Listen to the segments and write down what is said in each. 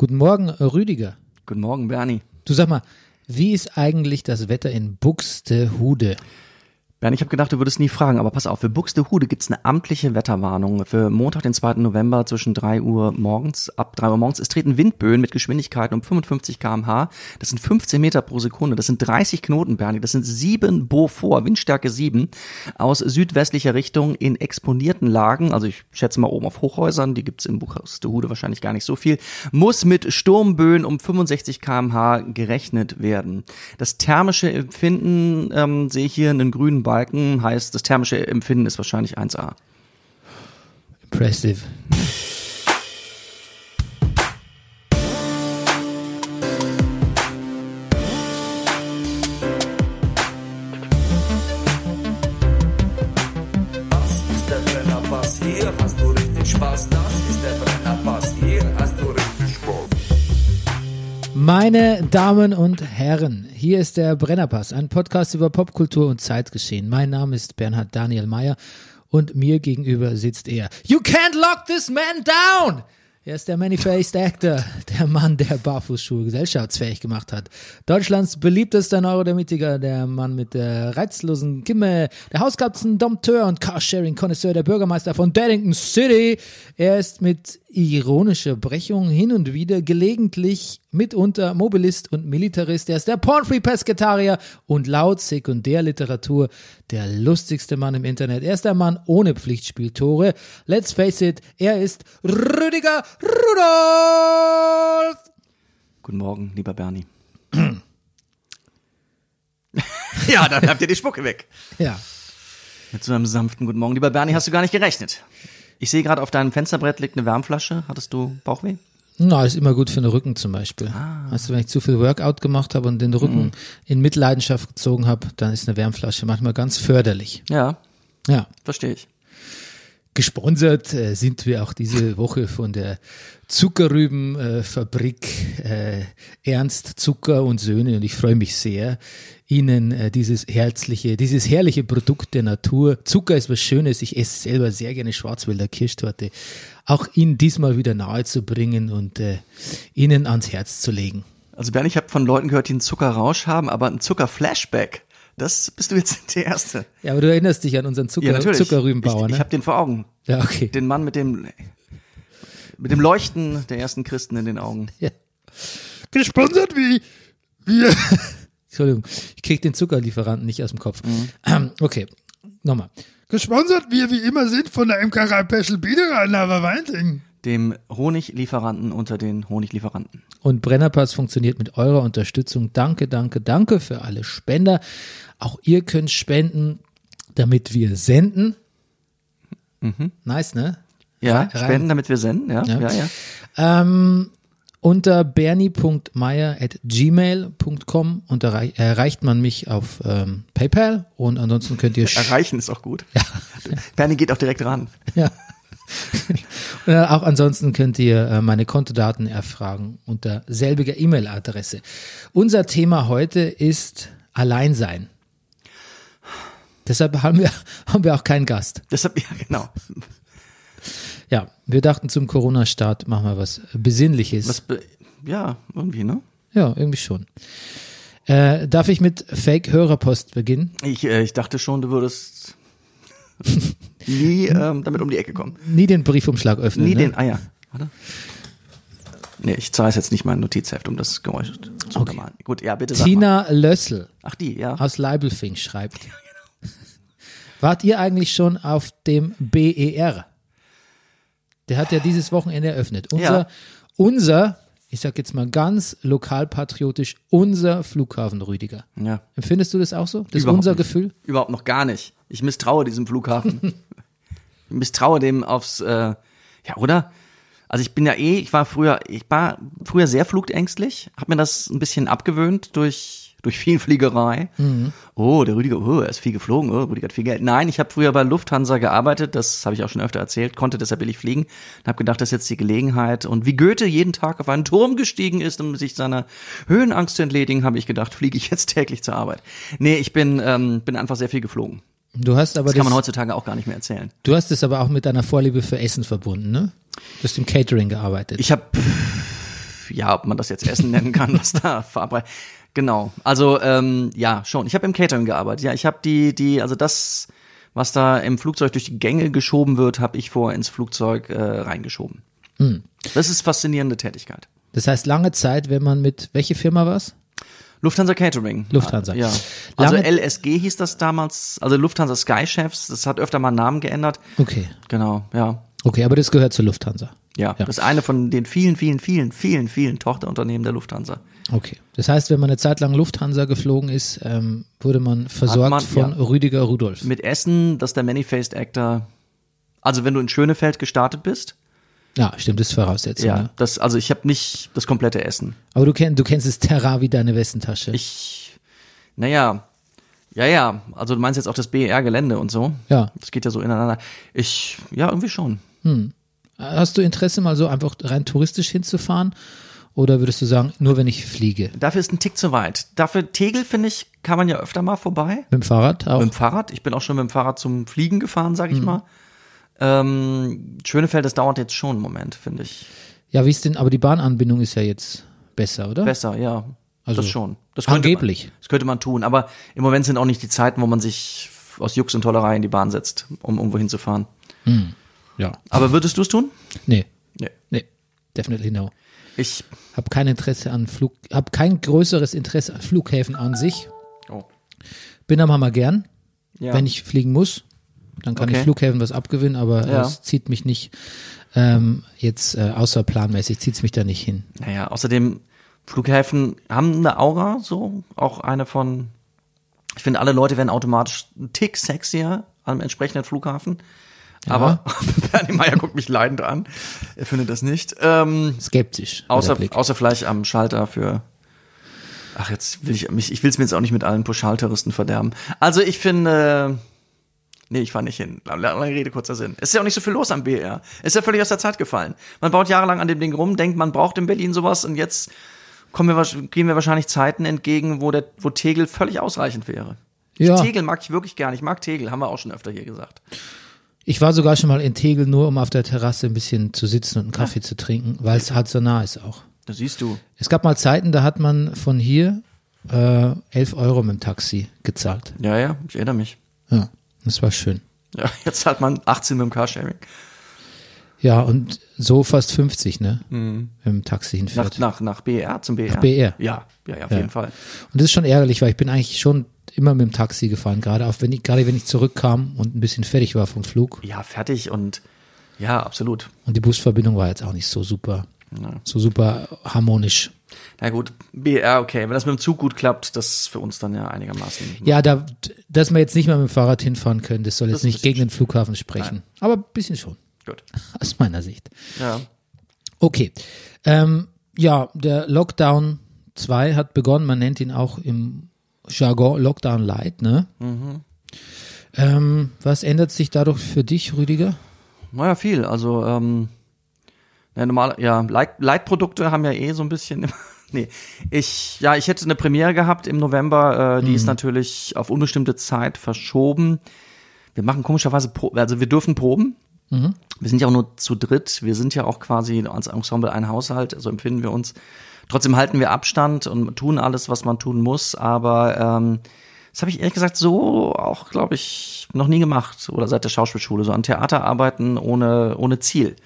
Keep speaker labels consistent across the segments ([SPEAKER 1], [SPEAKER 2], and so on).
[SPEAKER 1] Guten Morgen, Rüdiger.
[SPEAKER 2] Guten Morgen, Bernie.
[SPEAKER 1] Du sag mal, wie ist eigentlich das Wetter in Buxtehude?
[SPEAKER 2] Bernd, ich habe gedacht, du würdest nie fragen, aber pass auf, für Buxtehude gibt's eine amtliche Wetterwarnung für Montag, den 2. November zwischen 3 Uhr morgens, ab 3 Uhr morgens. Es treten Windböen mit Geschwindigkeiten um 55 kmh. Das sind 15 Meter pro Sekunde. Das sind 30 Knoten, Bernie. Das sind sieben Beaufort, Windstärke 7, aus südwestlicher Richtung in exponierten Lagen. Also ich schätze mal oben auf Hochhäusern, die gibt's in Buxtehude wahrscheinlich gar nicht so viel. Muss mit Sturmböen um 65 kmh gerechnet werden. Das thermische Empfinden ähm, sehe ich hier in den grünen Balken heißt, das thermische Empfinden ist wahrscheinlich 1A.
[SPEAKER 1] Impressive. Meine Damen und Herren, hier ist der Brennerpass, ein Podcast über Popkultur und Zeitgeschehen. Mein Name ist Bernhard Daniel Mayer und mir gegenüber sitzt er. You can't lock this man down! Er ist der Many-Faced Actor, der Mann, der Barfußschuhe gesellschaftsfähig gemacht hat. Deutschlands beliebtester Neurodermitiker, der Mann mit der reizlosen Kimme, der Hauskatzen-Dompteur und Carsharing-Konnoisseur, der Bürgermeister von Daddington City. Er ist mit ironischer Brechung hin und wieder gelegentlich mitunter Mobilist und Militarist. Er ist der Pornfree-Pesketarier und laut Sekundärliteratur der lustigste Mann im Internet. Er ist der Mann ohne Pflichtspieltore. Let's face it, er ist Rüdiger Rudolf.
[SPEAKER 2] Guten Morgen, lieber Bernie. ja, dann habt ihr die Spucke weg.
[SPEAKER 1] Ja.
[SPEAKER 2] Mit so einem sanften Guten Morgen. Lieber Bernie, hast du gar nicht gerechnet. Ich sehe gerade auf deinem Fensterbrett liegt eine Wärmflasche. Hattest du Bauchweh?
[SPEAKER 1] Na, ist immer gut für den Rücken zum Beispiel. Weißt du, wenn ich zu viel Workout gemacht habe und den Rücken in Mitleidenschaft gezogen habe, dann ist eine Wärmflasche manchmal ganz förderlich.
[SPEAKER 2] Ja,
[SPEAKER 1] Ja.
[SPEAKER 2] verstehe ich.
[SPEAKER 1] Gesponsert äh, sind wir auch diese Woche von der Zuckerrübenfabrik äh, Ernst Zucker und Söhne und ich freue mich sehr, Ihnen äh, dieses herzliche, dieses herrliche Produkt der Natur, Zucker ist was Schönes, ich esse selber sehr gerne Schwarzwälder Kirschtorte, auch Ihnen diesmal wieder nahe zu bringen und äh, Ihnen ans Herz zu legen.
[SPEAKER 2] Also Bernie, ich habe von Leuten gehört, die einen Zuckerrausch haben, aber ein Zuckerflashback. Das bist du jetzt der Erste.
[SPEAKER 1] Ja, aber du erinnerst dich an unseren Zucker, Zuckerrübenbauer,
[SPEAKER 2] Ich,
[SPEAKER 1] ne?
[SPEAKER 2] ich habe den vor Augen.
[SPEAKER 1] ja, okay.
[SPEAKER 2] Den Mann mit dem mit dem Leuchten der ersten Christen in den Augen.
[SPEAKER 1] Ja. Gesponsert wie wir. Entschuldigung, ich krieg den Zuckerlieferanten nicht aus dem Kopf. Ähm, Okay, nochmal.
[SPEAKER 3] Gesponsert wir wie immer sind von der MK Special Biederer Lava Weinting.
[SPEAKER 2] Dem Honiglieferanten unter den Honiglieferanten.
[SPEAKER 1] Und Brennerpass funktioniert mit eurer Unterstützung. Danke, danke, danke für alle Spender. Auch ihr könnt spenden, damit wir senden. Nice, ne?
[SPEAKER 2] Ja,
[SPEAKER 1] Rein-
[SPEAKER 2] spenden, damit wir senden, ja.
[SPEAKER 1] Ja.
[SPEAKER 2] Ja, ja.
[SPEAKER 1] Ähm, unter bernie.meier.gmail.com und erreich, erreicht man mich auf ähm, PayPal und ansonsten könnt ihr
[SPEAKER 2] Erreichen ist auch gut. Ja. Bernie geht auch direkt ran.
[SPEAKER 1] Ja. Und äh, auch ansonsten könnt ihr äh, meine Kontodaten erfragen unter selbiger E-Mail-Adresse. Unser Thema heute ist Alleinsein. Deshalb haben wir, haben wir auch keinen Gast.
[SPEAKER 2] Deshalb, ja, genau.
[SPEAKER 1] Ja, wir dachten zum Corona-Start machen wir was Besinnliches.
[SPEAKER 2] Was, be- ja, irgendwie, ne?
[SPEAKER 1] Ja, irgendwie schon. Äh, darf ich mit Fake-Hörerpost beginnen?
[SPEAKER 2] Ich, äh, ich dachte schon, du würdest nie ähm, damit um die Ecke kommen.
[SPEAKER 1] Nie den Briefumschlag öffnen.
[SPEAKER 2] Nie
[SPEAKER 1] ne?
[SPEAKER 2] den, ah ja, warte. Nee, ich zahle jetzt nicht mein Notizheft, um das Geräusch zu
[SPEAKER 1] Okay.
[SPEAKER 2] untermalen. Gut, ja, bitte.
[SPEAKER 1] Tina Lössel
[SPEAKER 2] Ach, die, ja.
[SPEAKER 1] aus Leibelfing schreibt. Wart ihr eigentlich schon auf dem BER? Der hat ja dieses Wochenende eröffnet. Unser,
[SPEAKER 2] Ja.
[SPEAKER 1] unser, ich sag jetzt mal ganz lokalpatriotisch, unser Flughafen Rüdiger.
[SPEAKER 2] Ja.
[SPEAKER 1] Empfindest du das auch so? Das ist
[SPEAKER 2] Überhaupt
[SPEAKER 1] unser
[SPEAKER 2] nicht.
[SPEAKER 1] Gefühl?
[SPEAKER 2] Überhaupt noch gar nicht. Ich misstraue diesem Flughafen. ich misstraue dem aufs, äh, ja, oder? Also ich bin ja eh, ich war früher, ich war früher sehr flugängstlich, habe mir das ein bisschen abgewöhnt durch durch viel Fliegerei. Oh, der Rüdiger, oh, er ist viel geflogen, oh, Rüdiger hat viel Geld. Nein, ich habe früher bei Lufthansa gearbeitet, das habe ich auch schon öfter erzählt, konnte deshalb billig fliegen und habe gedacht, das ist jetzt die Gelegenheit. Und wie Goethe jeden Tag auf einen Turm gestiegen ist, um sich seiner Höhenangst zu entledigen, habe ich gedacht, fliege ich jetzt täglich zur Arbeit. Nee, ich bin, ähm, bin einfach sehr viel geflogen.
[SPEAKER 1] Du hast aber
[SPEAKER 2] Das kann
[SPEAKER 1] das,
[SPEAKER 2] man heutzutage auch gar nicht mehr erzählen.
[SPEAKER 1] du hast es aber auch mit deiner Vorliebe für Essen verbunden, ne? Du hast im Catering gearbeitet.
[SPEAKER 2] Ich habe ja, ob man das jetzt Essen nennen kann, was da verabreicht. Genau. Also ähm, ja, schon. Ich habe im Catering gearbeitet. Ja, ich habe die, die, also das, was da im Flugzeug durch die Gänge geschoben wird, habe ich vorher ins Flugzeug äh, reingeschoben. Das ist faszinierende Tätigkeit.
[SPEAKER 1] Das heißt, lange Zeit, wenn man mit, welche Firma war's?
[SPEAKER 2] Lufthansa Catering.
[SPEAKER 1] Lufthansa.
[SPEAKER 2] Ja. Also
[SPEAKER 1] Lange-
[SPEAKER 2] LSG hieß das damals, also Lufthansa Sky Chefs, das hat öfter mal Namen geändert.
[SPEAKER 1] Okay.
[SPEAKER 2] Genau, ja.
[SPEAKER 1] Okay, aber das gehört zur Lufthansa.
[SPEAKER 2] Ja,
[SPEAKER 1] Ja.
[SPEAKER 2] das ist eine von den vielen, vielen, vielen, vielen, vielen Tochterunternehmen der Lufthansa.
[SPEAKER 1] Okay. Das heißt, wenn man eine Zeit lang Lufthansa geflogen ist, ähm, wurde man versorgt
[SPEAKER 2] man,
[SPEAKER 1] von
[SPEAKER 2] ja.
[SPEAKER 1] Rüdiger Rudolf.
[SPEAKER 2] Mit Essen, das ist der Many-Faced Actor. Also wenn du in Schönefeld gestartet bist,
[SPEAKER 1] Ja, stimmt, das ist Voraussetzung.
[SPEAKER 2] ja,
[SPEAKER 1] Ja.
[SPEAKER 2] das, also ich habe nicht das komplette Essen.
[SPEAKER 1] Aber du, kenn, du kennst das Terra wie deine Westentasche.
[SPEAKER 2] Ich, naja, ja, ja, also du meinst jetzt auch das BER-Gelände und so.
[SPEAKER 1] Ja.
[SPEAKER 2] Das geht ja so ineinander. Ich, ja, irgendwie schon.
[SPEAKER 1] Hast du Interesse, mal so einfach rein touristisch hinzufahren? Oder würdest du sagen, nur wenn ich fliege?
[SPEAKER 2] Dafür ist ein Tick zu weit. Dafür Tegel, finde ich, kann man ja öfter mal vorbei.
[SPEAKER 1] Mit dem Fahrrad auch?
[SPEAKER 2] Mit dem Fahrrad. Ich bin auch schon mit dem Fahrrad zum Fliegen gefahren, sag
[SPEAKER 1] Mhm.
[SPEAKER 2] ich mal. Ähm, Schönefeld, das dauert jetzt schon einen Moment, finde ich.
[SPEAKER 1] Ja, wie ist denn, aber die Bahnanbindung ist ja jetzt besser, oder?
[SPEAKER 2] Besser, ja.
[SPEAKER 1] Also,
[SPEAKER 2] das schon. Das könnte
[SPEAKER 1] angeblich.
[SPEAKER 2] Man, das könnte man tun. Aber im Moment sind auch nicht die Zeiten, wo man sich aus Jux und Tollerei in die Bahn setzt, um irgendwo hinzufahren.
[SPEAKER 1] Ja.
[SPEAKER 2] Aber würdest du es tun?
[SPEAKER 1] Nee,
[SPEAKER 2] Nee.
[SPEAKER 1] nee, definitely no.
[SPEAKER 2] Ich.
[SPEAKER 1] Hab kein Interesse an Flug, hab kein größeres Interesse an Flughäfen an sich.
[SPEAKER 2] Oh.
[SPEAKER 1] Bin aber mal gern,
[SPEAKER 2] Ja.
[SPEAKER 1] wenn ich fliegen muss. Dann kann
[SPEAKER 2] Okay.
[SPEAKER 1] ich Flughäfen was abgewinnen, aber
[SPEAKER 2] Ja.
[SPEAKER 1] es zieht mich nicht, ähm, jetzt äh, außerplanmäßig zieht's mich da nicht hin.
[SPEAKER 2] Naja, außerdem, Flughäfen haben eine Aura, so. Auch eine von. Ich finde, alle Leute werden automatisch einen Tick sexier am entsprechenden Flughafen. Aber Bernie Meyer guckt mich leidend an. Er findet das nicht. Ähm,
[SPEAKER 1] Skeptisch.
[SPEAKER 2] Außer, außer vielleicht am Schalter für. Ach, jetzt will ich mich, ich will es mir jetzt auch nicht mit allen Pauschaltouristen verderben. Also ich finde, nee, ich fahr nicht hin. Lange Rede, kurzer Sinn. Es ist ja auch nicht so viel los am BR. Es ist ja völlig aus der Zeit gefallen. Man baut jahrelang an dem Ding rum, denkt, man braucht in Berlin sowas und jetzt kommen wir, gehen wir wahrscheinlich Zeiten entgegen, wo der, wo Tegel völlig ausreichend wäre.
[SPEAKER 1] Ja.
[SPEAKER 2] Tegel mag ich wirklich gern. Ich mag Tegel, haben wir auch schon öfter hier gesagt.
[SPEAKER 1] Ich war sogar schon mal in Tegel, nur um auf der Terrasse ein bisschen zu sitzen und einen Kaffee zu trinken, weil es halt so nah ist auch.
[SPEAKER 2] Da siehst du.
[SPEAKER 1] Es gab mal Zeiten, da hat man von hier äh, 11 Euro mit dem Taxi gezahlt.
[SPEAKER 2] Ja, ja, ich erinnere mich.
[SPEAKER 1] Ja, das war schön.
[SPEAKER 2] Ja, jetzt hat man 18 mit dem Carsharing.
[SPEAKER 1] Ja, und so fast 50, ne? Mit dem Taxi
[SPEAKER 2] Nach,
[SPEAKER 1] hinfährt.
[SPEAKER 2] nach, nach BR zum BR.
[SPEAKER 1] Nach BR.
[SPEAKER 2] Ja, ja, ja auf
[SPEAKER 1] Ja.
[SPEAKER 2] jeden Fall.
[SPEAKER 1] Und das ist schon ärgerlich, weil ich bin eigentlich schon immer mit dem Taxi gefahren, gerade auch wenn ich, gerade wenn ich zurückkam und ein bisschen fertig war vom Flug.
[SPEAKER 2] Ja, fertig und ja, absolut.
[SPEAKER 1] Und die Busverbindung war jetzt auch nicht so super, so super harmonisch.
[SPEAKER 2] Na gut, BR, okay. Wenn das mit dem Zug gut klappt, das ist für uns dann ja einigermaßen.
[SPEAKER 1] Ja, da, dass wir jetzt nicht mehr mit dem Fahrrad hinfahren können, das soll jetzt nicht gegen den Flughafen sprechen. Aber ein bisschen schon,
[SPEAKER 2] Gut.
[SPEAKER 1] aus meiner Sicht.
[SPEAKER 2] Ja.
[SPEAKER 1] Okay. Ähm, ja, der Lockdown 2 hat begonnen. Man nennt ihn auch im Jargon Lockdown Light, ne? Ähm, was ändert sich dadurch für dich, Rüdiger?
[SPEAKER 2] Naja, viel. Also, ähm, ja, normal, ja, Light- Leitprodukte haben ja eh so ein bisschen. nee, ich, ja, ich hätte eine Premiere gehabt im November, äh, die ist natürlich auf unbestimmte Zeit verschoben. Wir machen komischerweise, Pro also wir dürfen proben. Wir sind ja auch nur zu dritt. Wir sind ja auch quasi als Ensemble ein Haushalt, so empfinden wir uns. Trotzdem halten wir Abstand und tun alles, was man tun muss. Aber ähm, das habe ich ehrlich gesagt so auch, glaube ich, noch nie gemacht oder seit der Schauspielschule. So an Theater arbeiten ohne, ohne Ziel.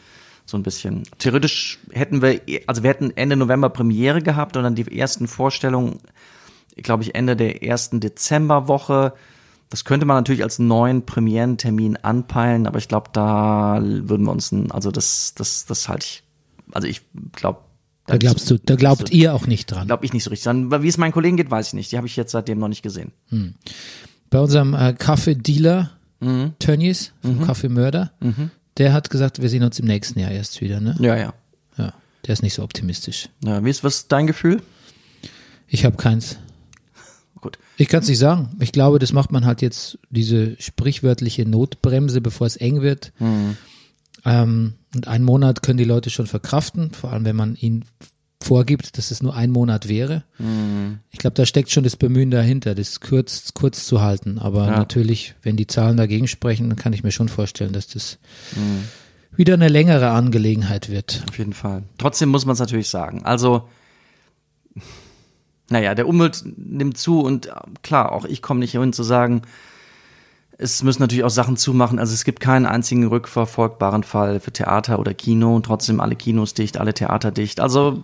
[SPEAKER 2] So ein bisschen. Theoretisch hätten wir, also wir hätten Ende November Premiere gehabt und dann die ersten Vorstellungen, glaube ich, Ende der ersten Dezemberwoche. Das könnte man natürlich als neuen Premierentermin anpeilen, aber ich glaube, da würden wir uns, also das, das, das halte ich, also ich glaube,
[SPEAKER 1] Da glaubst du, da glaubt ihr auch nicht dran.
[SPEAKER 2] glaube ich nicht so richtig. Dann, wie es meinen Kollegen geht, weiß ich nicht. Die habe ich jetzt seitdem noch nicht gesehen.
[SPEAKER 1] Bei unserem äh, Kaffee-Dealer,
[SPEAKER 2] Mhm.
[SPEAKER 1] Tönnies, vom Kaffeemörder, der hat gesagt, wir sehen uns im nächsten Jahr erst wieder, ne?
[SPEAKER 2] Ja, ja.
[SPEAKER 1] Ja, der ist nicht so optimistisch.
[SPEAKER 2] ja wie ist was ist dein Gefühl?
[SPEAKER 1] Ich habe keins.
[SPEAKER 2] Gut.
[SPEAKER 1] Ich kann es nicht sagen. Ich glaube, das macht man halt jetzt, diese sprichwörtliche Notbremse, bevor es eng wird. Ähm, und einen Monat können die Leute schon verkraften, vor allem wenn man ihnen vorgibt, dass es nur ein Monat wäre. Ich glaube, da steckt schon das Bemühen dahinter, das kurz, kurz zu halten. Aber
[SPEAKER 2] Ja.
[SPEAKER 1] natürlich, wenn die Zahlen dagegen sprechen, dann kann ich mir schon vorstellen, dass das wieder eine längere Angelegenheit wird.
[SPEAKER 2] Auf jeden Fall. Trotzdem muss man es natürlich sagen. Also, naja, der Umwelt nimmt zu und äh, klar, auch ich komme nicht hin zu sagen, es müssen natürlich auch Sachen zumachen. Also es gibt keinen einzigen rückverfolgbaren Fall für Theater oder Kino und trotzdem alle Kinos dicht, alle Theater dicht. Also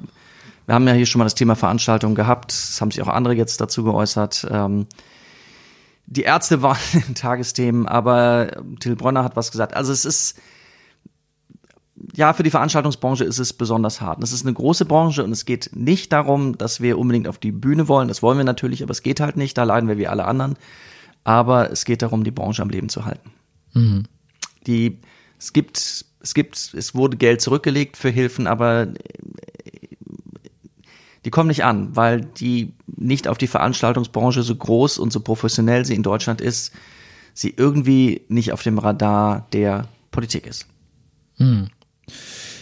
[SPEAKER 2] wir haben ja hier schon mal das Thema Veranstaltung gehabt. Es haben sich auch andere jetzt dazu geäußert. Ähm, die Ärzte waren in Tagesthemen, aber Till Bronner hat was gesagt. Also es ist, ja, für die Veranstaltungsbranche ist es besonders hart. Es ist eine große Branche und es geht nicht darum, dass wir unbedingt auf die Bühne wollen. Das wollen wir natürlich, aber es geht halt nicht. Da leiden wir wie alle anderen. Aber es geht darum, die Branche am Leben zu halten. Die, es gibt, es gibt, es wurde Geld zurückgelegt für Hilfen, aber äh, die kommen nicht an, weil die nicht auf die Veranstaltungsbranche so groß und so professionell sie in Deutschland ist, sie irgendwie nicht auf dem Radar der Politik ist.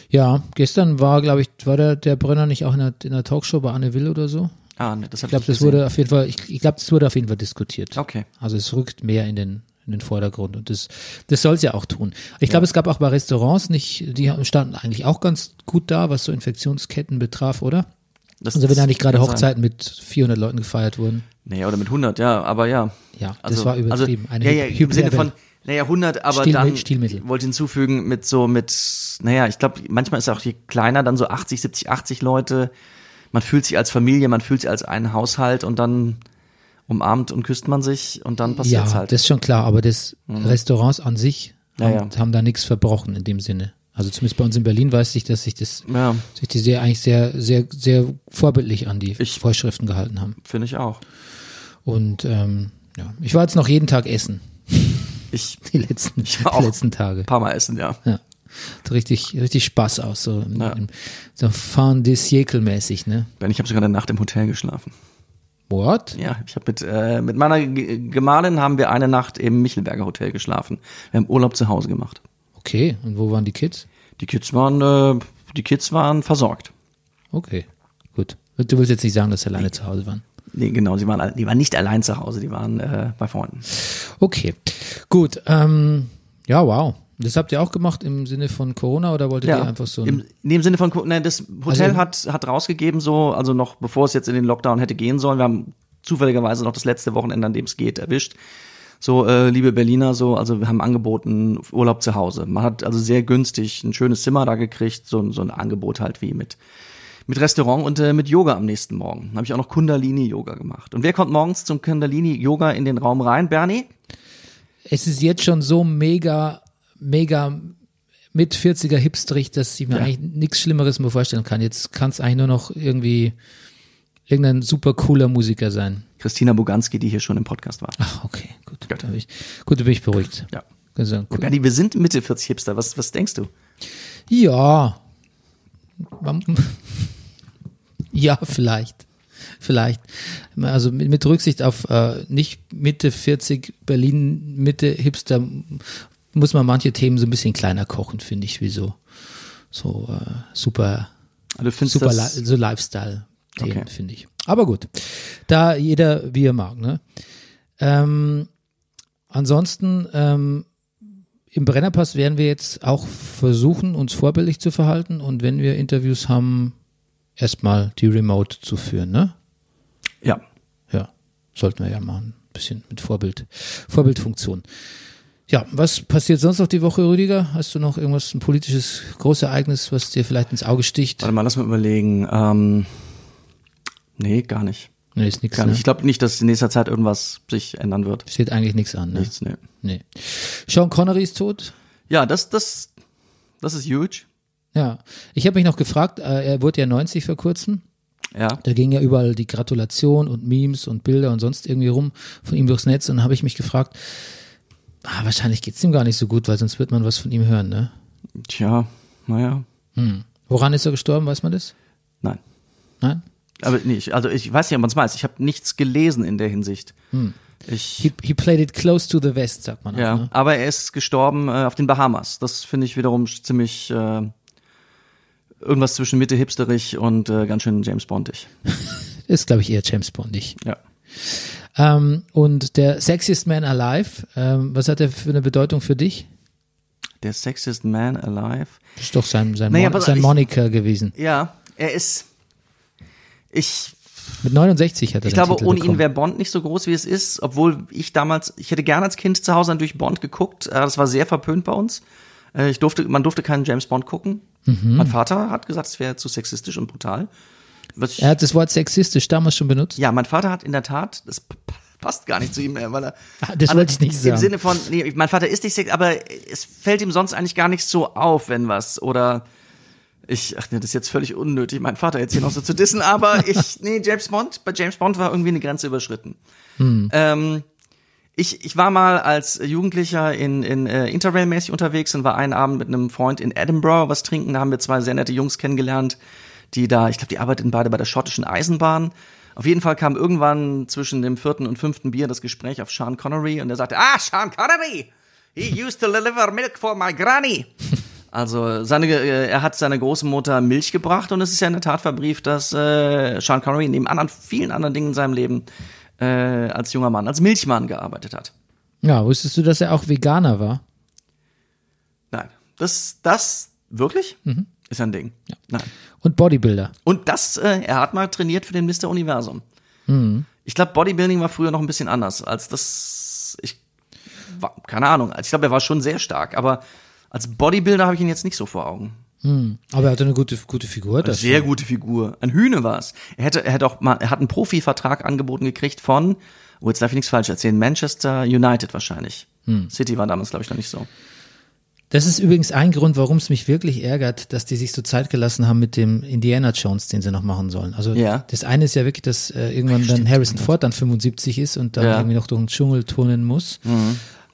[SPEAKER 1] Ja, gestern war, glaube ich, war der, der Brenner nicht auch in der, in der Talkshow bei Anne Will oder so?
[SPEAKER 2] Ah, ne, das
[SPEAKER 1] Ich glaube, das wurde auf jeden Fall, ich, ich glaube, das wurde auf jeden Fall diskutiert.
[SPEAKER 2] Okay.
[SPEAKER 1] Also es rückt mehr in den in den Vordergrund und das das soll es ja auch tun. Ich glaube, es gab auch bei Restaurants nicht, die standen eigentlich auch ganz gut da, was so Infektionsketten betraf, oder?
[SPEAKER 2] Das,
[SPEAKER 1] Also wenn da nicht gerade
[SPEAKER 2] sein.
[SPEAKER 1] Hochzeiten mit 400 Leuten gefeiert wurden.
[SPEAKER 2] Naja, oder mit 100, ja, aber ja.
[SPEAKER 1] Ja, das
[SPEAKER 2] Also,
[SPEAKER 1] war übertrieben.
[SPEAKER 2] Also, ja, ja, im Sinne von, naja, 100, aber
[SPEAKER 1] Stilmittel-
[SPEAKER 2] dann
[SPEAKER 1] Stilmittel.
[SPEAKER 2] wollte ich hinzufügen mit so mit, naja, ich glaube, manchmal ist auch je kleiner, dann so 80, 70, 80 Leute. Man fühlt sich als Familie, man fühlt sich als einen Haushalt und dann umarmt und küsst man sich und dann
[SPEAKER 1] ja,
[SPEAKER 2] passiert's halt.
[SPEAKER 1] das ist schon klar, aber das Restaurants an sich
[SPEAKER 2] Ja,
[SPEAKER 1] haben, haben da nichts verbrochen in dem Sinne. Also zumindest bei uns in Berlin weiß ich, dass sich das
[SPEAKER 2] ja,
[SPEAKER 1] sich die sehr eigentlich sehr sehr sehr vorbildlich an die
[SPEAKER 2] Ich-
[SPEAKER 1] Vorschriften gehalten haben.
[SPEAKER 2] finde ich auch.
[SPEAKER 1] Und ähm, ja, ich war jetzt noch jeden Tag essen.
[SPEAKER 2] Ich
[SPEAKER 1] Die letzten,
[SPEAKER 2] Ich war
[SPEAKER 1] die
[SPEAKER 2] auch.
[SPEAKER 1] letzten Tage.
[SPEAKER 2] ein paar Mal essen, ja.
[SPEAKER 1] Ja. Hat richtig, richtig Spaß aus, so,
[SPEAKER 2] Ja.
[SPEAKER 1] im- so fin de siècle mäßig, ne?
[SPEAKER 2] Ben, ich habe sogar eine Nacht im Hotel geschlafen.
[SPEAKER 1] What?
[SPEAKER 2] Ja, ich habe mit äh, mit meiner Ge- Gemahlin haben wir eine Nacht im Michelberger Hotel geschlafen. Wir haben Urlaub zu Hause gemacht.
[SPEAKER 1] Okay, und wo waren die Kids?
[SPEAKER 2] Die Kids waren äh, die Kids waren versorgt.
[SPEAKER 1] Okay, gut. Du willst jetzt nicht sagen, dass sie alleine zu Hause waren.
[SPEAKER 2] Nee, genau, sie waren die waren nicht allein zu Hause, die waren äh, bei Freunden.
[SPEAKER 1] Okay, gut. Ähm, ja, wow. Das habt ihr auch gemacht im Sinne von Corona oder wolltet ihr einfach so
[SPEAKER 2] Im, in dem Sinne von, nein, das Hotel
[SPEAKER 1] Also-
[SPEAKER 2] hat, hat rausgegeben, so, also noch bevor es jetzt in den Lockdown hätte gehen sollen, wir haben zufälligerweise noch das letzte Wochenende, an dem es geht, erwischt. So, äh, liebe Berliner, so, also wir haben angeboten Urlaub zu Hause. Man hat also sehr günstig ein schönes Zimmer da gekriegt, so, ein- so ein Angebot halt wie mit mit Restaurant und äh, mit Yoga am nächsten Morgen. Habe ich auch noch Kundalini-Yoga gemacht. Und wer kommt morgens zum Kundalini-Yoga in den Raum rein? Bernie?
[SPEAKER 1] es ist jetzt schon so mega, mega mit 40er hipstrig, dass ich mir
[SPEAKER 2] Ja.
[SPEAKER 1] eigentlich nichts Schlimmeres mehr vorstellen kann. Jetzt kann es eigentlich nur noch irgendwie irgendein super cooler Musiker sein.
[SPEAKER 2] Christina Buganski, die hier schon im Podcast war.
[SPEAKER 1] Ach, okay, gut.
[SPEAKER 2] Gut.
[SPEAKER 1] Da bin ich, gut, da bin ich beruhigt.
[SPEAKER 2] Ja.
[SPEAKER 1] Also, cool.
[SPEAKER 2] Bernie, wir sind Mitte 40 Hipster. Was, was denkst du?
[SPEAKER 1] Ja. Ja, vielleicht. Vielleicht. Also mit, mit Rücksicht auf äh, nicht Mitte 40 Berlin, Mitte Hipster, muss man manche Themen so ein bisschen kleiner kochen, finde ich, wie so, so äh, super,
[SPEAKER 2] Also
[SPEAKER 1] super
[SPEAKER 2] das,
[SPEAKER 1] li so Lifestyle-Themen,
[SPEAKER 2] Okay.
[SPEAKER 1] finde ich. Aber gut. Da jeder wie er mag, ne? Ähm, ansonsten, ähm, im Brennerpass werden wir jetzt auch versuchen, uns vorbildlich zu verhalten und wenn wir Interviews haben, erstmal die Remote zu führen, ne?
[SPEAKER 2] ja.
[SPEAKER 1] Ja, sollten wir ja machen. Ein bisschen mit Vorbild, Vorbildfunktion. Ja, was passiert sonst noch die Woche, Rüdiger? Hast du noch irgendwas, ein politisches Großereignis, was dir vielleicht ins Auge sticht?
[SPEAKER 2] Warte mal, lass mal überlegen. Ähm, nee, gar nicht.
[SPEAKER 1] Nee, ist nichts. Ne?
[SPEAKER 2] Ich glaube nicht, dass in nächster Zeit irgendwas sich ändern wird.
[SPEAKER 1] Steht eigentlich nichts an. Ne?
[SPEAKER 2] Nichts, nee.
[SPEAKER 1] Nee. Sean Connery ist tot.
[SPEAKER 2] Ja, das, das, das ist huge.
[SPEAKER 1] Ja. Ich habe mich noch gefragt, äh, er wurde ja 90 vor kurzem.
[SPEAKER 2] Ja.
[SPEAKER 1] Da ging ja überall die Gratulation und Memes und Bilder und sonst irgendwie rum von ihm durchs Netz und habe ich mich gefragt, ah, wahrscheinlich geht's ihm gar nicht so gut, weil sonst wird man was von ihm hören, ne?
[SPEAKER 2] Tja, naja.
[SPEAKER 1] Woran ist er gestorben, weiß man das?
[SPEAKER 2] Nein.
[SPEAKER 1] Nein?
[SPEAKER 2] Aber nee, ich, also ich weiß nicht, ob man es weiß. Ich habe nichts gelesen in der Hinsicht. Ich,
[SPEAKER 1] He, he played it close to the vest, sagt man
[SPEAKER 2] ja,
[SPEAKER 1] auch, ne?
[SPEAKER 2] aber er ist gestorben äh, auf den Bahamas. Das finde ich wiederum ziemlich äh, irgendwas zwischen Mitte hipsterig und äh, ganz schön James Bondig.
[SPEAKER 1] Ist, glaube ich, eher James Bondig.
[SPEAKER 2] Ja.
[SPEAKER 1] Ähm, und der Sexiest Man Alive, ähm, was hat er für eine Bedeutung für dich?
[SPEAKER 2] Der sexiest man alive.
[SPEAKER 1] Das ist doch sein, sein,
[SPEAKER 2] Naja,
[SPEAKER 1] Mon sein Moniker gewesen.
[SPEAKER 2] Ja, er ist. Ich,
[SPEAKER 1] Mit 69 hat er
[SPEAKER 2] ich glaube,
[SPEAKER 1] Titel
[SPEAKER 2] ohne
[SPEAKER 1] bekommen.
[SPEAKER 2] ihn wäre Bond nicht so groß, wie es ist. Obwohl ich damals, ich hätte gerne als Kind zu Hause durch Bond geguckt. Äh, Das war sehr verpönt bei uns. Äh, Ich durfte, man durfte keinen James Bond gucken.
[SPEAKER 1] Mhm.
[SPEAKER 2] Mein Vater hat gesagt, es wäre zu sexistisch und brutal. Was
[SPEAKER 1] Er hat das Wort sexistisch damals schon benutzt.
[SPEAKER 2] ja, mein Vater hat in der Tat, das passt gar nicht zu ihm, weil er.
[SPEAKER 1] Ah, das wollte ich nicht
[SPEAKER 2] Im
[SPEAKER 1] sagen.
[SPEAKER 2] Sinne von, nee, mein Vater ist nicht sexistisch, aber es fällt ihm sonst eigentlich gar nicht so auf, wenn was. Oder ich, ach nee, das ist jetzt völlig unnötig, meinen Vater jetzt hier noch so zu dissen, aber ich, nee, James Bond, bei James Bond war irgendwie eine Grenze überschritten.
[SPEAKER 1] Hm.
[SPEAKER 2] Ähm, ich, ich war mal als Jugendlicher in, in äh, Interrail-mäßig unterwegs und war einen Abend mit einem Freund in Edinburgh was trinken. Da haben wir zwei sehr nette Jungs kennengelernt, die da, ich glaube, die arbeiteten beide bei der schottischen Eisenbahn. Auf jeden Fall kam irgendwann zwischen dem vierten und fünften Bier das Gespräch auf Sean Connery und er sagte, ah, Sean Connery, he used to deliver milk for my granny. Also seine, äh, er hat seiner Großmutter Milch gebracht und es ist ja in der Tat verbrieft, dass äh, Sean Connery neben anderen, vielen anderen Dingen in seinem Leben äh, als junger Mann, als Milchmann gearbeitet hat.
[SPEAKER 1] Ja, wusstest du, dass er auch Veganer war?
[SPEAKER 2] Nein, das, das wirklich ist ein Ding. Nein.
[SPEAKER 1] Und Bodybuilder.
[SPEAKER 2] Und das, äh, er hat mal trainiert für den Mr. Universum. Ich glaube, Bodybuilding war früher noch ein bisschen anders als das. Ich, war, keine Ahnung. Ich glaube, er war schon sehr stark, aber als Bodybuilder habe ich ihn jetzt nicht so vor Augen.
[SPEAKER 1] Aber er hatte eine gute, gute Figur. Das
[SPEAKER 2] Sehr gute Figur. Ein Hühne war's. Er hätte, er hätte auch mal, er hat einen Profivertrag angeboten gekriegt von, oh, jetzt darf ich nichts falsch erzählen, Manchester United wahrscheinlich. City war damals, glaube ich, noch nicht so.
[SPEAKER 1] Das ist übrigens ein Grund, warum es mich wirklich ärgert, dass die sich so Zeit gelassen haben mit dem Indiana Jones, den sie noch machen sollen. Also
[SPEAKER 2] Ja.
[SPEAKER 1] das eine ist ja wirklich, dass äh, irgendwann dann Harrison Ford dann 75 ist und dann
[SPEAKER 2] Ja.
[SPEAKER 1] irgendwie noch durch den Dschungel turnen muss.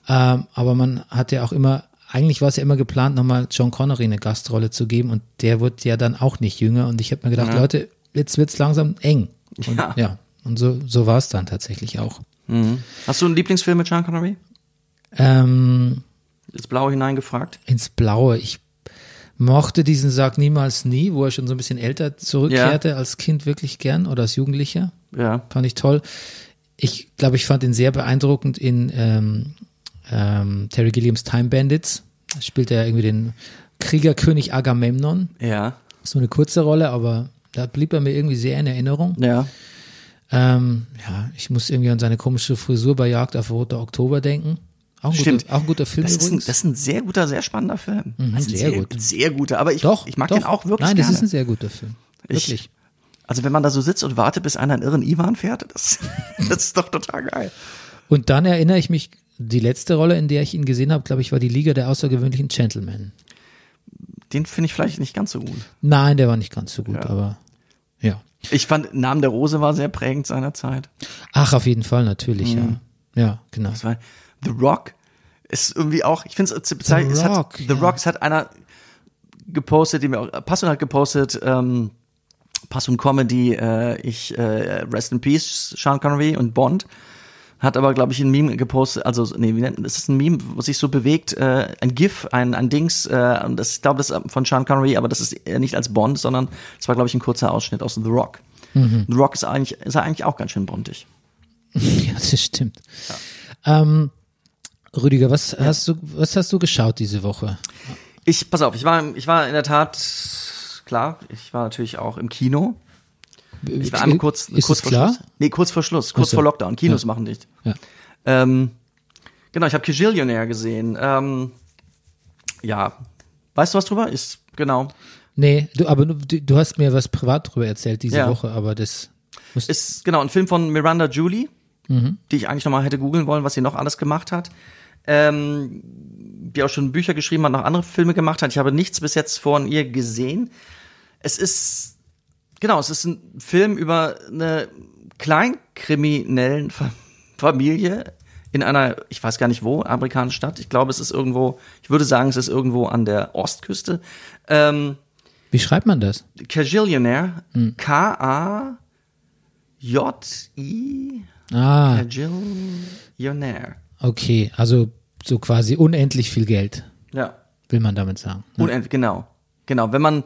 [SPEAKER 1] Ähm, aber man hat ja auch immer, eigentlich war es ja immer geplant, nochmal John Connery eine Gastrolle zu geben und der wird ja dann auch nicht jünger. Und ich habe mir gedacht, Leute, jetzt wird's langsam eng. Und,
[SPEAKER 2] Ja.
[SPEAKER 1] ja. Und so, so war es dann tatsächlich auch.
[SPEAKER 2] Hast du einen Lieblingsfilm mit Sean Connery?
[SPEAKER 1] Ähm,
[SPEAKER 2] Ins Blaue hineingefragt?
[SPEAKER 1] ins Blaue. Ich mochte diesen Sag niemals nie, wo er schon so ein bisschen älter zurückkehrte, als Kind wirklich gern oder als Jugendlicher.
[SPEAKER 2] Ja.
[SPEAKER 1] Fand ich toll. Ich glaube, ich fand ihn sehr beeindruckend in ähm, ähm, Terry Gilliams Time Bandits. Da spielt er irgendwie den Kriegerkönig Agamemnon.
[SPEAKER 2] Ja.
[SPEAKER 1] So eine kurze Rolle, aber da blieb er mir irgendwie sehr in Erinnerung.
[SPEAKER 2] Ja.
[SPEAKER 1] Ähm, ja, ich muss irgendwie an seine komische Frisur bei Jagd auf Roter Oktober denken. Auch ein,
[SPEAKER 2] Stimmt.
[SPEAKER 1] guter, auch ein guter Film
[SPEAKER 2] Das ist, ein, das ist ein sehr guter, sehr spannender Film. das ist ein
[SPEAKER 1] sehr gut.
[SPEAKER 2] Sehr guter, aber ich,
[SPEAKER 1] doch,
[SPEAKER 2] ich mag
[SPEAKER 1] doch.
[SPEAKER 2] den auch wirklich
[SPEAKER 1] Nein, das
[SPEAKER 2] gerne.
[SPEAKER 1] ist ein sehr guter Film.
[SPEAKER 2] Ich-
[SPEAKER 1] Wirklich.
[SPEAKER 2] also wenn man da so sitzt und wartet, bis einer einen irren Ivan fährt, das, das ist doch total geil.
[SPEAKER 1] Und dann erinnere ich mich, die letzte Rolle, in der ich ihn gesehen habe, glaube ich, war die Liga der außergewöhnlichen Gentlemen.
[SPEAKER 2] Den finde ich vielleicht nicht ganz so gut.
[SPEAKER 1] Nein, der war nicht ganz so gut, aber ja.
[SPEAKER 2] Ich fand, Namen der Rose war sehr prägend seiner Zeit.
[SPEAKER 1] Ach, auf jeden Fall, natürlich,
[SPEAKER 2] Mhm.
[SPEAKER 1] ja. Ja, genau.
[SPEAKER 2] Das war The Rock ist irgendwie auch, ich finde es es hat,
[SPEAKER 1] Rock,
[SPEAKER 2] The
[SPEAKER 1] ja.
[SPEAKER 2] Rock, es hat einer gepostet, die mir auch, Passun hat gepostet, ähm, Passun Comedy, äh, ich, äh, Rest in Peace, Sean Connery und Bond. Hat aber, glaube ich, ein Meme gepostet, also, nee, wie nennt man das? ist ein Meme, wo sich so bewegt, äh, ein GIF, ein, ein Dings, äh, und das, ich glaube, das ist von Sean Connery, aber das ist nicht als Bond, sondern es war, glaube ich, ein kurzer Ausschnitt aus The Rock.
[SPEAKER 1] Mhm.
[SPEAKER 2] The Rock ist eigentlich, ist eigentlich auch ganz schön bondig.
[SPEAKER 1] Ja, das stimmt. Ähm, Rüdiger, was hast du, was hast du geschaut diese Woche?
[SPEAKER 2] Ich, pass auf, ich war, ich war in der Tat, klar, ich war natürlich auch im Kino. Ich war einmal kurz,
[SPEAKER 1] Ist
[SPEAKER 2] kurz vor
[SPEAKER 1] klar?
[SPEAKER 2] Schluss. Nee, kurz vor Schluss, kurz
[SPEAKER 1] Ach so.
[SPEAKER 2] vor Lockdown. Kinos
[SPEAKER 1] Ja.
[SPEAKER 2] machen dicht.
[SPEAKER 1] Ja.
[SPEAKER 2] Ähm, genau, ich habe Kajillionaire gesehen. Ähm, ja, weißt du was drüber? Ist, genau.
[SPEAKER 1] Nee, du, aber du, du hast mir was privat drüber erzählt diese
[SPEAKER 2] Ja.
[SPEAKER 1] Woche, aber das
[SPEAKER 2] Ist, genau, ein Film von Miranda Julie,
[SPEAKER 1] Mhm.
[SPEAKER 2] die ich eigentlich nochmal hätte googeln wollen, was sie noch alles gemacht hat. Ähm, die auch schon Bücher geschrieben hat, noch andere Filme gemacht hat. Ich habe nichts bis jetzt von ihr gesehen. Es ist, genau, es ist ein Film über eine kleinkriminellen Fa Familie in einer, ich weiß gar nicht wo, amerikanischen Stadt. Ich glaube, es ist irgendwo, ich würde sagen, es ist irgendwo an der Ostküste. Ähm,
[SPEAKER 1] wie schreibt man das?
[SPEAKER 2] Kajillionaire,
[SPEAKER 1] Hm.
[SPEAKER 2] K-A-J-I,
[SPEAKER 1] Ah,
[SPEAKER 2] Kajillionaire.
[SPEAKER 1] Okay, also so quasi unendlich viel Geld,
[SPEAKER 2] Ja,
[SPEAKER 1] will man damit sagen. ne?
[SPEAKER 2] unend, genau. Genau, wenn man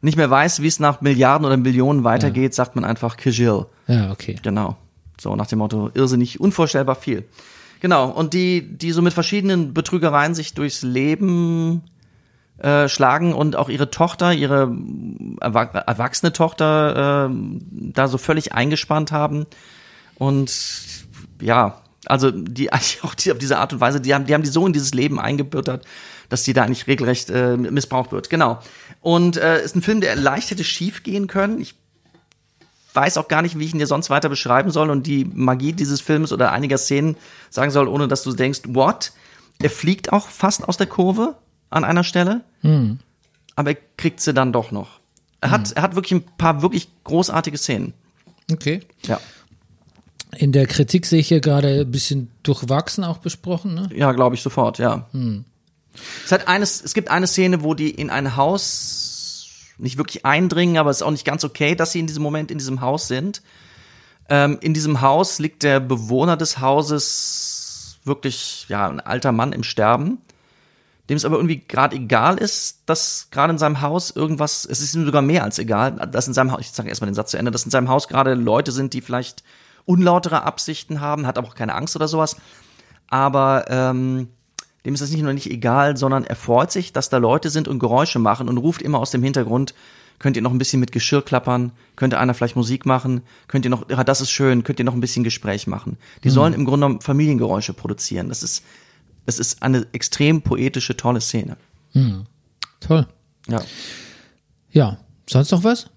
[SPEAKER 2] nicht mehr weiß, wie es nach Milliarden oder Millionen weitergeht, sagt man einfach Kajill.
[SPEAKER 1] Ja, okay.
[SPEAKER 2] Genau. So nach dem Motto, irrsinnig, unvorstellbar viel. Genau, und die, die so mit verschiedenen Betrügereien sich durchs Leben äh, schlagen und auch ihre Tochter, ihre erwa- erwachsene Tochter äh, da so völlig eingespannt haben. Und ja, also die eigentlich auch die, auf diese Art und Weise, die haben, die haben die so in dieses Leben eingebürtert, dass die da eigentlich regelrecht äh, missbraucht wird. Genau. Und äh, ist ein Film, der leicht hätte schief gehen können. Ich weiß auch gar nicht, wie ich ihn dir sonst weiter beschreiben soll und die Magie dieses Films oder einiger Szenen sagen soll, ohne dass du denkst, what? Er fliegt auch fast aus der Kurve an einer Stelle, aber er kriegt sie dann doch noch. Er hat, er hat wirklich ein paar wirklich großartige Szenen.
[SPEAKER 1] Okay.
[SPEAKER 2] Ja.
[SPEAKER 1] In der Kritik sehe ich hier gerade ein bisschen durchwachsen auch besprochen, ne?
[SPEAKER 2] Ja, glaube ich sofort, ja. Es, hat eines, es gibt eine Szene, wo die in ein Haus nicht wirklich eindringen, aber es ist auch nicht ganz okay, dass sie in diesem Moment in diesem Haus sind. Ähm, in diesem Haus liegt der Bewohner des Hauses wirklich, ja, ein alter Mann im Sterben, dem es aber irgendwie gerade egal ist, dass gerade in seinem Haus irgendwas, es ist ihm sogar mehr als egal, dass in seinem Haus, ich sage erstmal den Satz zu Ende, dass in seinem Haus gerade Leute sind, die vielleicht unlautere Absichten haben, hat aber auch keine Angst oder sowas. Aber ähm, dem ist das nicht nur nicht egal, sondern er freut sich, dass da Leute sind und Geräusche machen und ruft immer aus dem Hintergrund, könnt ihr noch ein bisschen mit Geschirr klappern, könnte einer vielleicht Musik machen, könnt ihr noch, ja, das ist schön, könnt ihr noch ein bisschen Gespräch machen. Die sollen im Grunde genommen Familiengeräusche produzieren. Das ist, es ist eine extrem poetische, tolle Szene.
[SPEAKER 1] Toll.
[SPEAKER 2] Ja.
[SPEAKER 1] Ja. Sonst noch was?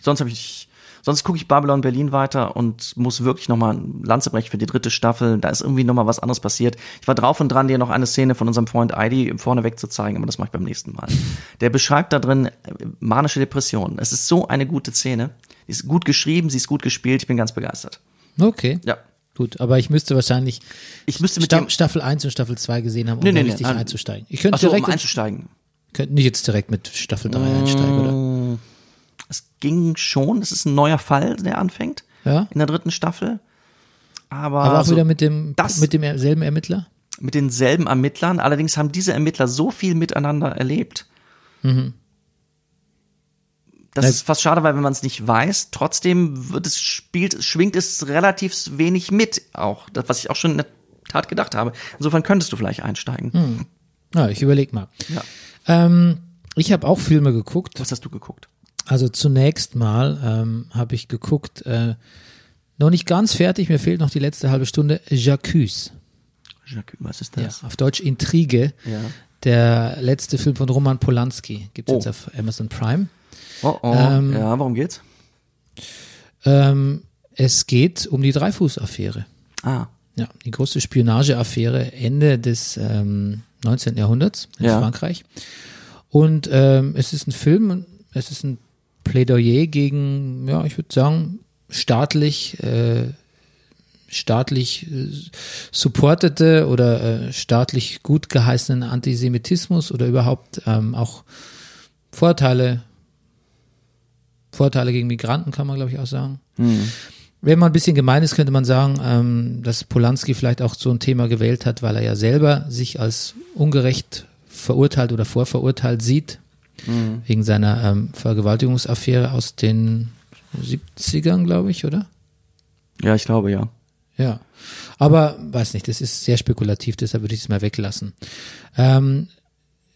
[SPEAKER 2] Sonst habe ich, sonst gucke ich Babylon Berlin weiter und muss wirklich nochmal Lanze brechen für die dritte Staffel. Da ist irgendwie nochmal was anderes passiert. Ich war drauf und dran, dir noch eine Szene von unserem Freund Heidi vorneweg zu zeigen, aber das mache ich beim nächsten Mal. Der beschreibt da drin äh, manische Depressionen. Es ist so eine gute Szene. Die ist gut geschrieben, sie ist gut gespielt. Ich bin ganz begeistert.
[SPEAKER 1] Okay.
[SPEAKER 2] Ja.
[SPEAKER 1] Gut, aber ich müsste wahrscheinlich
[SPEAKER 2] Ich müsste mit
[SPEAKER 1] Sta Staffel 1 und Staffel 2 gesehen haben, um
[SPEAKER 2] Nee, nee, nee,
[SPEAKER 1] richtig
[SPEAKER 2] nein.
[SPEAKER 1] einzusteigen. Ich könnte
[SPEAKER 2] um
[SPEAKER 1] direkt,
[SPEAKER 2] einzusteigen.
[SPEAKER 1] könnte nicht jetzt direkt mit Staffel 3 einsteigen, oder?
[SPEAKER 2] Es ging schon. Es ist ein neuer Fall, der anfängt.
[SPEAKER 1] Ja.
[SPEAKER 2] In der dritten Staffel. Aber,
[SPEAKER 1] Aber auch
[SPEAKER 2] so
[SPEAKER 1] wieder mit dem,
[SPEAKER 2] das-
[SPEAKER 1] mit demselben Ermittler?
[SPEAKER 2] mit denselben Ermittlern. Allerdings haben diese Ermittler so viel miteinander erlebt. Das
[SPEAKER 1] Na-
[SPEAKER 2] ist fast schade, weil wenn man es nicht weiß, trotzdem wird es spielt, schwingt es relativ wenig mit auch. Das, was ich auch schon in der Tat gedacht habe. Insofern könntest du vielleicht einsteigen.
[SPEAKER 1] Ja, ich überleg mal.
[SPEAKER 2] Ja.
[SPEAKER 1] Ähm, ich habe auch Filme geguckt.
[SPEAKER 2] Was hast du geguckt?
[SPEAKER 1] Also zunächst mal ähm, habe ich geguckt, äh, noch nicht ganz fertig, mir fehlt noch die letzte halbe Stunde, J'accuse.
[SPEAKER 2] Jacques, was ist
[SPEAKER 1] Ja,
[SPEAKER 2] das?
[SPEAKER 1] auf Deutsch Intrige.
[SPEAKER 2] Ja.
[SPEAKER 1] Der letzte Film von Roman Polanski. Gibt's
[SPEAKER 2] Oh.
[SPEAKER 1] jetzt auf Amazon Prime.
[SPEAKER 2] Oh, oh.
[SPEAKER 1] Ähm,
[SPEAKER 2] ja, worum geht's?
[SPEAKER 1] Ähm, es geht um die Dreifuß-Affäre.
[SPEAKER 2] Ah,
[SPEAKER 1] Ja, die große Spionageaffäre Ende des ähm, 19. Jahrhunderts in
[SPEAKER 2] Ja.
[SPEAKER 1] Frankreich. Und ähm, es ist ein Film, es ist ein Plädoyer gegen, ja, ich würde sagen, staatlich, äh, staatlich äh, supportete oder äh, staatlich gut geheißenen Antisemitismus oder überhaupt ähm, auch Vorteile, Vorteile gegen Migranten kann man, glaube ich, auch sagen. Wenn man ein bisschen gemein ist, könnte man sagen, ähm, dass Polanski vielleicht auch so ein Thema gewählt hat, weil er ja selber sich als ungerecht verurteilt oder vorverurteilt sieht, wegen seiner ähm, Vergewaltigungsaffäre aus den 70ern, glaube ich, oder?
[SPEAKER 2] ja, ich glaube ja.
[SPEAKER 1] Ja. Aber weiß nicht, das ist sehr spekulativ, deshalb würde ich es mal weglassen. Ähm,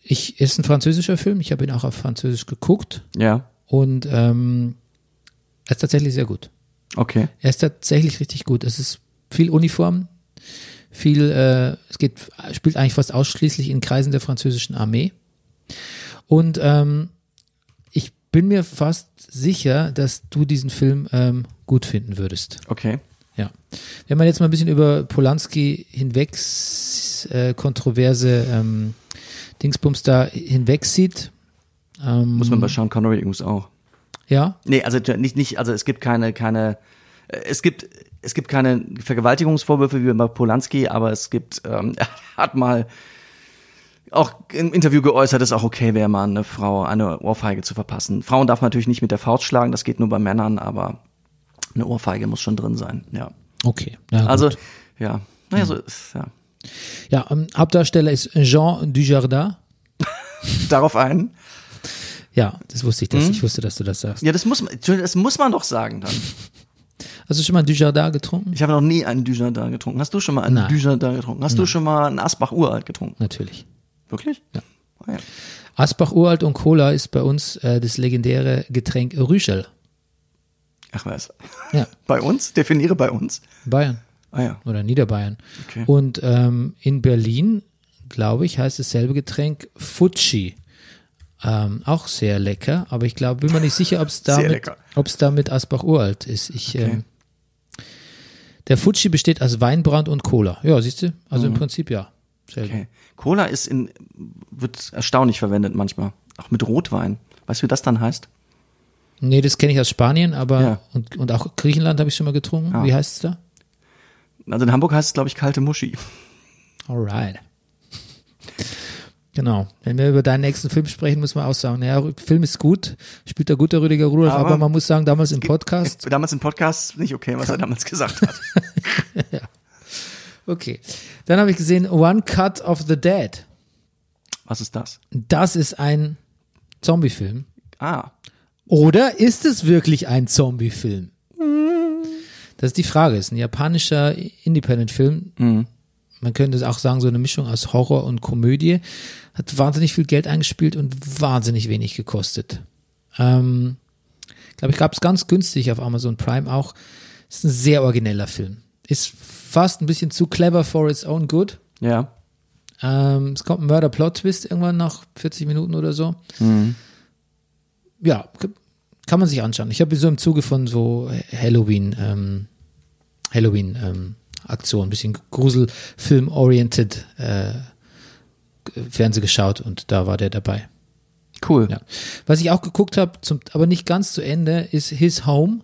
[SPEAKER 1] ich ist ein französischer Film, ich habe ihn auch auf Französisch geguckt
[SPEAKER 2] Ja,
[SPEAKER 1] und ähm, er ist tatsächlich sehr gut.
[SPEAKER 2] okay.
[SPEAKER 1] Er ist tatsächlich richtig gut. Es ist viel Uniform, viel, äh, es geht, spielt eigentlich fast ausschließlich in Kreisen der französischen Armee. Und ähm, ich bin mir fast sicher, dass du diesen Film ähm, gut finden würdest.
[SPEAKER 2] Okay.
[SPEAKER 1] Ja. Wenn man jetzt mal ein bisschen über Polanski hinweg äh, kontroverse ähm, Dingsbums da hinweg sieht. Ähm,
[SPEAKER 2] Muss man bei Sean Connery übrigens auch.
[SPEAKER 1] ja,
[SPEAKER 2] Nee, also nicht, nicht, also es gibt keine, keine, äh, es gibt, es gibt keine Vergewaltigungsvorwürfe wie bei Polanski, aber es gibt, ähm, er hat mal auch im Interview geäußert, dass es auch okay wäre, mal eine Frau eine Ohrfeige zu verpassen. Frauen darf man natürlich nicht mit der Faust schlagen, das geht nur bei Männern, aber eine Ohrfeige muss schon drin sein, ja.
[SPEAKER 1] okay. Na
[SPEAKER 2] Also,
[SPEAKER 1] gut.
[SPEAKER 2] ja, naja, so ist, ja.
[SPEAKER 1] Ja, ähm, Hauptdarsteller ist Jean Dujardin.
[SPEAKER 2] Darauf ein.
[SPEAKER 1] Ja, das wusste ich, dass
[SPEAKER 2] Mhm.
[SPEAKER 1] ich wusste, dass du das sagst.
[SPEAKER 2] Ja, das muss man, das muss man doch sagen dann.
[SPEAKER 1] Hast du schon mal ein Dujardin getrunken?
[SPEAKER 2] Ich habe noch nie einen Dujardin getrunken. Hast du schon mal einen
[SPEAKER 1] Nein.
[SPEAKER 2] Dujardin getrunken? Hast du schon mal einen Asbach Uralt getrunken?
[SPEAKER 1] Natürlich.
[SPEAKER 2] Wirklich?
[SPEAKER 1] Ja.
[SPEAKER 2] Ah, ja.
[SPEAKER 1] Asbach Uralt und Cola ist bei uns äh, das legendäre Getränk Rüschel.
[SPEAKER 2] Ach was.
[SPEAKER 1] Ja,
[SPEAKER 2] Bei uns? Definiere bei uns.
[SPEAKER 1] Bayern
[SPEAKER 2] Ah ja.
[SPEAKER 1] oder Niederbayern.
[SPEAKER 2] Okay.
[SPEAKER 1] Und ähm, in Berlin, glaube ich, heißt dasselbe Getränk Fuji. Ähm, auch sehr lecker, aber ich glaube, bin mir nicht sicher, ob es damit, damit Asbach Uralt ist. Ich,
[SPEAKER 2] Okay.
[SPEAKER 1] ähm, der Fuji besteht aus Weinbrand und Cola. Ja, siehst du? Also im Prinzip ja. Selbe.
[SPEAKER 2] Mhm. Okay. Cola ist in, wird erstaunlich verwendet manchmal. Auch mit Rotwein. Weißt du, wie das dann heißt?
[SPEAKER 1] Nee, das kenne ich aus Spanien, aber
[SPEAKER 2] Ja.
[SPEAKER 1] und, und auch Griechenland habe ich schon mal getrunken.
[SPEAKER 2] Ah.
[SPEAKER 1] Wie heißt es da?
[SPEAKER 2] Also in Hamburg heißt es, glaube ich, kalte Muschi.
[SPEAKER 1] Alright. Genau. Wenn wir über deinen nächsten Film sprechen, muss man auch sagen, ja, Film ist gut, spielt der gute Rüdiger Rudolph, aber,
[SPEAKER 2] Aber
[SPEAKER 1] man muss sagen, damals im Podcast,
[SPEAKER 2] Damals im Podcast nicht okay, was er damals gesagt hat.
[SPEAKER 1] Okay. Dann habe ich gesehen One Cut of the Dead.
[SPEAKER 2] Was ist das?
[SPEAKER 1] Das ist ein Zombie-Film.
[SPEAKER 2] Ah,
[SPEAKER 1] Oder ist es wirklich ein Zombie-Film? Das ist die Frage. Es ist ein japanischer Independent-Film. Man könnte es auch sagen, so eine Mischung aus Horror und Komödie. Hat wahnsinnig viel Geld eingespielt und wahnsinnig wenig gekostet. Ähm, glaube ich, gab es ganz günstig auf Amazon Prime auch. Ist ein sehr origineller Film. Ist fast ein bisschen zu clever for its own good.
[SPEAKER 2] ja.
[SPEAKER 1] Ähm, es kommt ein Murder-Plot-Twist irgendwann nach 40 Minuten oder so. Ja, k- kann man sich anschauen. Ich habe so im Zuge von so Halloween, ähm, Halloween ähm, Aktion, ein bisschen Gruselfilm-oriented äh, Fernseh geschaut und da war der dabei.
[SPEAKER 2] Cool.
[SPEAKER 1] Ja. Was ich auch geguckt habe, zum, aber nicht ganz zu Ende, ist His Home.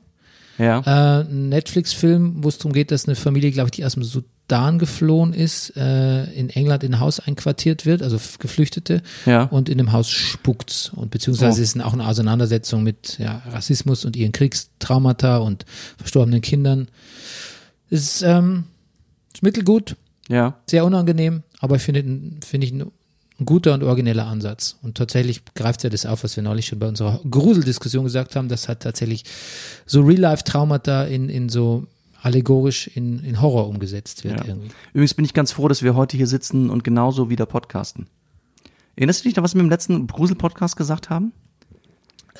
[SPEAKER 2] Ja.
[SPEAKER 1] Äh, ein Netflix-Film, wo es darum geht, dass eine Familie, glaube ich, die aus dem Sudan geflohen ist, äh, in England in ein Haus einquartiert wird, also Geflüchtete,
[SPEAKER 2] Ja.
[SPEAKER 1] und in dem Haus spukt's. Und beziehungsweise
[SPEAKER 2] Oh.
[SPEAKER 1] ist auch eine Auseinandersetzung mit ja, Rassismus und ihren Kriegstraumata und verstorbenen Kindern. Ist, ähm, ist mittelgut,
[SPEAKER 2] ja.
[SPEAKER 1] sehr unangenehm, aber ich finde finde ich ein, ein guter und origineller Ansatz. Und tatsächlich greift ja das auf, was wir neulich schon bei unserer Gruseldiskussion gesagt haben, dass halt tatsächlich so Real-Life-Traumata in, in so allegorisch in, in Horror umgesetzt wird
[SPEAKER 2] Ja.
[SPEAKER 1] irgendwie.
[SPEAKER 2] Übrigens bin ich ganz froh, dass wir heute hier sitzen und genauso wieder podcasten. Erinnerst du dich noch, was wir im letzten Grusel-Podcast gesagt haben?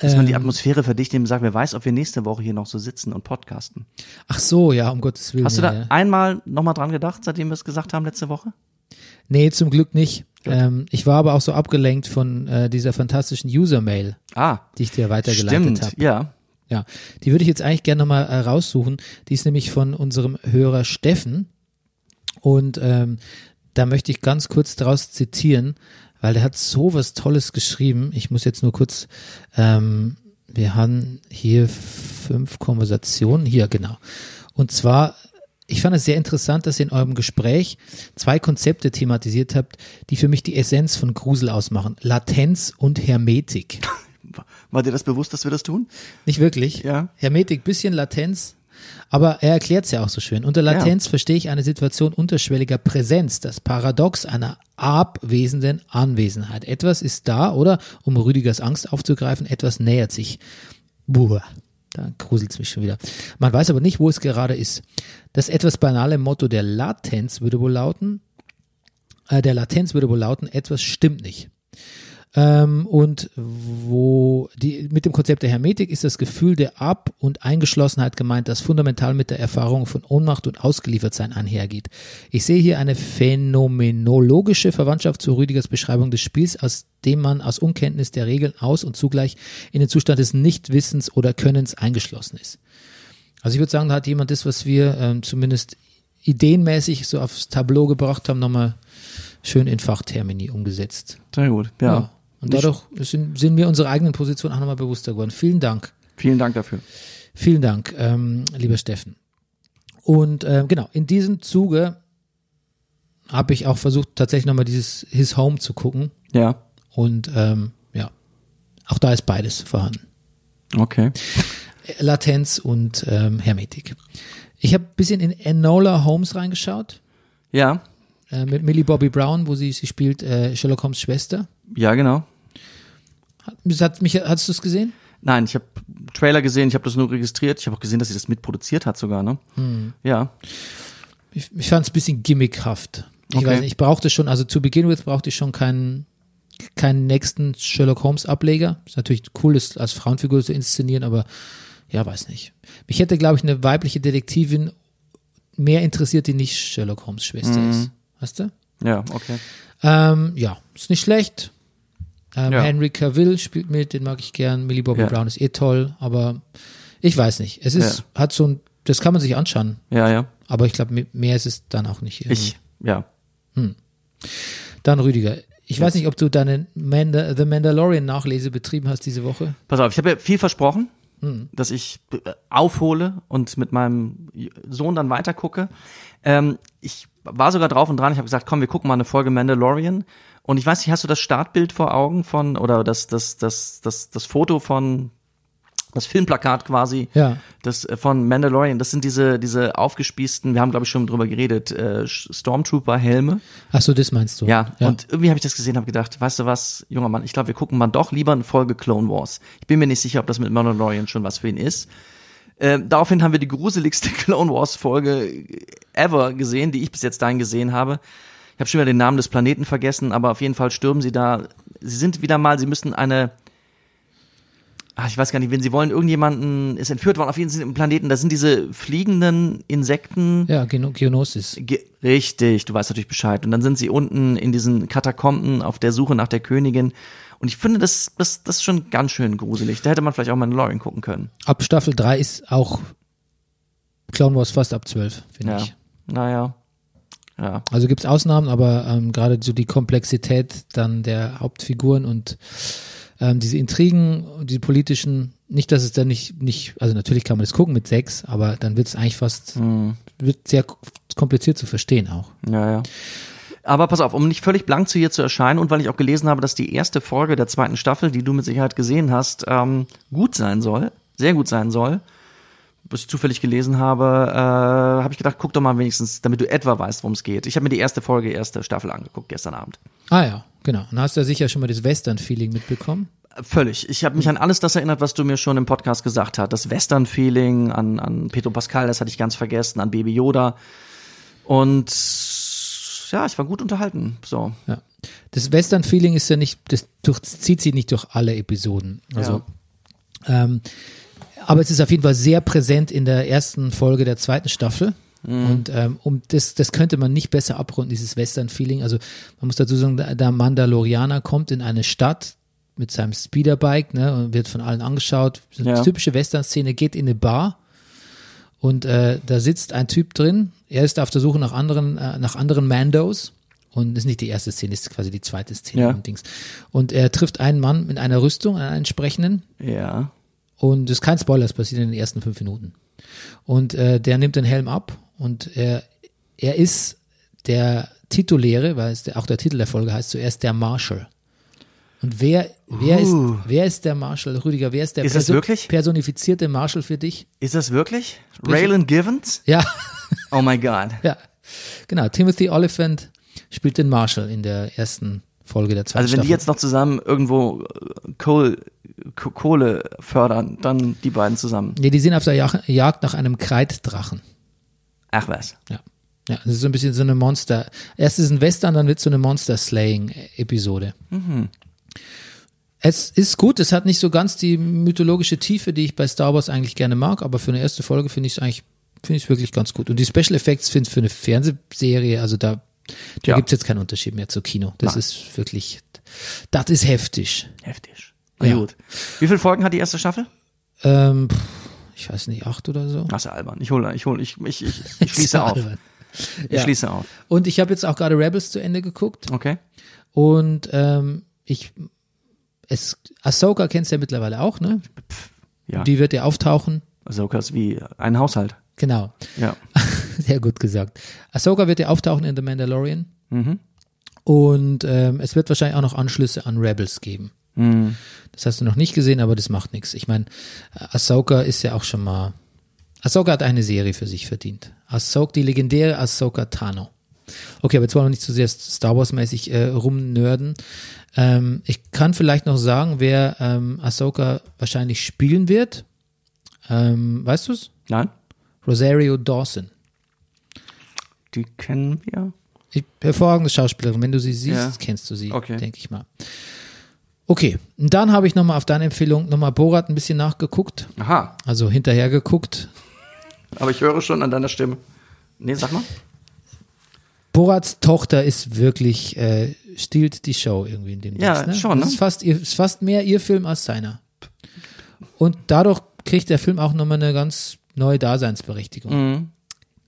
[SPEAKER 2] Dass man die
[SPEAKER 1] Ähm,
[SPEAKER 2] Atmosphäre verdichtet, man sagt, wer weiß, ob wir nächste Woche hier noch so sitzen und podcasten.
[SPEAKER 1] Ach so, ja, um Gottes Willen.
[SPEAKER 2] Hast du
[SPEAKER 1] ja,
[SPEAKER 2] da
[SPEAKER 1] ja.
[SPEAKER 2] einmal nochmal dran gedacht, seitdem wir es gesagt haben letzte Woche?
[SPEAKER 1] Nee, zum Glück nicht. Ähm, ich war aber auch so abgelenkt von äh, dieser fantastischen User-Mail,
[SPEAKER 2] Ah,
[SPEAKER 1] die ich dir weitergeleitet habe.
[SPEAKER 2] ja.
[SPEAKER 1] Ja, die würde ich jetzt eigentlich gerne nochmal äh, raussuchen. Die ist nämlich von unserem Hörer Steffen. Und ähm, da möchte ich ganz kurz daraus zitieren, weil der hat so was Tolles geschrieben. Ich muss jetzt nur kurz, ähm, wir haben hier fünf Konversationen. Hier, genau. Und zwar, ich fand es sehr interessant, dass ihr in eurem Gespräch zwei Konzepte thematisiert habt, die für mich die Essenz von Grusel ausmachen. Latenz und Hermetik.
[SPEAKER 2] War dir das bewusst, dass wir das tun?
[SPEAKER 1] Nicht wirklich.
[SPEAKER 2] Ja.
[SPEAKER 1] Hermetik, bisschen Latenz. Aber er erklärt es ja auch so schön. Unter Latenz verstehe ich eine Situation unterschwelliger Präsenz, das Paradox einer abwesenden Anwesenheit. Etwas ist da oder, um Rüdigers Angst aufzugreifen, etwas nähert sich. Buh, da gruselt mich schon wieder. Man weiß aber nicht, wo es gerade ist. Das etwas banale Motto der Latenz würde wohl lauten, äh, der Latenz würde wohl lauten, etwas stimmt nicht. Ähm, und wo die, mit dem Konzept der Hermetik ist das Gefühl der Ab- und Eingeschlossenheit gemeint, das fundamental mit der Erfahrung von Ohnmacht und Ausgeliefertsein einhergeht. Ich sehe hier eine phänomenologische Verwandtschaft zu Rüdigers Beschreibung des Spiels, aus dem man aus Unkenntnis der Regeln aus und zugleich in den Zustand des Nichtwissens oder Könnens eingeschlossen ist. Also ich würde sagen, da hat jemand das, was wir ähm, zumindest ideenmäßig so aufs Tableau gebracht haben, nochmal schön in Fachtermini umgesetzt.
[SPEAKER 2] Sehr gut, ja.
[SPEAKER 1] Ja. Und dadurch sind, sind mir unsere eigenen Positionen auch nochmal bewusster geworden. Vielen Dank.
[SPEAKER 2] Vielen Dank dafür.
[SPEAKER 1] Vielen Dank, ähm, lieber Steffen. Und ähm, genau, in diesem Zuge habe ich auch versucht, tatsächlich nochmal dieses His Home zu gucken.
[SPEAKER 2] Ja,
[SPEAKER 1] Und ähm, ja, auch da ist beides vorhanden.
[SPEAKER 2] okay.
[SPEAKER 1] Latenz und ähm, Hermetik. Ich habe ein bisschen in Enola Holmes reingeschaut,
[SPEAKER 2] Ja,
[SPEAKER 1] äh, mit Millie Bobby Brown, wo sie, sie spielt äh, Sherlock Holmes Schwester.
[SPEAKER 2] ja, genau.
[SPEAKER 1] Hat mich, hast du es gesehen?
[SPEAKER 2] Nein, ich habe Trailer gesehen, ich habe das nur registriert. Ich habe auch gesehen, dass sie das mitproduziert hat sogar, ne? Ja.
[SPEAKER 1] Ich, ich fand es ein bisschen gimmickhaft. Ich
[SPEAKER 2] Okay.
[SPEAKER 1] weiß nicht, ich brauchte schon, also zu Beginn with brauchte ich schon keinen, keinen nächsten Sherlock Holmes Ableger. Ist natürlich cool, das als Frauenfigur zu inszenieren, aber ja, weiß nicht. Mich hätte, glaube ich, eine weibliche Detektivin mehr interessiert, die nicht Sherlock Holmes Schwester
[SPEAKER 2] Mhm.
[SPEAKER 1] ist. Weißt du?
[SPEAKER 2] Ja, okay.
[SPEAKER 1] Ähm, ja, ist nicht schlecht. Ähm,
[SPEAKER 2] Ja.
[SPEAKER 1] Henry Cavill spielt mit, den mag ich gern. Millie Bobby
[SPEAKER 2] Ja.
[SPEAKER 1] Brown ist eh toll, aber ich weiß nicht. Es ist, hat so ein, das kann man sich anschauen,
[SPEAKER 2] Ja, ja.
[SPEAKER 1] aber ich glaube, mehr ist es dann auch nicht. irgendwie.
[SPEAKER 2] Ich, ja.
[SPEAKER 1] Dann Rüdiger. Ich weiß nicht, ob du deine Manda The Mandalorian Nachlese betrieben hast diese Woche.
[SPEAKER 2] Pass auf, ich habe ja viel versprochen,
[SPEAKER 1] Hm.
[SPEAKER 2] dass ich äh, aufhole und mit meinem Sohn dann weitergucke. Ähm, ich war sogar drauf und dran. Ich habe gesagt, komm, wir gucken mal eine Folge Mandalorian. Und ich weiß nicht, hast du das Startbild vor Augen von oder das das das das das Foto von das Filmplakat quasi
[SPEAKER 1] Ja.
[SPEAKER 2] das äh, von Mandalorian, das sind diese diese aufgespießten, wir haben glaube ich schon drüber geredet, äh, Stormtrooper Helme.
[SPEAKER 1] Ach so, das meinst du?
[SPEAKER 2] Ja, und irgendwie habe ich das gesehen, habe gedacht, weißt du was, junger Mann, ich glaube, wir gucken mal doch lieber eine Folge Clone Wars. Ich bin mir nicht sicher, ob das mit Mandalorian schon was für ihn ist. Ähm, daraufhin haben wir die gruseligste Clone Wars Folge ever gesehen, die ich bis jetzt dahin gesehen habe. Ich habe schon wieder den Namen des Planeten vergessen, aber auf jeden Fall stürmen sie da. Sie sind wieder mal, sie müssen eine Ach, ich weiß gar nicht, wenn sie wollen, irgendjemanden ist entführt worden auf jeden Planeten, da sind diese fliegenden Insekten.
[SPEAKER 1] Ja, Geonosis.
[SPEAKER 2] Ge Richtig, du weißt natürlich Bescheid. Und dann sind sie unten in diesen Katakomben auf der Suche nach der Königin. Und ich finde, das, das, das ist schon ganz schön gruselig. Da hätte man vielleicht auch mal Mandalorian gucken können.
[SPEAKER 1] Ab Staffel 3 ist auch Clone Wars fast ab 12, finde
[SPEAKER 2] Ja.
[SPEAKER 1] ich.
[SPEAKER 2] Naja. Ja.
[SPEAKER 1] Also gibt's Ausnahmen, aber ähm, gerade so die Komplexität dann der Hauptfiguren und ähm, diese Intrigen, die politischen, nicht, dass es dann nicht, nicht, also natürlich kann man das gucken mit sechs, aber dann wird's eigentlich fast,
[SPEAKER 2] Mhm.
[SPEAKER 1] wird sehr kompliziert zu verstehen auch.
[SPEAKER 2] Ja, ja. Aber pass auf, um nicht völlig blank zu hier zu erscheinen und weil ich auch gelesen habe, dass die erste Folge der zweiten Staffel, die du mit Sicherheit gesehen hast, ähm, gut sein soll, sehr gut sein soll, was ich zufällig gelesen habe, äh, habe ich gedacht, guck doch mal wenigstens, damit du etwa weißt, worum es geht. Ich habe mir die erste Folge, erste Staffel angeguckt gestern Abend.
[SPEAKER 1] Ah ja, genau. Und hast du ja sicher schon mal das Western-Feeling mitbekommen.
[SPEAKER 2] Völlig. Ich habe mich an alles das erinnert, was du mir schon im Podcast gesagt hast. Das Western-Feeling, an, an Pedro Pascal, das hatte ich ganz vergessen, an Baby Yoda. Und ja, ich war gut unterhalten. So.
[SPEAKER 1] Ja. Das Western-Feeling ist ja nicht, das durchzieht sie nicht durch alle Episoden. Also, ähm, aber es ist auf jeden Fall sehr präsent in der ersten Folge der zweiten Staffel. Und ähm, um das, das könnte man nicht besser abrunden, dieses Western-Feeling. Also man muss dazu sagen, der Mandalorianer kommt in eine Stadt mit seinem Speederbike ne, und wird von allen angeschaut. So eine
[SPEAKER 2] Ja.
[SPEAKER 1] typische Western-Szene geht in eine Bar und äh, da sitzt ein Typ drin. Er ist auf der Suche nach anderen, äh, nach anderen Mandos. Und das ist nicht die erste Szene, das ist quasi die zweite Szene
[SPEAKER 2] Ja.
[SPEAKER 1] Dings. Und er trifft einen Mann mit einer Rüstung, einen entsprechenden.
[SPEAKER 2] Ja.
[SPEAKER 1] Und das ist kein Spoiler, das passiert in den ersten fünf Minuten. Und äh, der nimmt den Helm ab und er, er ist der Tituläre, weil es der, auch der Titel der Folge heißt, zuerst der Marshal. Und wer, wer, ist, wer ist der Marshal, Rüdiger, wer ist der
[SPEAKER 2] Uh. Ist wirklich?
[SPEAKER 1] personifizierte Marshal für dich?
[SPEAKER 2] Ist das wirklich? Raylan Givens?
[SPEAKER 1] Ja,
[SPEAKER 2] Oh my God.
[SPEAKER 1] ja. Genau, Timothy Oliphant spielt den Marshal in der ersten Folge der zweiten
[SPEAKER 2] Also wenn
[SPEAKER 1] Staffel.
[SPEAKER 2] die jetzt noch zusammen irgendwo äh, Ko- Kohle fördern, dann die beiden zusammen.
[SPEAKER 1] nee, die sind auf der Jag- Jagd nach einem Kreiddrachen.
[SPEAKER 2] Ach was.
[SPEAKER 1] Ja. Ja, das ist so ein bisschen so eine Monster. Erst ist ein Western, dann wird so eine Monster-Slaying-Episode. Es ist gut, es hat nicht so ganz die mythologische Tiefe, die ich bei Star Wars eigentlich gerne mag, aber für eine erste Folge finde ich es eigentlich, finde ich es wirklich ganz gut. Und die Special Effects finde ich für eine Fernsehserie, also da, da
[SPEAKER 2] Ja.
[SPEAKER 1] gibt's jetzt keinen Unterschied mehr zu Kino. Das ist wirklich, das ist heftig.
[SPEAKER 2] Heftig. Na
[SPEAKER 1] Ja.
[SPEAKER 2] gut. Wie viele Folgen hat die erste Staffel?
[SPEAKER 1] Ähm, pff, ich weiß nicht, acht oder so.
[SPEAKER 2] Ach, albern. Ich hole, ich hole, ich, ich, ich, ich schließe auf. Ich
[SPEAKER 1] Ja.
[SPEAKER 2] schließe auf.
[SPEAKER 1] Und ich habe jetzt auch gerade Rebels zu Ende geguckt.
[SPEAKER 2] Okay.
[SPEAKER 1] Und ähm, ich, es, Ahsoka kennst du ja mittlerweile auch, ne?
[SPEAKER 2] Ja.
[SPEAKER 1] Die wird ja auftauchen.
[SPEAKER 2] Ahsoka ist wie ein Haushalt.
[SPEAKER 1] Genau.
[SPEAKER 2] Ja.
[SPEAKER 1] Sehr gut gesagt. Ahsoka wird ja auftauchen in The Mandalorian. Und ähm, es wird wahrscheinlich auch noch Anschlüsse an Rebels geben. Das hast du noch nicht gesehen, aber das macht nichts. Ich meine, Ahsoka ist ja auch schon mal. Ahsoka hat eine Serie für sich verdient. Ahsoka, die legendäre Ahsoka Tano. Okay, aber jetzt wollen wir nicht zu sehr Star Wars-mäßig äh, rumnörden. Ähm, ich kann vielleicht noch sagen, wer ähm, Ahsoka wahrscheinlich spielen wird. Ähm, weißt du's?
[SPEAKER 2] Nein?
[SPEAKER 1] Rosario Dawson.
[SPEAKER 2] Die kennen wir.
[SPEAKER 1] Ich, hervorragende Schauspielerin. Wenn du sie siehst,
[SPEAKER 2] Ja.
[SPEAKER 1] kennst du sie,
[SPEAKER 2] Okay.
[SPEAKER 1] denke ich mal. Okay, und dann habe ich nochmal auf deine Empfehlung nochmal Borat ein bisschen nachgeguckt,
[SPEAKER 2] Aha.
[SPEAKER 1] also hinterher geguckt.
[SPEAKER 2] Aber ich höre schon an deiner Stimme. Nee, sag mal.
[SPEAKER 1] Borats Tochter ist wirklich, äh, stiehlt die Show irgendwie in dem
[SPEAKER 2] Ja,
[SPEAKER 1] Dings, ne?
[SPEAKER 2] schon, ne?
[SPEAKER 1] ist fast, ist fast mehr ihr Film als seiner. Und dadurch kriegt der Film auch nochmal eine ganz neue Daseinsberechtigung.
[SPEAKER 2] Mhm.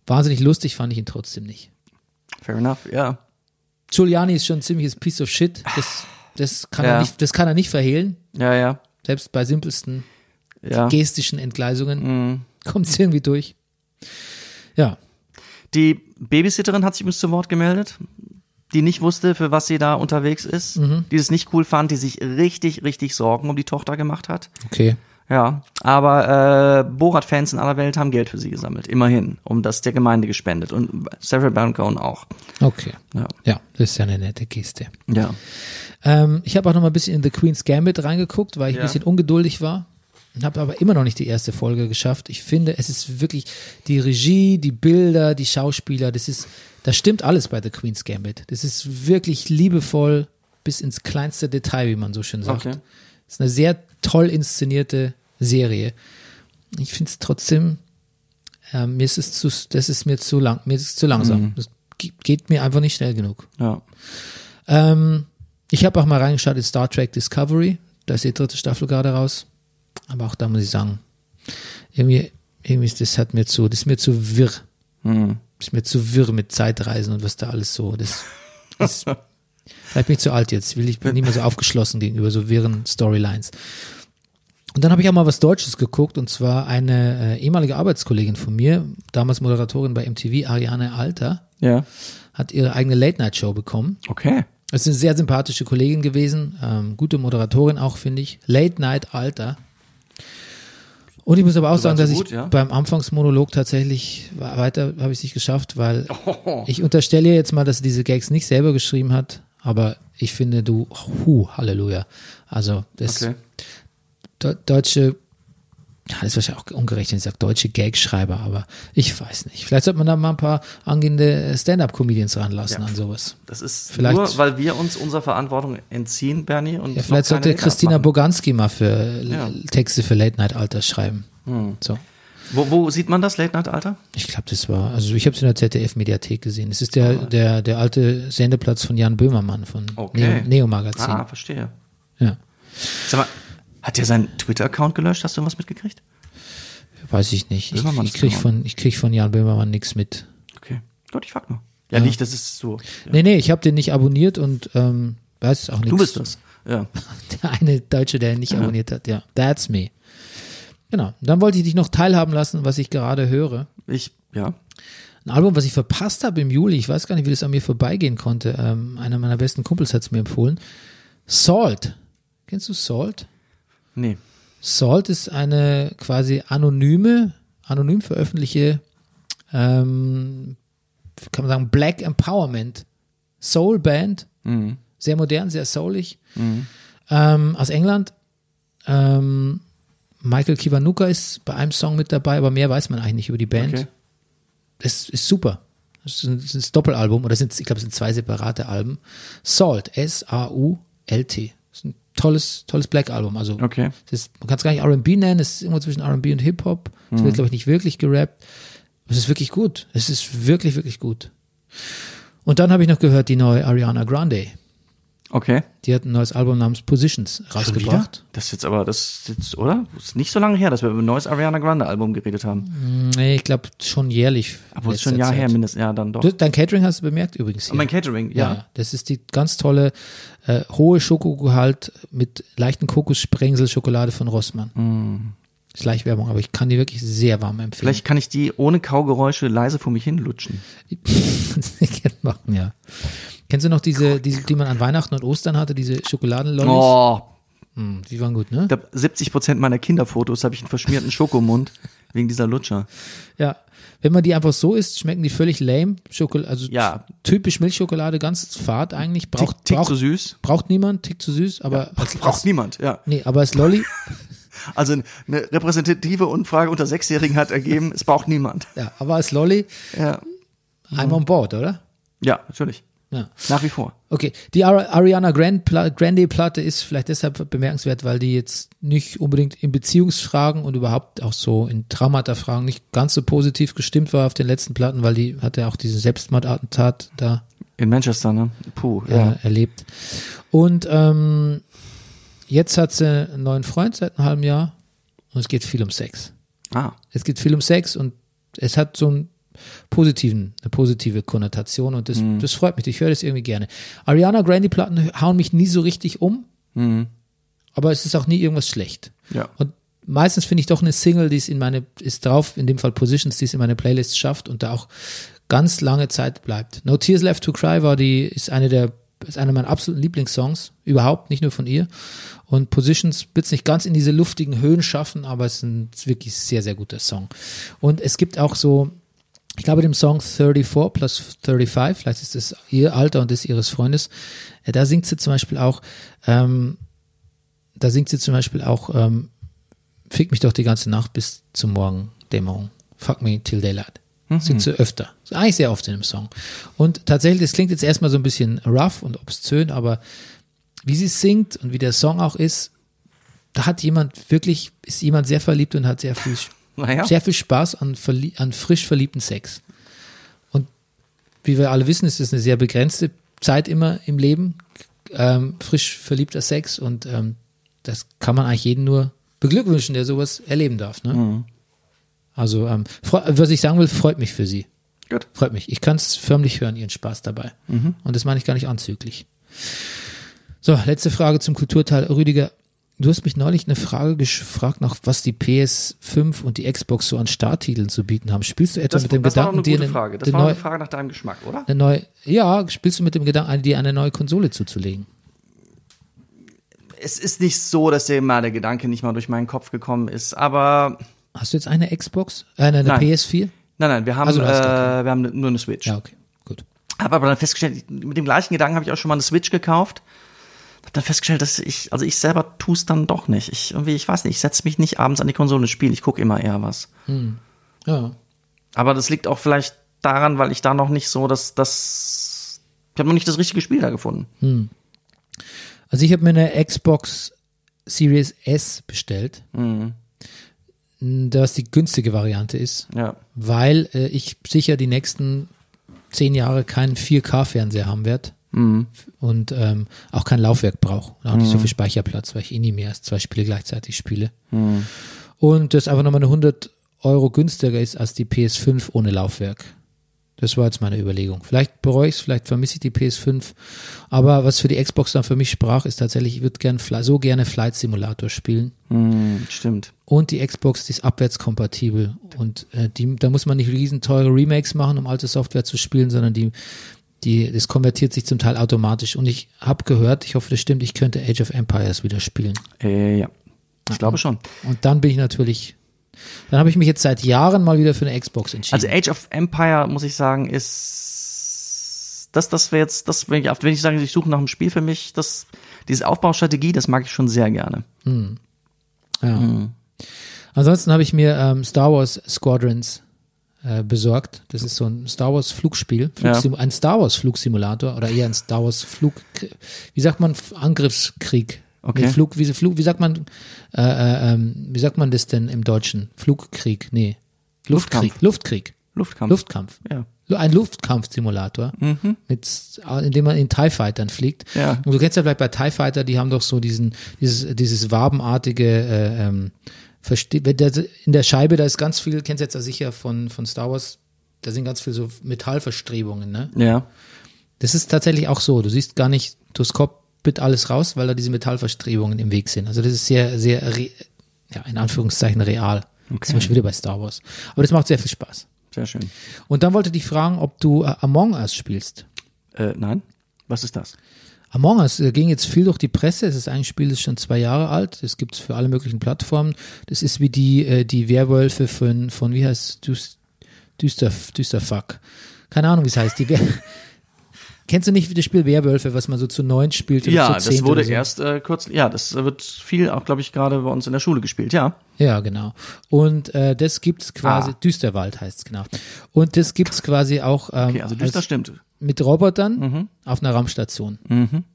[SPEAKER 1] Wahnsinnig lustig fand ich ihn trotzdem nicht.
[SPEAKER 2] Fair enough, ja.
[SPEAKER 1] Giuliani ist schon ein ziemliches Piece of shit. Das, das, kann,
[SPEAKER 2] Ja.
[SPEAKER 1] er nicht, das kann er nicht verhehlen.
[SPEAKER 2] Ja, ja.
[SPEAKER 1] Selbst bei simpelsten
[SPEAKER 2] Ja.
[SPEAKER 1] gestischen Entgleisungen
[SPEAKER 2] Mhm.
[SPEAKER 1] kommt es irgendwie durch. Ja,
[SPEAKER 2] Die Babysitterin hat sich übrigens zu Wort gemeldet, die nicht wusste, für was sie da unterwegs ist,
[SPEAKER 1] Mhm.
[SPEAKER 2] die es nicht cool fand, die sich richtig, richtig Sorgen um die Tochter gemacht hat.
[SPEAKER 1] okay.
[SPEAKER 2] Ja, aber äh, Borat-Fans in aller Welt haben Geld für sie gesammelt, immerhin, um das der Gemeinde gespendet und Sarah Baron Cohen auch.
[SPEAKER 1] Okay.
[SPEAKER 2] Ja,
[SPEAKER 1] Ja, das ist ja eine nette Geste.
[SPEAKER 2] ja.
[SPEAKER 1] Ähm, ich habe auch noch mal ein bisschen in The Queen's Gambit reingeguckt, weil ich
[SPEAKER 2] Ja.
[SPEAKER 1] ein bisschen ungeduldig war. Habe aber immer noch nicht die erste Folge geschafft. Ich finde, es ist wirklich die Regie, die Bilder, die Schauspieler, das ist, das stimmt alles bei The Queen's Gambit. Das ist wirklich liebevoll bis ins kleinste Detail, wie man so schön sagt.
[SPEAKER 2] Okay.
[SPEAKER 1] Es ist eine sehr toll inszenierte Serie. Ich finde es trotzdem, äh, mir ist es zu, das ist mir zu lang, mir ist es zu langsam. Das ge- geht mir einfach nicht schnell genug.
[SPEAKER 2] ja.
[SPEAKER 1] Ähm, ich habe auch mal reingeschaut in Star Trek Discovery. Da ist die dritte Staffel gerade raus. Aber auch da muss ich sagen, irgendwie, irgendwie ist das hat mir zu, das ist mir zu wirr.
[SPEAKER 2] Hm.
[SPEAKER 1] Das ist mir zu wirr mit Zeitreisen und was da alles so. Das ist, vielleicht bin ich zu alt jetzt. Will ich bin nicht mehr so aufgeschlossen gegenüber so wirren Storylines. Und dann habe ich auch mal was Deutsches geguckt und zwar eine äh, ehemalige Arbeitskollegin von mir, damals Moderatorin bei MTV, Ariane Alter,
[SPEAKER 2] Ja.
[SPEAKER 1] hat ihre eigene Late-Night-Show bekommen.
[SPEAKER 2] Okay.
[SPEAKER 1] Es ist eine sehr sympathische Kollegin gewesen, ähm, gute Moderatorin auch, finde ich. Late Night Alter. Und ich muss aber auch sagen,
[SPEAKER 2] so
[SPEAKER 1] dass
[SPEAKER 2] gut,
[SPEAKER 1] ich
[SPEAKER 2] ja?
[SPEAKER 1] beim Anfangsmonolog tatsächlich weiter habe ich es nicht geschafft, weil
[SPEAKER 2] Oh.
[SPEAKER 1] ich unterstelle jetzt mal, dass sie diese Gags nicht selber geschrieben hat, aber ich finde du, hu, Halleluja. Also das
[SPEAKER 2] Okay.
[SPEAKER 1] De deutsche, ja, das ist wahrscheinlich auch ungerecht, wenn ich sage deutsche Gagschreiber, aber ich weiß nicht. Vielleicht sollte man da mal ein paar angehende Stand-up-Comedians ranlassen
[SPEAKER 2] Ja.
[SPEAKER 1] an sowas.
[SPEAKER 2] Das ist
[SPEAKER 1] Vielleicht-
[SPEAKER 2] nur, weil wir uns unserer Verantwortung entziehen, Bernie. Und
[SPEAKER 1] Ja, vielleicht sollte Christina. Boganski mal für äh,
[SPEAKER 2] Ja.
[SPEAKER 1] Texte für Late Night Alter schreiben. So.
[SPEAKER 2] Wo, wo sieht man das, Late Night Alter?
[SPEAKER 1] Ich glaube, das war, also ich habe es in der ZDF-Mediathek gesehen. Es ist der,
[SPEAKER 2] Ah.
[SPEAKER 1] der, der alte Sendeplatz von Jan Böhmermann von
[SPEAKER 2] Okay.
[SPEAKER 1] Neo, Neo Magazin.
[SPEAKER 2] Ah, verstehe.
[SPEAKER 1] Ja.
[SPEAKER 2] Sag mal, hat der seinen Twitter-Account gelöscht? Hast du was mitgekriegt?
[SPEAKER 1] Weiß ich nicht. Ich, ich krieg von, ich krieg von Jan Böhmermann nichts mit.
[SPEAKER 2] Okay. Gut, ich frag nur. Ja, nicht, das ist so. Ja.
[SPEAKER 1] Nee, nee, ich habe den nicht abonniert und ähm, weiß auch nichts.
[SPEAKER 2] Du bist das. Ja.
[SPEAKER 1] Der eine Deutsche, der ihn nicht abonniert hat. Ja, that's me. Genau. Dann wollte ich dich noch teilhaben lassen, was ich gerade höre.
[SPEAKER 2] Ich, ja.
[SPEAKER 1] Ein Album, was ich verpasst habe im Juli. Ich weiß gar nicht, wie das an mir vorbeigehen konnte. Ähm, einer meiner besten Kumpels hat es mir empfohlen. Salt. Kennst du Salt?
[SPEAKER 2] Nee.
[SPEAKER 1] Salt ist eine quasi anonyme, anonym veröffentlichte, ähm, kann man sagen, Black Empowerment Soul Band. Sehr modern, sehr soulig. Ähm, aus England. Ähm, Michael Kiwanuka ist bei einem Song mit dabei, aber mehr weiß man eigentlich nicht über die Band.
[SPEAKER 2] Okay.
[SPEAKER 1] Es ist super. Es ist ein, es ist ein Doppelalbum oder sind, ich glaube, es sind zwei separate Alben. Salt, S-A-U-L-T. Tolles, tolles Black-Album. Also
[SPEAKER 2] Okay.
[SPEAKER 1] ist, man kann es gar nicht R&B nennen, es ist irgendwo zwischen R&B und Hip-Hop. Es wird, glaube ich, nicht wirklich gerappt. Es ist wirklich gut. Es ist wirklich, wirklich gut. Und dann habe ich noch gehört, die neue Ariana Grande.
[SPEAKER 2] Okay.
[SPEAKER 1] Die hat ein neues Album namens Positions rausgebracht.
[SPEAKER 2] Das ist jetzt aber, das ist jetzt, oder? Das ist nicht so lange her, dass wir über ein neues Ariana Grande Album geredet haben.
[SPEAKER 1] Nee, ich glaube schon jährlich.
[SPEAKER 2] Aber ist schon ein Jahr
[SPEAKER 1] Zeit.
[SPEAKER 2] her mindestens. Ja, dann doch.
[SPEAKER 1] Du, dein Catering hast du bemerkt übrigens hier.
[SPEAKER 2] Und mein Catering, ja.
[SPEAKER 1] Ja, das ist die ganz tolle äh, hohe Schokogehalt mit leichten Kokossprengsel Schokolade von Rossmann. Ist leicht Werbung, aber ich kann die wirklich sehr warm empfehlen.
[SPEAKER 2] Vielleicht kann ich die ohne Kaugeräusche leise vor mich hin lutschen.
[SPEAKER 1] Kannst machen, ja. Kennst du noch diese, diese, die man an Weihnachten und Ostern hatte, diese Schokoladenlollis?
[SPEAKER 2] Oh,
[SPEAKER 1] Hm, die waren gut, ne?
[SPEAKER 2] ich glaub, 70 Prozent meiner Kinderfotos habe ich einen verschmierten Schokomund. Wegen dieser Lutscher.
[SPEAKER 1] Ja. Wenn man die einfach so isst, schmecken die völlig lame. Schokol also
[SPEAKER 2] Ja.
[SPEAKER 1] typisch Milchschokolade, ganz fad eigentlich. Braucht,
[SPEAKER 2] Tick, tick
[SPEAKER 1] braucht,
[SPEAKER 2] zu süß.
[SPEAKER 1] braucht niemand, tick zu süß, aber als,
[SPEAKER 2] Braucht niemand, ja.
[SPEAKER 1] nee, aber als Lolli,
[SPEAKER 2] Also eine repräsentative Umfrage unter Sechsjährigen hat ergeben, es braucht niemand.
[SPEAKER 1] ja, aber als Lolli,
[SPEAKER 2] Ja,
[SPEAKER 1] I'm on board, oder?
[SPEAKER 2] ja natürlich.
[SPEAKER 1] Ja.
[SPEAKER 2] Nach wie vor.
[SPEAKER 1] Okay, die Ari Ariana Grande Pla- Grande Platte ist vielleicht deshalb bemerkenswert, weil die jetzt nicht unbedingt in Beziehungsfragen und überhaupt auch so in Traumata-Fragen nicht ganz so positiv gestimmt war auf den letzten Platten, weil die hatte auch diesen Selbstmordattentat da
[SPEAKER 2] In Manchester, ne? Puh,
[SPEAKER 1] äh,
[SPEAKER 2] ja.
[SPEAKER 1] erlebt. Und ähm, jetzt hat sie einen neuen Freund seit einem halben Jahr und es geht viel um Sex.
[SPEAKER 2] Ah,
[SPEAKER 1] Es geht viel um Sex und es hat so einen positiven, eine positive Konnotation und das,
[SPEAKER 2] Mhm.
[SPEAKER 1] das freut mich. Ich höre das irgendwie gerne. Ariana Grande Platten hauen mich nie so richtig um, aber es ist auch nie irgendwas schlecht.
[SPEAKER 2] Mhm. ja.
[SPEAKER 1] Und meistens finde ich doch eine Single, die es in meine, ist drauf, in dem Fall Positions, die es in meine Playlist schafft und da auch ganz lange Zeit bleibt. No Tears Left to Cry war die, ist eine der, ist einer meiner absoluten Lieblingssongs, überhaupt, nicht nur von ihr. Und Positions wird es nicht ganz in diese luftigen Höhen schaffen, aber es ist ein wirklich sehr, sehr guter Song. Und es gibt auch so, ich glaube, dem Song 34 plus 35, vielleicht ist es ihr Alter und das ihres Freundes, äh, da singt sie zum Beispiel auch, ähm, da singt sie zum Beispiel auch, ähm, Fick mich doch die ganze Nacht bis zum Morgendämmerung. Fuck me till daylight. Singt sie öfter. Eigentlich sehr oft in dem Song. Und tatsächlich, das klingt jetzt erstmal so ein bisschen rough und obszön, aber wie sie singt und wie der Song auch ist, da hat jemand wirklich, ist jemand sehr verliebt und hat sehr viel,
[SPEAKER 2] Naja.
[SPEAKER 1] sehr viel Spaß an, an frisch verliebten Sex. Und wie wir alle wissen, ist es eine sehr begrenzte Zeit immer im Leben, ähm, frisch verliebter Sex und ähm, das kann man eigentlich jeden nur beglückwünschen, der sowas erleben darf. Ne? Also, ähm, was ich sagen will, freut mich für sie.
[SPEAKER 2] Gut.
[SPEAKER 1] Freut mich. Ich kann es förmlich hören, ihren Spaß dabei. Und das meine ich gar nicht anzüglich. So, letzte Frage zum Kulturteil. Rüdiger, du hast mich neulich eine Frage gefragt, nach was die PS5 und die Xbox so an Starttiteln zu bieten haben. Spielst du etwa
[SPEAKER 2] Das,
[SPEAKER 1] mit dem
[SPEAKER 2] das war doch
[SPEAKER 1] Gedanken,
[SPEAKER 2] eine
[SPEAKER 1] dir
[SPEAKER 2] gute Frage. Das
[SPEAKER 1] eine,
[SPEAKER 2] war
[SPEAKER 1] neue,
[SPEAKER 2] eine Frage nach deinem Geschmack, oder?
[SPEAKER 1] eine neue, ja, spielst du mit dem Gedanken, dir eine neue Konsole zuzulegen?
[SPEAKER 2] Es ist nicht so, dass dir mal der Gedanke nicht mal durch meinen Kopf gekommen ist, aber
[SPEAKER 1] Hast du jetzt eine Xbox? Äh, eine, eine
[SPEAKER 2] Nein.
[SPEAKER 1] PS4?
[SPEAKER 2] nein, nein, wir haben,
[SPEAKER 1] Also
[SPEAKER 2] äh, wir haben nur eine Switch.
[SPEAKER 1] Ja, okay, gut.
[SPEAKER 2] Habe aber dann festgestellt, mit dem gleichen Gedanken habe ich auch schon mal eine Switch gekauft. Habe dann festgestellt, dass ich, also ich selber tue es dann doch nicht. Ich irgendwie, ich weiß nicht, ich setze mich nicht abends an die Konsole und spiele. Ich gucke immer eher was.
[SPEAKER 1] Ja.
[SPEAKER 2] Aber das liegt auch vielleicht daran, weil ich da noch nicht so das, das, ich habe noch nicht das richtige Spiel da gefunden.
[SPEAKER 1] Also ich habe mir eine Xbox Series S bestellt,
[SPEAKER 2] Mhm.
[SPEAKER 1] das die günstige Variante ist,
[SPEAKER 2] Ja.
[SPEAKER 1] weil äh, ich sicher die nächsten zehn Jahre keinen 4K-Fernseher haben werde
[SPEAKER 2] Mhm.
[SPEAKER 1] und ähm, auch kein Laufwerk brauche und auch nicht so viel Speicherplatz, weil ich eh nie mehr als zwei Spiele gleichzeitig spiele.
[SPEAKER 2] Mhm.
[SPEAKER 1] Und das einfach nochmal eine 100 Euro günstiger ist als die PS5 ohne Laufwerk. Das war jetzt meine Überlegung. Vielleicht bereue ich es, vielleicht vermisse ich die PS5. Aber was für die Xbox dann für mich sprach, ist tatsächlich, ich würde gern, so gerne Flight Simulator spielen.
[SPEAKER 2] Mhm, stimmt.
[SPEAKER 1] Und die Xbox, die ist abwärtskompatibel. Und äh, die, da muss man nicht riesen teure Remakes machen, um alte Software zu spielen, sondern die, die, das konvertiert sich zum Teil automatisch. Und ich habe gehört, ich hoffe, das stimmt, ich könnte Age of Empires wieder spielen.
[SPEAKER 2] Äh, ja. Ich glaube schon.
[SPEAKER 1] Und dann bin ich natürlich, dann habe ich mich jetzt seit Jahren mal wieder für eine Xbox entschieden.
[SPEAKER 2] Also Age of Empire, muss ich sagen, ist das, das wäre jetzt, das, wenn ich, wenn ich sage, ich suche nach einem Spiel für mich, das, diese Aufbaustrategie, das mag ich schon sehr gerne.
[SPEAKER 1] Ja.
[SPEAKER 2] Mhm.
[SPEAKER 1] Ansonsten habe ich mir ähm, Star Wars Squadrons äh, besorgt. Das ist so ein Star Wars Flugspiel, Flugsim ein Star Wars Flugsimulator oder eher ein Star Wars Flug, wie sagt man Angriffskrieg?
[SPEAKER 2] Okay.
[SPEAKER 1] Nee, Flug, wie, Flug, wie sagt man, äh, äh, ähm, wie sagt man das denn im Deutschen? Flugkrieg? Nee, Luftkrieg, Luftkrieg,
[SPEAKER 2] Luftkampf.
[SPEAKER 1] Luftkampf.
[SPEAKER 2] Ja.
[SPEAKER 1] Ein Luftkampfsimulator, mit, in dem man in TIE Fightern fliegt.
[SPEAKER 2] Ja.
[SPEAKER 1] Und du kennst ja vielleicht bei TIE Fighter, die haben doch so diesen, dieses, dieses wabenartige, äh, ähm, verste- wenn der, in der Scheibe, da ist ganz viel, kennst du jetzt ja sicher von, von Star Wars, da sind ganz viel so Metallverstrebungen, ne?
[SPEAKER 2] Ja.
[SPEAKER 1] Das ist tatsächlich auch so. Du siehst gar nicht durchs Cockpit alles raus, weil da diese Metallverstrebungen im Weg sind. Also das ist sehr, sehr, ja, in Anführungszeichen real. Okay. Zum Beispiel wieder bei Star Wars. Aber das macht sehr viel Spaß.
[SPEAKER 2] Sehr schön.
[SPEAKER 1] Und dann wollte ich dich fragen, ob du äh, Among Us spielst.
[SPEAKER 2] Äh, nein. Was ist das?
[SPEAKER 1] Among Us äh, ging jetzt viel durch die Presse. Es ist ein Spiel, das ist schon zwei Jahre alt. Das gibt's für alle möglichen Plattformen. Das ist wie die, äh, die Werwölfe von, von wie heißt Düs- Düster, Düsterfuck. Keine Ahnung, wie es heißt. Die Wer Kennst du nicht das Spiel Werwölfe, was man so zu neun spielt? Oder
[SPEAKER 2] Ja,
[SPEAKER 1] zu
[SPEAKER 2] das wurde
[SPEAKER 1] so?
[SPEAKER 2] erst äh, kurz, ja, das wird viel auch, glaube ich, gerade bei uns in der Schule gespielt, ja.
[SPEAKER 1] Ja, genau. Und äh, das gibt's quasi,
[SPEAKER 2] Ah.
[SPEAKER 1] Düsterwald heißt's genau. Und das gibt's quasi auch ähm,
[SPEAKER 2] Okay, also düster
[SPEAKER 1] als,
[SPEAKER 2] stimmt.
[SPEAKER 1] Mit Robotern
[SPEAKER 2] Mhm.
[SPEAKER 1] auf einer Raumstation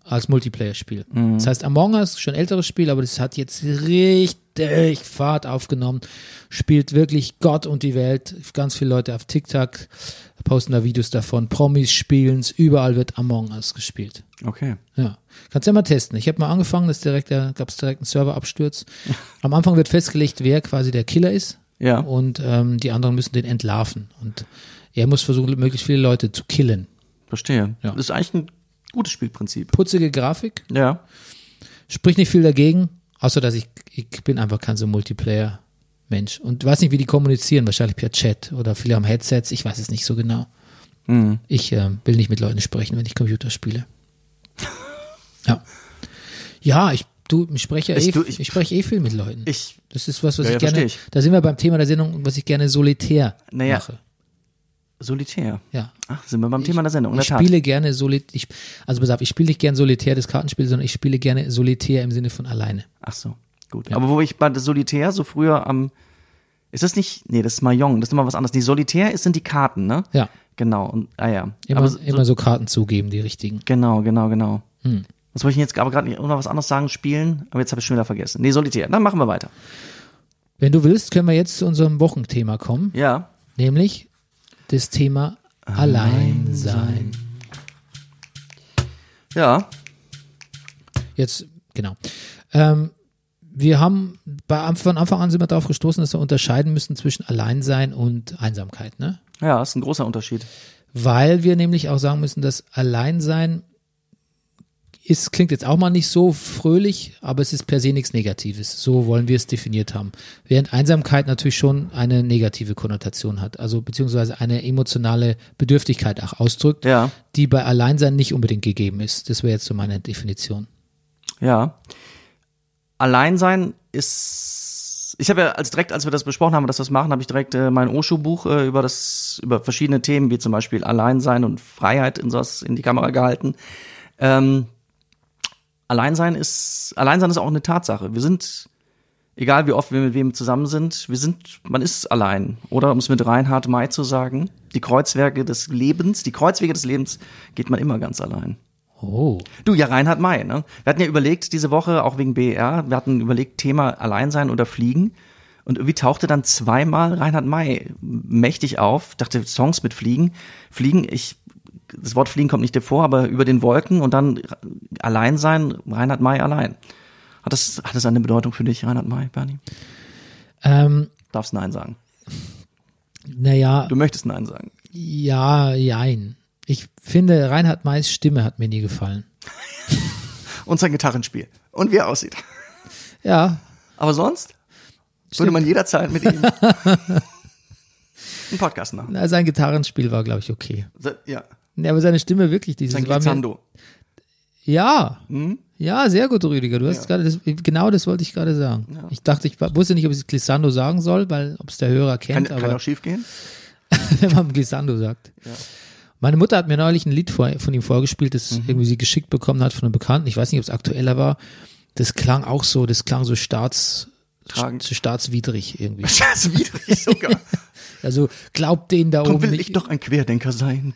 [SPEAKER 1] als Multiplayer-Spiel. Das heißt, Among Us, schon älteres Spiel, aber das hat jetzt richtig Fahrt aufgenommen. Spielt wirklich Gott und die Welt. Ganz viele Leute auf TikTok posten da Videos davon. Promis spielen's, überall wird Among Us gespielt.
[SPEAKER 2] Okay.
[SPEAKER 1] Ja, kannst ja mal testen. Ich habe mal angefangen, das direkt, da gab es direkt einen Serverabsturz. Am Anfang wird festgelegt, wer quasi der Killer ist
[SPEAKER 2] Ja.
[SPEAKER 1] und ähm, die anderen müssen den entlarven. Und er muss versuchen, möglichst viele Leute zu killen.
[SPEAKER 2] Verstehe.
[SPEAKER 1] Ja.
[SPEAKER 2] Das ist eigentlich ein gutes Spielprinzip.
[SPEAKER 1] Putzige Grafik,
[SPEAKER 2] Ja.
[SPEAKER 1] spricht nicht viel dagegen, außer dass ich, ich bin einfach kein so Multiplayer-Mensch. Und weiß nicht, wie die kommunizieren, wahrscheinlich per Chat oder viele haben Headsets, ich weiß es nicht so genau.
[SPEAKER 2] Mhm.
[SPEAKER 1] Ich äh, will nicht mit Leuten sprechen, wenn ich Computer spiele. Ja. Ja, ich, du, ich spreche ja
[SPEAKER 2] Ich-
[SPEAKER 1] eh,
[SPEAKER 2] du,
[SPEAKER 1] ich,
[SPEAKER 2] ich-
[SPEAKER 1] spreche eh viel mit Leuten.
[SPEAKER 2] Ich,
[SPEAKER 1] Das ist was, was
[SPEAKER 2] Ja,
[SPEAKER 1] ich
[SPEAKER 2] ja,
[SPEAKER 1] gerne,
[SPEAKER 2] ich.
[SPEAKER 1] da sind wir beim Thema der Sendung, was ich gerne solitär
[SPEAKER 2] Naja.
[SPEAKER 1] mache.
[SPEAKER 2] Solitär.
[SPEAKER 1] Ja.
[SPEAKER 2] Ach, sind wir beim Thema der Sendung. In
[SPEAKER 1] Ich
[SPEAKER 2] der
[SPEAKER 1] spiele gerne solitär, ich, also pass auf, ich spiele nicht gern solitär das Kartenspiel, sondern ich spiele gerne solitär im Sinne von alleine.
[SPEAKER 2] Ach so, gut. Aber wo ich bei Solitär so früher am, ist das nicht, nee, das ist Mahjong, das ist nochmal was anderes. Die Solitär ist, sind die Karten, ne?
[SPEAKER 1] Ja.
[SPEAKER 2] Genau, und, ah ja.
[SPEAKER 1] Immer,
[SPEAKER 2] so,
[SPEAKER 1] immer so Karten zugeben, die richtigen.
[SPEAKER 2] Genau, genau, genau.
[SPEAKER 1] Hm.
[SPEAKER 2] Was wollte ich jetzt aber gerade nicht noch was anderes sagen, spielen, aber jetzt habe ich schon wieder vergessen. Nee, Solitär. Dann machen wir weiter.
[SPEAKER 1] Wenn du willst, können wir jetzt zu unserem Wochenthema kommen,
[SPEAKER 2] Ja.
[SPEAKER 1] nämlich das Thema Alleinsein.
[SPEAKER 2] Ja.
[SPEAKER 1] Jetzt, genau. Ähm, wir haben bei, von Anfang an sind wir darauf gestoßen, dass wir unterscheiden müssen zwischen Alleinsein und Einsamkeit, ne?
[SPEAKER 2] Ja, ist ein großer Unterschied.
[SPEAKER 1] Weil wir nämlich auch sagen müssen, dass Alleinsein ist, klingt jetzt auch mal nicht so fröhlich, aber es ist per se nichts Negatives. So wollen wir es definiert haben. Während Einsamkeit natürlich schon eine negative Konnotation hat, also beziehungsweise eine emotionale Bedürftigkeit auch ausdrückt,
[SPEAKER 2] Ja.
[SPEAKER 1] die bei Alleinsein nicht unbedingt gegeben ist. Das wäre jetzt so meine Definition.
[SPEAKER 2] Ja. Alleinsein ist. Ich habe ja als direkt, als wir das besprochen haben, dass wir das machen, habe ich direkt äh, mein Osho-Buch äh, über das, über verschiedene Themen, wie zum Beispiel Alleinsein und Freiheit in sowas in die Kamera gehalten. Ähm, Alleinsein ist, Alleinsein ist auch eine Tatsache. Wir sind, egal wie oft wir mit wem zusammen sind, wir sind, man ist allein. Oder um es mit Reinhard May zu sagen, die Kreuzwerke des Lebens, die Kreuzwege des Lebens geht man immer ganz allein.
[SPEAKER 1] Oh.
[SPEAKER 2] Du, ja, Reinhard May, ne? Wir hatten ja überlegt, diese Woche, auch wegen BER, wir hatten überlegt, Thema Alleinsein oder Fliegen. Und irgendwie tauchte dann zweimal Reinhard May mächtig auf, dachte Songs mit Fliegen. Fliegen, ich, das Wort Fliegen kommt nicht dir vor, aber über den Wolken und dann Alleinsein, Reinhard May allein. Hat das, hat das eine Bedeutung für dich, Reinhard May, Bernie?
[SPEAKER 1] Ähm,
[SPEAKER 2] Darfst Nein sagen.
[SPEAKER 1] naja,
[SPEAKER 2] Du möchtest Nein sagen.
[SPEAKER 1] ja, jein. Ich finde, Reinhard Mays Stimme hat mir nie gefallen.
[SPEAKER 2] Und sein Gitarrenspiel. Und wie er aussieht.
[SPEAKER 1] Ja,
[SPEAKER 2] Aber sonst würde
[SPEAKER 1] Stimmt.
[SPEAKER 2] man jederzeit mit ihm einen Podcast machen.
[SPEAKER 1] na, sein Gitarrenspiel war, glaube ich, okay.
[SPEAKER 2] Ja.
[SPEAKER 1] Nee, aber seine Stimme wirklich, dieses
[SPEAKER 2] Sein
[SPEAKER 1] war mir. Ja,
[SPEAKER 2] Hm?
[SPEAKER 1] ja, sehr gut, Rüdiger. Du hast gerade, das, genau das wollte ich gerade sagen. Ich dachte, ich wusste nicht, ob ich Glissando sagen soll, weil, ob es der Hörer
[SPEAKER 2] Kann,
[SPEAKER 1] kennt,
[SPEAKER 2] kann
[SPEAKER 1] aber
[SPEAKER 2] auch schief gehen.
[SPEAKER 1] wenn man Glissando sagt. Meine Mutter hat mir neulich ein Lied vor, von ihm vorgespielt, das
[SPEAKER 2] Mhm.
[SPEAKER 1] irgendwie sie geschickt bekommen hat von einem Bekannten. Ich weiß nicht, ob es aktueller war. Das klang auch so, das klang so staats, staatswidrig irgendwie.
[SPEAKER 2] Das ist widrig sogar.
[SPEAKER 1] Also glaubt denen da
[SPEAKER 2] Darum
[SPEAKER 1] oben
[SPEAKER 2] will
[SPEAKER 1] nicht.
[SPEAKER 2] ich doch ein Querdenker sein.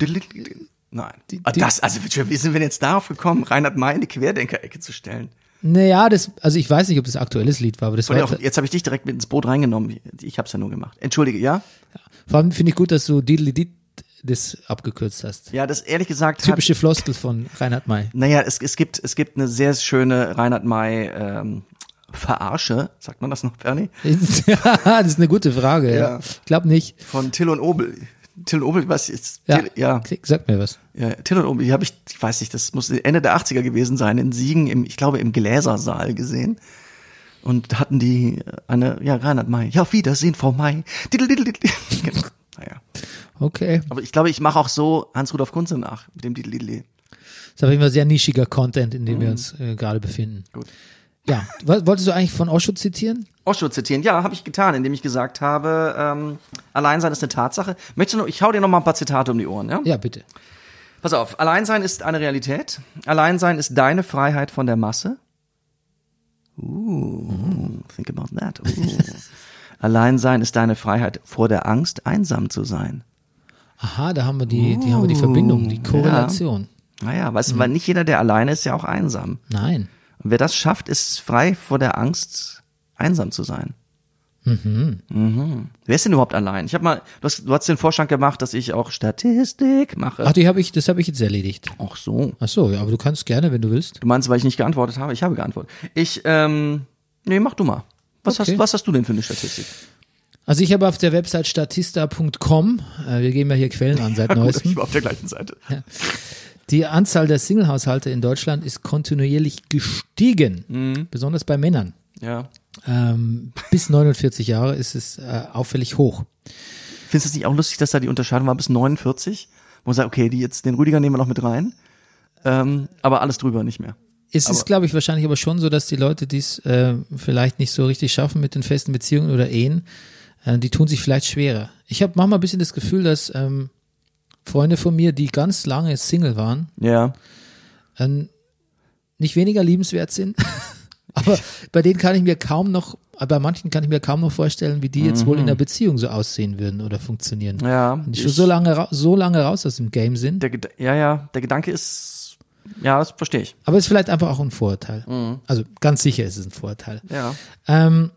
[SPEAKER 2] Nein. Ah,
[SPEAKER 1] die-
[SPEAKER 2] das, also wie sind wir jetzt darauf gekommen, Reinhard May in die Querdenker-Ecke zu stellen?
[SPEAKER 1] Naja, das, also ich weiß nicht, ob das aktuelles Lied war, aber das war,
[SPEAKER 2] auch, jetzt habe ich dich direkt mit ins Boot reingenommen. Ich habe es ja nur gemacht. Entschuldige, ja?
[SPEAKER 1] vor allem finde ich gut, dass du Diddly das abgekürzt hast.
[SPEAKER 2] Ja, das ehrlich gesagt hat,
[SPEAKER 1] Typische Floskel von Reinhard May.
[SPEAKER 2] Naja, es, es gibt es gibt eine sehr schöne Reinhard May ähm, Verarsche, sagt man das noch, Bernie?
[SPEAKER 1] das ist eine gute Frage. Ja.
[SPEAKER 2] Ja.
[SPEAKER 1] Ich glaube nicht.
[SPEAKER 2] Von Till und Obel. Till und Obel, was ist?
[SPEAKER 1] Ja.
[SPEAKER 2] Till, ja.
[SPEAKER 1] Sag mir was.
[SPEAKER 2] Ja, Till und Obel, die habe ich, ich weiß nicht, das muss Ende der 80er gewesen sein, in Siegen, im, ich glaube im Gläsersaal gesehen. Und hatten die eine, ja, Reinhard May. Ja, auf Wiedersehen, Frau May. Diddle, diddle, diddle. Genau. Naja.
[SPEAKER 1] Okay.
[SPEAKER 2] Aber ich glaube, ich mache auch so Hans-Rudolf Kunze nach, mit dem Diddle, diddle.
[SPEAKER 1] ist aber immer sehr nischiger Content, in dem wir uns äh, gerade befinden.
[SPEAKER 2] Gut.
[SPEAKER 1] Ja, wolltest du eigentlich von Osho zitieren?
[SPEAKER 2] Osho zitieren. Ja, habe ich getan, indem ich gesagt habe, ähm, Alleinsein ist eine Tatsache. Möchtest du noch, ich hau dir noch mal ein paar Zitate um die Ohren, ja?
[SPEAKER 1] Ja, bitte.
[SPEAKER 2] Pass auf, Alleinsein ist eine Realität. Alleinsein ist deine Freiheit von der Masse. Uh, think about that. Uh. Alleinsein ist deine Freiheit vor der Angst, einsam zu sein.
[SPEAKER 1] Aha, da haben wir die, die haben wir die Verbindung, die Korrelation.
[SPEAKER 2] Naja, weißt du, weil nicht jeder, der alleine ist, ja auch einsam.
[SPEAKER 1] Nein.
[SPEAKER 2] Und wer das schafft, ist frei vor der Angst, einsam zu sein. Mhm. Wer ist denn überhaupt allein? Ich habe mal, du hast, du hast den Vorschlag gemacht, dass ich auch Statistik mache.
[SPEAKER 1] Ach, die habe ich, das habe ich jetzt erledigt.
[SPEAKER 2] Ach so.
[SPEAKER 1] Ach so, ja, aber du kannst gerne, wenn du willst.
[SPEAKER 2] Du meinst, weil ich nicht geantwortet habe? Ich habe geantwortet. Ich, ähm, nee, mach du mal. Was,
[SPEAKER 1] Okay.
[SPEAKER 2] hast, was hast du denn für eine Statistik?
[SPEAKER 1] Also ich habe auf der Website statista.com, äh, wir geben ja hier Quellen an seit neuestem,
[SPEAKER 2] ich war auf der gleichen Seite.
[SPEAKER 1] Die Anzahl der Singlehaushalte in Deutschland ist kontinuierlich gestiegen,
[SPEAKER 2] Mhm.
[SPEAKER 1] besonders bei Männern.
[SPEAKER 2] Ja.
[SPEAKER 1] Ähm, bis 49 Jahre ist es äh, auffällig hoch.
[SPEAKER 2] Findest du es nicht auch lustig, dass da die Unterscheidung war bis 49? Wo man sagt, okay, die jetzt, den Rüdiger nehmen wir noch mit rein. Ähm, aber alles drüber nicht mehr.
[SPEAKER 1] Es ist, glaube ich, wahrscheinlich aber schon so, dass die Leute dies äh, vielleicht nicht so richtig schaffen mit den festen Beziehungen oder Ehen. Äh, die tun sich vielleicht schwerer. Ich habe manchmal ein bisschen das Gefühl, dass ähm, Freunde von mir, die ganz lange Single waren,
[SPEAKER 2] Ja.
[SPEAKER 1] ähm, nicht weniger liebenswert sind. aber bei denen kann ich mir kaum noch, bei manchen kann ich mir kaum noch vorstellen, wie die jetzt wohl in einer Beziehung so aussehen würden oder funktionieren.
[SPEAKER 2] Mhm. Ja.
[SPEAKER 1] Wenn die schon so lange, so lange raus aus dem Game sind.
[SPEAKER 2] Der, ja, ja, der Gedanke ist, ja, das verstehe ich.
[SPEAKER 1] Aber es ist vielleicht einfach auch ein Vorurteil.
[SPEAKER 2] Mhm.
[SPEAKER 1] Also ganz sicher ist es ein Vorurteil.
[SPEAKER 2] Ja.
[SPEAKER 1] Ähm,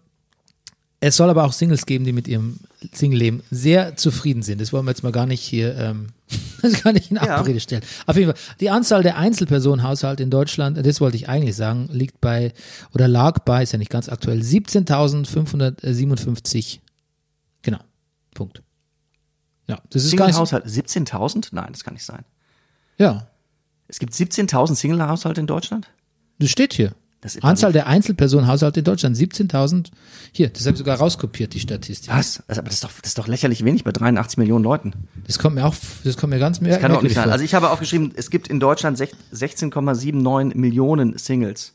[SPEAKER 1] es soll aber auch Singles geben, die mit ihrem Single-Leben sehr zufrieden sind. Das wollen wir jetzt mal gar nicht hier, ähm, das kann ich in
[SPEAKER 2] Ja.
[SPEAKER 1] Abrede stellen. Auf jeden Fall, die Anzahl der Einzelpersonenhaushalte in Deutschland, das wollte ich eigentlich sagen, liegt bei, oder lag bei, ist ja nicht ganz aktuell, 17.557. Genau. Punkt. Ja, das ist
[SPEAKER 2] Single-Haushalt, 17.000? Nein, das kann nicht sein.
[SPEAKER 1] ja,
[SPEAKER 2] Es gibt 17.000 Single-Haushalte in Deutschland?
[SPEAKER 1] das steht hier.
[SPEAKER 2] Das
[SPEAKER 1] Anzahl der Einzelpersonenhaushalte in Deutschland, 17.000. Hier, das habe ich sogar rauskopiert, die Statistik.
[SPEAKER 2] Was? Also, aber das ist, doch, das ist doch lächerlich wenig bei 83 Millionen Leuten.
[SPEAKER 1] Das kommt mir auch, das kommt mir ganz mer
[SPEAKER 2] Kann doch
[SPEAKER 1] merkwürdig
[SPEAKER 2] nicht sein.
[SPEAKER 1] vor.
[SPEAKER 2] Also ich habe aufgeschrieben, es gibt in Deutschland sech- 16,79 Millionen Singles.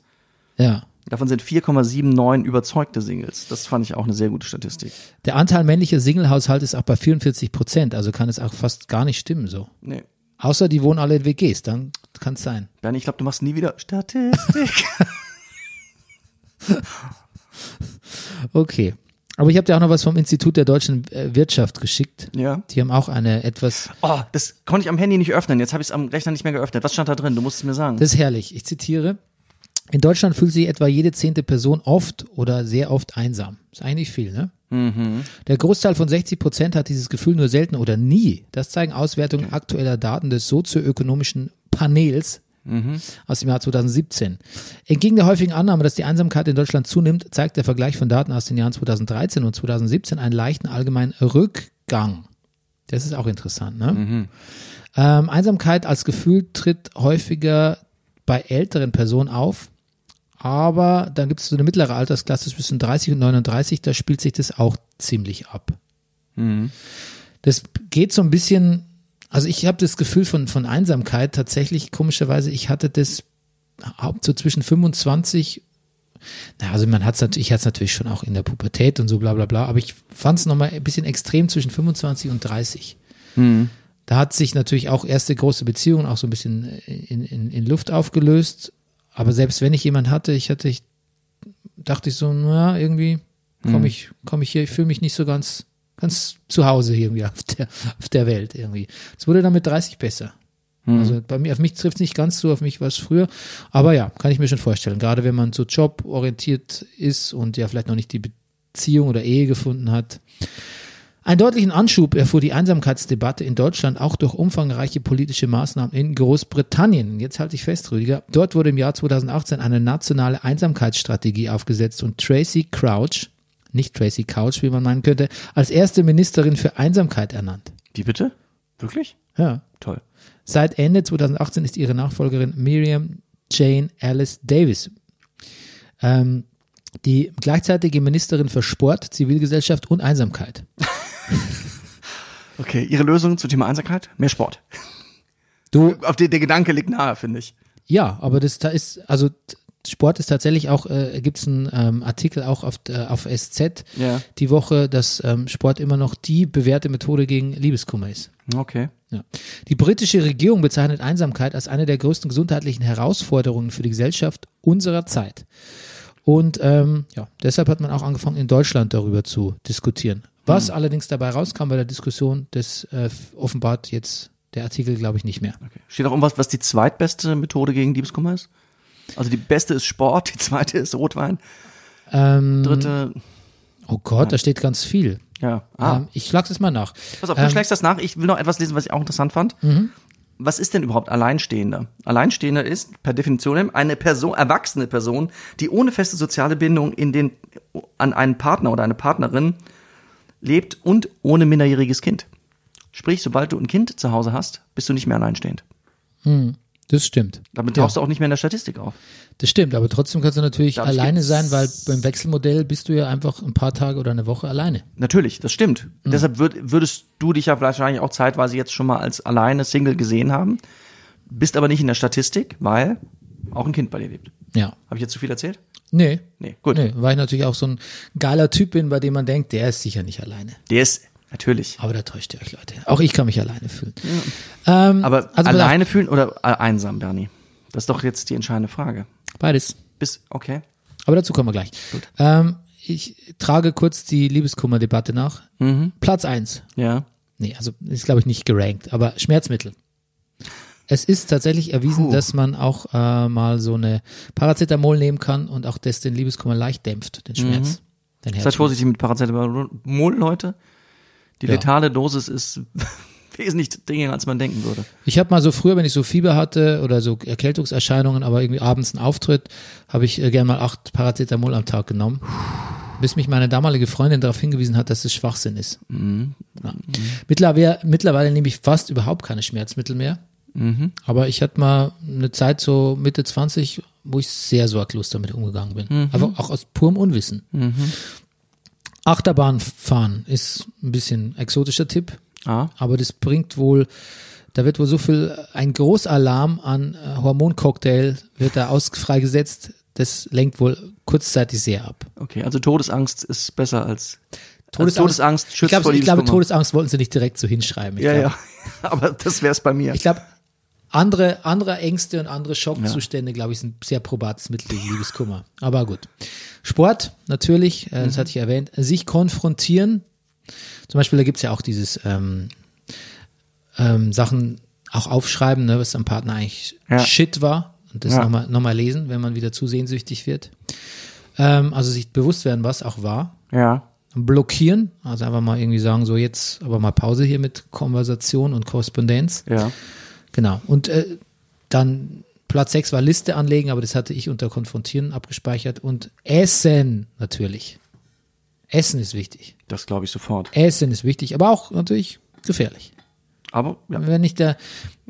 [SPEAKER 1] ja.
[SPEAKER 2] Davon sind 4,79 überzeugte Singles. Das fand ich auch eine sehr gute Statistik.
[SPEAKER 1] Der Anteil männlicher Single-Haushalte ist auch bei 44 Prozent, also kann es auch fast gar nicht stimmen so.
[SPEAKER 2] Nee.
[SPEAKER 1] Außer die wohnen alle in WGs, dann kann es sein.
[SPEAKER 2] Bernie, ich glaube, du machst nie wieder Statistik.
[SPEAKER 1] Okay. Aber ich habe dir auch noch was vom Institut der deutschen äh, Wirtschaft geschickt.
[SPEAKER 2] ja.
[SPEAKER 1] Die haben auch eine etwas,
[SPEAKER 2] Oh, das konnte ich am Handy nicht öffnen. Jetzt habe ich es am Rechner nicht mehr geöffnet. Was stand da drin? Du musst es mir sagen.
[SPEAKER 1] das ist herrlich. Ich zitiere. In Deutschland fühlt sich etwa jede zehnte Person oft oder sehr oft einsam. Ist eigentlich viel, ne? Der Großteil von 60 Prozent hat dieses Gefühl nur selten oder nie. Das zeigen Auswertungen aktueller Daten des sozioökonomischen Panels aus dem Jahr 2017. Entgegen der häufigen Annahme, dass die Einsamkeit in Deutschland zunimmt, zeigt der Vergleich von Daten aus den Jahren 2013 und 2017 einen leichten allgemeinen Rückgang. Das ist auch interessant. Ne? Ähm, Einsamkeit als Gefühl tritt häufiger bei älteren Personen auf, aber dann gibt es so eine mittlere Altersklasse zwischen 30 und 39, da spielt sich das auch ziemlich ab. Das geht so ein bisschen, also ich habe das Gefühl von, von Einsamkeit tatsächlich, komischerweise, ich hatte das so zwischen 25, na, also man hat es natürlich, ich hatte es natürlich schon auch in der Pubertät und so bla bla bla, aber ich fand es nochmal ein bisschen extrem zwischen 25 und 30. Da hat sich natürlich auch erste große Beziehungen auch so ein bisschen in, in, in Luft aufgelöst. Aber selbst wenn ich jemand hatte, ich hatte, ich dachte ich so, na, irgendwie komme ich, komme ich hier, ich fühle mich nicht so ganz, ganz zu Hause irgendwie auf der, auf der Welt irgendwie. Es wurde dann mit 30 besser. Also bei mir, auf mich trifft es nicht ganz so, auf mich war es früher. Aber ja, kann ich mir schon vorstellen. Gerade wenn man so joborientiert ist und ja vielleicht noch nicht die Beziehung oder Ehe gefunden hat. Einen deutlichen Anschub erfuhr die Einsamkeitsdebatte in Deutschland auch durch umfangreiche politische Maßnahmen in Großbritannien. Jetzt halte ich fest, Rüdiger. Dort wurde im Jahr 2018 eine nationale Einsamkeitsstrategie aufgesetzt und Tracy Crouch, nicht Tracy Couch, wie man meinen könnte, als erste Ministerin für Einsamkeit ernannt.
[SPEAKER 2] Wie bitte? Wirklich?
[SPEAKER 1] Ja.
[SPEAKER 2] Toll.
[SPEAKER 1] Seit Ende 2018 ist ihre Nachfolgerin Miriam Jane Alice Davis. Ähm, die gleichzeitige Ministerin für Sport, Zivilgesellschaft und Einsamkeit.
[SPEAKER 2] Okay, Ihre Lösung zum Thema Einsamkeit? Mehr Sport.
[SPEAKER 1] Du,
[SPEAKER 2] Auf den, der Gedanke liegt nahe, finde ich.
[SPEAKER 1] ja, aber das da ist, also Sport ist tatsächlich auch, äh, gibt es einen ähm, Artikel auch auf, äh, auf SZ
[SPEAKER 2] Ja.
[SPEAKER 1] die Woche, dass ähm, Sport immer noch die bewährte Methode gegen Liebeskummer ist.
[SPEAKER 2] Okay.
[SPEAKER 1] Ja. Die britische Regierung bezeichnet Einsamkeit als eine der größten gesundheitlichen Herausforderungen für die Gesellschaft unserer Zeit. Und ähm, ja, deshalb hat man auch angefangen, in Deutschland darüber zu diskutieren. Was allerdings dabei rauskam bei der Diskussion, das äh, offenbart jetzt der Artikel, glaube ich, nicht mehr.
[SPEAKER 2] okay. Steht auch irgendwas, was die zweitbeste Methode gegen Liebeskummer ist? Also die beste ist Sport, die zweite ist Rotwein,
[SPEAKER 1] Ähm,
[SPEAKER 2] dritte,
[SPEAKER 1] oh Gott, da steht ganz viel.
[SPEAKER 2] ja. Ah,
[SPEAKER 1] Ähm, ich schlage das mal nach.
[SPEAKER 2] pass auf, du
[SPEAKER 1] ähm,
[SPEAKER 2] schlägst das nach. Ich will noch etwas lesen, was ich auch interessant fand. Was ist denn überhaupt Alleinstehender? Alleinstehender ist per Definition eine Person, erwachsene Person, die ohne feste soziale Bindung in den, an einen Partner oder eine Partnerin lebt und ohne minderjähriges Kind. Sprich, sobald du ein Kind zu Hause hast, bist du nicht mehr alleinstehend.
[SPEAKER 1] Das stimmt.
[SPEAKER 2] Damit
[SPEAKER 1] Ja.
[SPEAKER 2] tauchst du auch nicht mehr in der Statistik auf.
[SPEAKER 1] Das stimmt, aber trotzdem kannst du natürlich
[SPEAKER 2] Dadurch
[SPEAKER 1] alleine sein, weil beim Wechselmodell bist du ja einfach ein paar Tage oder eine Woche alleine.
[SPEAKER 2] Natürlich, das stimmt. Deshalb würd, würdest du dich ja wahrscheinlich auch zeitweise jetzt schon mal als alleine Single gesehen haben, bist aber nicht in der Statistik, weil auch ein Kind bei dir lebt.
[SPEAKER 1] Ja.
[SPEAKER 2] Habe ich jetzt zu viel erzählt?
[SPEAKER 1] Nee.
[SPEAKER 2] Nee, gut.
[SPEAKER 1] Nee, weil ich natürlich auch so ein geiler Typ bin, bei dem man denkt, der ist sicher nicht alleine.
[SPEAKER 2] Der ist natürlich.
[SPEAKER 1] Aber da täuscht ihr euch, Leute. Auch ich kann mich alleine fühlen. Ähm,
[SPEAKER 2] Aber
[SPEAKER 1] also
[SPEAKER 2] alleine fühlen oder einsam, Bernie? Das ist doch jetzt die entscheidende Frage.
[SPEAKER 1] Beides.
[SPEAKER 2] Bist, okay.
[SPEAKER 1] Aber dazu kommen wir gleich. Ähm, ich trage kurz die Liebeskummer-Debatte nach.
[SPEAKER 2] Mhm.
[SPEAKER 1] Platz eins.
[SPEAKER 2] Ja.
[SPEAKER 1] Nee, also ist glaube ich nicht gerankt, aber Schmerzmittel. Es ist tatsächlich erwiesen,
[SPEAKER 2] Puh.
[SPEAKER 1] dass man auch äh, mal so eine Paracetamol nehmen kann und auch das den Liebeskummer leicht dämpft, den Schmerz. Den
[SPEAKER 2] Seid vorsichtig mit Paracetamol, Leute. Die
[SPEAKER 1] Ja.
[SPEAKER 2] letale Dosis ist wesentlich dringender, als man denken würde.
[SPEAKER 1] Ich habe mal so früher, wenn ich so Fieber hatte oder so Erkältungserscheinungen, aber irgendwie abends einen Auftritt, habe ich äh, gern mal acht Paracetamol am Tag genommen. Bis mich meine damalige Freundin darauf hingewiesen hat, dass es Schwachsinn ist. Ja. Mittlerweile, mittlerweile nehme ich fast überhaupt keine Schmerzmittel mehr. Aber ich hatte mal eine Zeit so Mitte 20, wo ich sehr sorglos damit umgegangen bin. Einfach auch aus purem Unwissen. Achterbahn fahren ist ein bisschen exotischer Tipp.
[SPEAKER 2] Ah.
[SPEAKER 1] Aber das bringt wohl, da wird wohl so viel, ein Großalarm an äh, Hormoncocktail wird da aus freigesetzt. Das lenkt wohl kurzzeitig sehr ab.
[SPEAKER 2] Okay, also Todesangst ist besser als
[SPEAKER 1] Todesangst,
[SPEAKER 2] also Todesangst schützt
[SPEAKER 1] ich, glaub,
[SPEAKER 2] vor
[SPEAKER 1] ich glaube. Todesangst wollten sie nicht direkt so hinschreiben.
[SPEAKER 2] Ja,
[SPEAKER 1] glaub,
[SPEAKER 2] ja. Aber das wär's bei mir.
[SPEAKER 1] Ich glaube, andere, andere Ängste und andere Schockzustände, glaube ich, sind sehr probates Mittel gegen Liebeskummer. Aber gut. Sport, natürlich, äh, das
[SPEAKER 2] Mhm.
[SPEAKER 1] hatte ich erwähnt. Sich konfrontieren. Zum Beispiel, da gibt's ja auch dieses ähm, ähm, Sachen auch aufschreiben, ne, was am Partner eigentlich
[SPEAKER 2] Ja.
[SPEAKER 1] Shit war. Und das
[SPEAKER 2] Ja.
[SPEAKER 1] nochmal noch mal lesen, wenn man wieder zu sehnsüchtig wird. Ähm, also sich bewusst werden, was auch war
[SPEAKER 2] ja.
[SPEAKER 1] blockieren, also einfach mal irgendwie sagen, so jetzt aber mal Pause hier mit Konversation und Korrespondenz.
[SPEAKER 2] Ja.
[SPEAKER 1] Genau. Und äh, dann Platz 6 war Liste anlegen, aber das hatte ich unter Konfrontieren abgespeichert. Und Essen natürlich. Essen ist wichtig.
[SPEAKER 2] Das glaube ich sofort.
[SPEAKER 1] Essen ist wichtig, aber auch natürlich gefährlich.
[SPEAKER 2] Aber ja.
[SPEAKER 1] Wenn nicht der,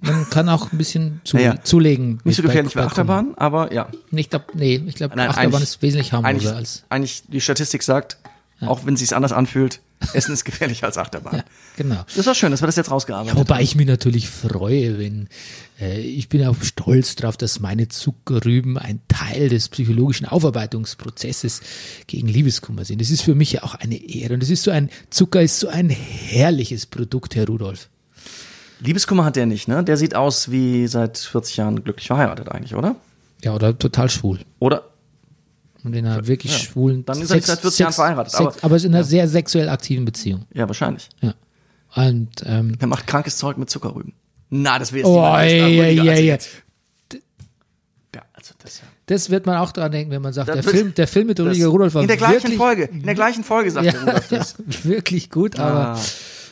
[SPEAKER 1] man kann auch ein bisschen zu,
[SPEAKER 2] Ja, ja.
[SPEAKER 1] zulegen.
[SPEAKER 2] Nicht so
[SPEAKER 1] mit bei-
[SPEAKER 2] gefährlich wie
[SPEAKER 1] bei
[SPEAKER 2] Achterbahn, aber ja.
[SPEAKER 1] Glaub, nee, ich glaube, Achterbahn ist wesentlich harmloser als.
[SPEAKER 2] eigentlich die Statistik sagt, auch wenn es sich anders anfühlt, Essen ist gefährlicher als Achterbahn.
[SPEAKER 1] Ja, genau.
[SPEAKER 2] Das war schön, dass wir das jetzt rausgearbeitet
[SPEAKER 1] Wobei
[SPEAKER 2] haben.
[SPEAKER 1] ich mich natürlich freue, wenn äh, ich bin auch stolz darauf, dass meine Zuckerrüben ein Teil des psychologischen Aufarbeitungsprozesses gegen Liebeskummer sind. Das ist für mich ja auch eine Ehre. Und das ist so ein Zucker ist so ein herrliches Produkt, Herr Rudolf.
[SPEAKER 2] Liebeskummer hat der nicht, ne? Der sieht aus wie seit 40 Jahren glücklich verheiratet eigentlich, oder?
[SPEAKER 1] Ja, oder total schwul.
[SPEAKER 2] Oder?
[SPEAKER 1] Und in einer wirklich
[SPEAKER 2] Ja.
[SPEAKER 1] schwulen
[SPEAKER 2] Dann ist er seit 40 Jahren verheiratet,
[SPEAKER 1] Sex,
[SPEAKER 2] aber-
[SPEAKER 1] aber, in einer sehr sexuell aktiven Beziehung.
[SPEAKER 2] Ja, wahrscheinlich.
[SPEAKER 1] Ja. Und ähm,
[SPEAKER 2] Er macht krankes Zeug mit Zuckerrüben. Na, das wäre jetzt
[SPEAKER 1] oh, ja,
[SPEAKER 2] Rüdiger,
[SPEAKER 1] ja,
[SPEAKER 2] also
[SPEAKER 1] ja.
[SPEAKER 2] Ja, also das ja.
[SPEAKER 1] Das wird man auch dran denken, wenn man sagt,
[SPEAKER 2] Das
[SPEAKER 1] der Film, der Film mit
[SPEAKER 2] das-
[SPEAKER 1] Rudolf war
[SPEAKER 2] In der gleichen
[SPEAKER 1] wirklich,
[SPEAKER 2] Folge, in der gleichen Folge sagt der Rudolf
[SPEAKER 1] ja,
[SPEAKER 2] das.
[SPEAKER 1] wirklich gut, aber
[SPEAKER 2] Ah.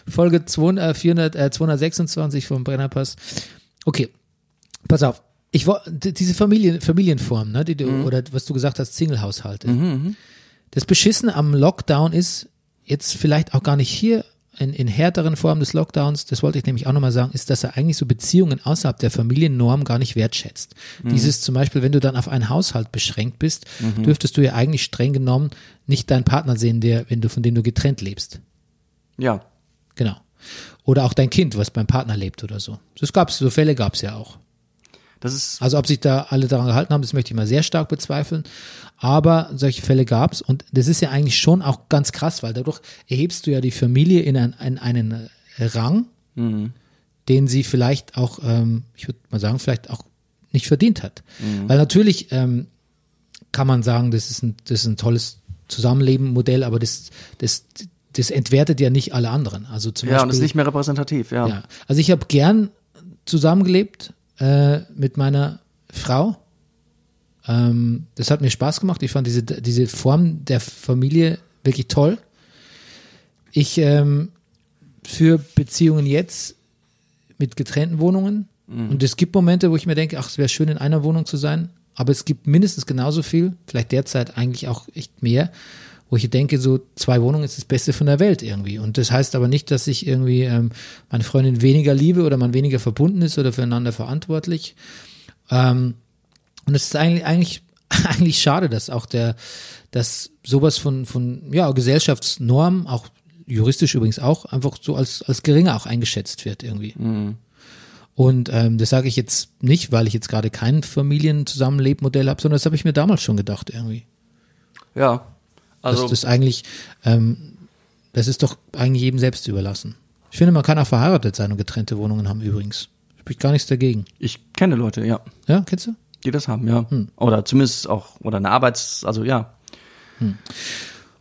[SPEAKER 1] Folge 200, äh, 400, äh, 226 vom Brennerpass. Okay, pass auf. Ich diese Familien, Familienform, ne, die du,
[SPEAKER 2] Mhm.
[SPEAKER 1] oder was du gesagt hast, Singlehaushalte. Das Beschissene am Lockdown ist jetzt vielleicht auch gar nicht hier in, in härteren Formen des Lockdowns, das wollte ich nämlich auch nochmal sagen, ist, dass er eigentlich so Beziehungen außerhalb der Familiennorm gar nicht wertschätzt. Dieses zum Beispiel, wenn du dann auf einen Haushalt beschränkt bist, dürftest du ja eigentlich streng genommen nicht deinen Partner sehen, der, wenn du, von dem du getrennt lebst.
[SPEAKER 2] Ja.
[SPEAKER 1] Genau. Oder auch dein Kind, was beim Partner lebt oder so. Das gab's, so Fälle gab's ja auch. Also ob sich da alle daran gehalten haben, das möchte ich mal sehr stark bezweifeln. Aber solche Fälle gab's und das ist ja eigentlich schon auch ganz krass, weil dadurch erhebst du ja die Familie in, ein, in einen Rang, den sie vielleicht auch, ähm, ich würde mal sagen, vielleicht auch nicht verdient hat. Weil natürlich ähm, kann man sagen, das ist ein, das ist ein tolles Zusammenleben-Modell, aber das, das, das entwertet ja nicht alle anderen. Also zum
[SPEAKER 2] ja, und
[SPEAKER 1] Beispiel,
[SPEAKER 2] ist nicht mehr repräsentativ, ja.
[SPEAKER 1] ja. Also ich habe gern zusammengelebt äh, mit meiner Frau. Ähm, das hat mir Spaß gemacht. Ich fand diese, diese Form der Familie wirklich toll. Ich ähm, für Beziehungen jetzt mit getrennten Wohnungen. Und es gibt Momente, wo ich mir denke, ach, es wäre schön, in einer Wohnung zu sein. Aber es gibt mindestens genauso viel, vielleicht derzeit eigentlich auch echt mehr, wo ich denke, so zwei Wohnungen ist das Beste von der Welt irgendwie. Und das heißt aber nicht, dass ich irgendwie ähm, meine Freundin weniger liebe oder man weniger verbunden ist oder füreinander verantwortlich. Ähm, und es ist eigentlich, eigentlich, eigentlich schade, dass auch der, dass sowas von, von, ja, Gesellschaftsnorm, auch juristisch übrigens auch, einfach so als, als geringer auch eingeschätzt wird irgendwie. Und ähm, das sage ich jetzt nicht, weil ich jetzt gerade kein Familienzusammenlebmodell habe, sondern das habe ich mir damals schon gedacht irgendwie.
[SPEAKER 2] Ja. Also,
[SPEAKER 1] das ist eigentlich, ähm, das ist doch eigentlich jedem selbst überlassen. Ich finde, man kann auch verheiratet sein und getrennte Wohnungen haben übrigens. Spricht gar nichts dagegen.
[SPEAKER 2] ich kenne Leute, ja,
[SPEAKER 1] Ja, kennst du?
[SPEAKER 2] die das haben, ja.
[SPEAKER 1] Hm.
[SPEAKER 2] Oder zumindest auch, oder eine Arbeits-, also ja.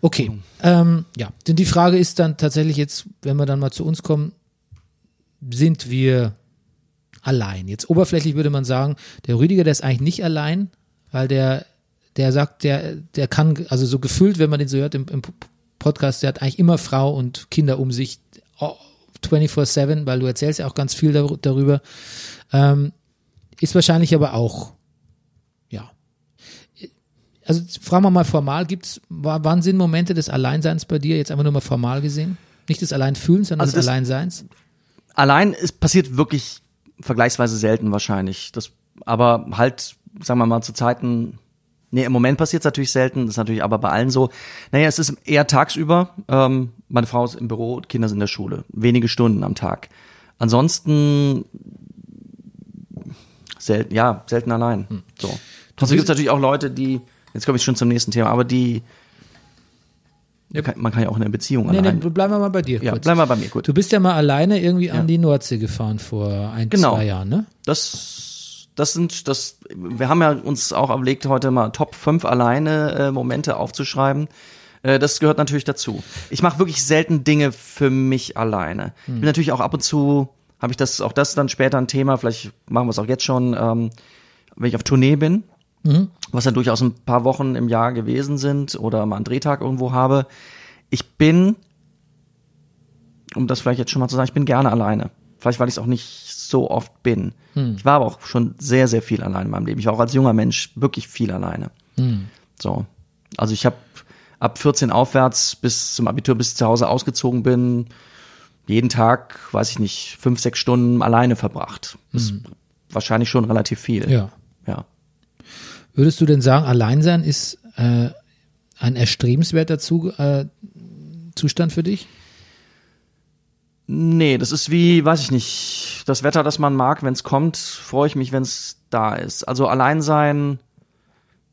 [SPEAKER 1] Okay. Ähm, ja, denn die Frage ist dann tatsächlich jetzt, wenn wir dann mal zu uns kommen, sind wir allein? Jetzt oberflächlich würde man sagen, der Rüdiger, der ist eigentlich nicht allein, weil der, der sagt, der, der kann, also so gefühlt, wenn man den so hört im, im Podcast, der hat eigentlich immer Frau und Kinder um sich, oh, 24-7, weil du erzählst ja auch ganz viel dar darüber. Ähm, ist wahrscheinlich aber auch, ja. Also fragen wir mal formal, gibt's, wa- wann sind Momente des Alleinseins bei dir, jetzt einfach nur mal formal gesehen? Nicht des Alleinfühlens, sondern
[SPEAKER 2] Also
[SPEAKER 1] des
[SPEAKER 2] das-
[SPEAKER 1] Alleinseins?
[SPEAKER 2] Allein, es passiert wirklich vergleichsweise selten wahrscheinlich. Das, aber halt, sagen wir mal, zu Zeiten, nee, im Moment passiert es natürlich selten, das ist natürlich aber bei allen so. Naja, es ist eher tagsüber, ähm, meine Frau ist im Büro, Kinder sind in der Schule. Wenige Stunden am Tag. Ansonsten selten, ja, selten allein.
[SPEAKER 1] Hm.
[SPEAKER 2] So. Trotzdem gibt es natürlich auch Leute, die, jetzt komme ich schon zum nächsten Thema, aber die,
[SPEAKER 1] Ja.
[SPEAKER 2] kann, man kann ja auch in einer Beziehung
[SPEAKER 1] Nee,
[SPEAKER 2] allein.
[SPEAKER 1] nee, bleiben wir mal bei dir
[SPEAKER 2] ja,
[SPEAKER 1] kurz.
[SPEAKER 2] bleiben wir bei mir, gut.
[SPEAKER 1] Du bist ja mal alleine irgendwie an die Nordsee gefahren vor ein,
[SPEAKER 2] Genau.
[SPEAKER 1] zwei Jahren, ne?
[SPEAKER 2] Das, das sind, das, wir haben ja uns auch überlegt, heute mal Top 5 alleine äh, Momente aufzuschreiben. Äh, das gehört natürlich dazu. Ich mache wirklich selten Dinge für mich alleine. Ich bin natürlich auch ab und zu, habe ich das, auch das dann später ein Thema, vielleicht machen wir es auch jetzt schon, ähm, wenn ich auf Tournee bin, was dann durchaus ein paar Wochen im Jahr gewesen sind oder mal einen Drehtag irgendwo habe. Ich bin, um das vielleicht jetzt schon mal zu sagen, ich bin gerne alleine. Vielleicht, weil ich es auch nicht so oft bin. Ich war aber auch schon sehr, sehr viel alleine in meinem Leben. Ich war auch als junger Mensch wirklich viel alleine. So. Also ich habe ab 14 aufwärts bis zum Abitur, bis ich zu Hause ausgezogen bin, jeden Tag, weiß ich nicht, fünf, sechs Stunden alleine verbracht. Das ist wahrscheinlich schon relativ viel.
[SPEAKER 1] Ja.
[SPEAKER 2] Ja.
[SPEAKER 1] Würdest du denn sagen, Alleinsein ist äh, ein erstrebenswerter Zu äh, Zustand für dich?
[SPEAKER 2] Nee, das ist wie, weiß ich nicht, das Wetter, das man mag, wenn es kommt, freue ich mich, wenn es da ist. Also allein sein,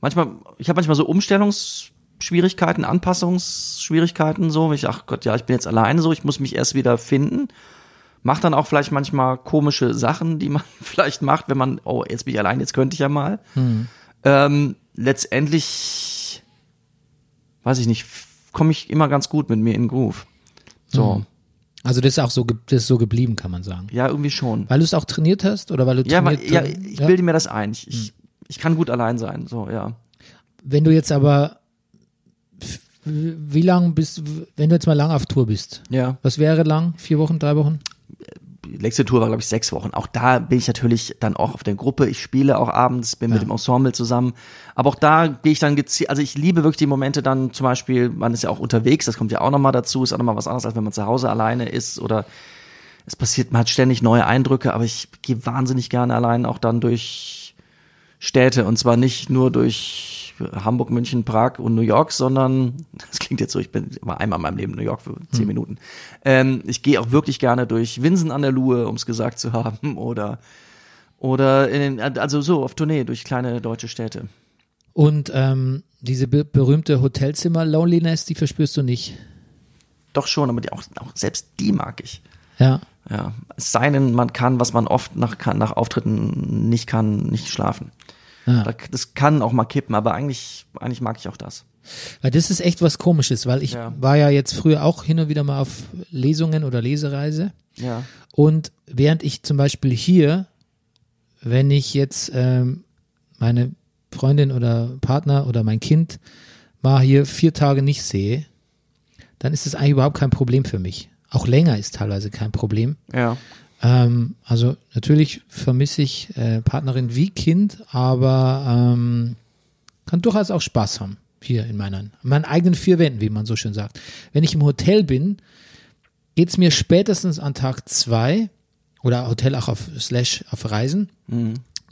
[SPEAKER 2] manchmal, ich habe manchmal so Umstellungsschwierigkeiten, Anpassungsschwierigkeiten, so, ich, ach Gott, ja, ich bin jetzt alleine so, ich muss mich erst wieder finden. Mach dann auch vielleicht manchmal komische Sachen, die man vielleicht macht, wenn man, oh, jetzt bin ich allein, jetzt könnte ich ja mal. Ähm, letztendlich, weiß ich nicht, komme ich immer ganz gut mit mir in Groove. So.
[SPEAKER 1] Also das ist auch so, das ist so geblieben, kann man sagen.
[SPEAKER 2] Ja, irgendwie schon.
[SPEAKER 1] Weil du es auch trainiert hast oder weil du
[SPEAKER 2] Ja, weil,
[SPEAKER 1] trainiert,
[SPEAKER 2] ja, ich
[SPEAKER 1] ja?
[SPEAKER 2] bilde mir das ein. Ich, ich, ich kann gut allein sein, so, ja.
[SPEAKER 1] Wenn du jetzt aber, wie lang bist, wenn du jetzt mal lang auf Tour bist,
[SPEAKER 2] Ja.
[SPEAKER 1] was wäre lang? Vier Wochen, drei Wochen?
[SPEAKER 2] Die letzte Tour war, glaube ich, sechs Wochen. Auch da bin ich natürlich dann auch auf der Gruppe. Ich spiele auch abends, bin mit dem Ensemble zusammen. Aber auch da gehe ich dann gezielt, also ich liebe wirklich die Momente dann zum Beispiel, man ist ja auch unterwegs, das kommt ja auch nochmal dazu, ist auch nochmal was anderes, als wenn man zu Hause alleine ist oder es passiert, man hat ständig neue Eindrücke, aber ich gehe wahnsinnig gerne allein auch dann durch Städte und zwar nicht nur durch Hamburg, München, Prag und New York, sondern das klingt jetzt so, ich bin war einmal in meinem Leben in New York für zehn Minuten. Ähm, ich gehe auch wirklich gerne durch Winsen an der Luhe, um es gesagt zu haben, oder oder in, den- also so auf Tournee durch kleine deutsche Städte.
[SPEAKER 1] Und ähm, diese be berühmte Hotelzimmer-Loneliness, die verspürst du nicht.
[SPEAKER 2] Doch schon, aber die auch, auch selbst die mag ich.
[SPEAKER 1] Ja.
[SPEAKER 2] Ja, es sei denn, man kann, was man oft nach, nach Auftritten nicht kann, nicht schlafen. Da- Das kann auch mal kippen, aber eigentlich, eigentlich mag ich auch das.
[SPEAKER 1] Weil das ist echt was Komisches, weil ich
[SPEAKER 2] Ja.
[SPEAKER 1] war ja jetzt früher auch hin und wieder mal auf Lesungen oder Lesereise.
[SPEAKER 2] Ja.
[SPEAKER 1] Und während ich zum Beispiel hier, wenn ich jetzt ähm, meine Freundin oder Partner oder mein Kind mal hier vier Tage nicht sehe, dann ist das eigentlich überhaupt kein Problem für mich. Auch länger ist teilweise kein Problem.
[SPEAKER 2] Ja.
[SPEAKER 1] Ähm, also natürlich vermisse ich äh, Partnerin wie Kind, aber ähm, kann durchaus auch Spaß haben hier in meinen, in meinen eigenen vier Wänden, wie man so schön sagt. Wenn ich im Hotel bin, geht's mir spätestens an Tag zwei oder Hotel auch auf Slash auf Reisen,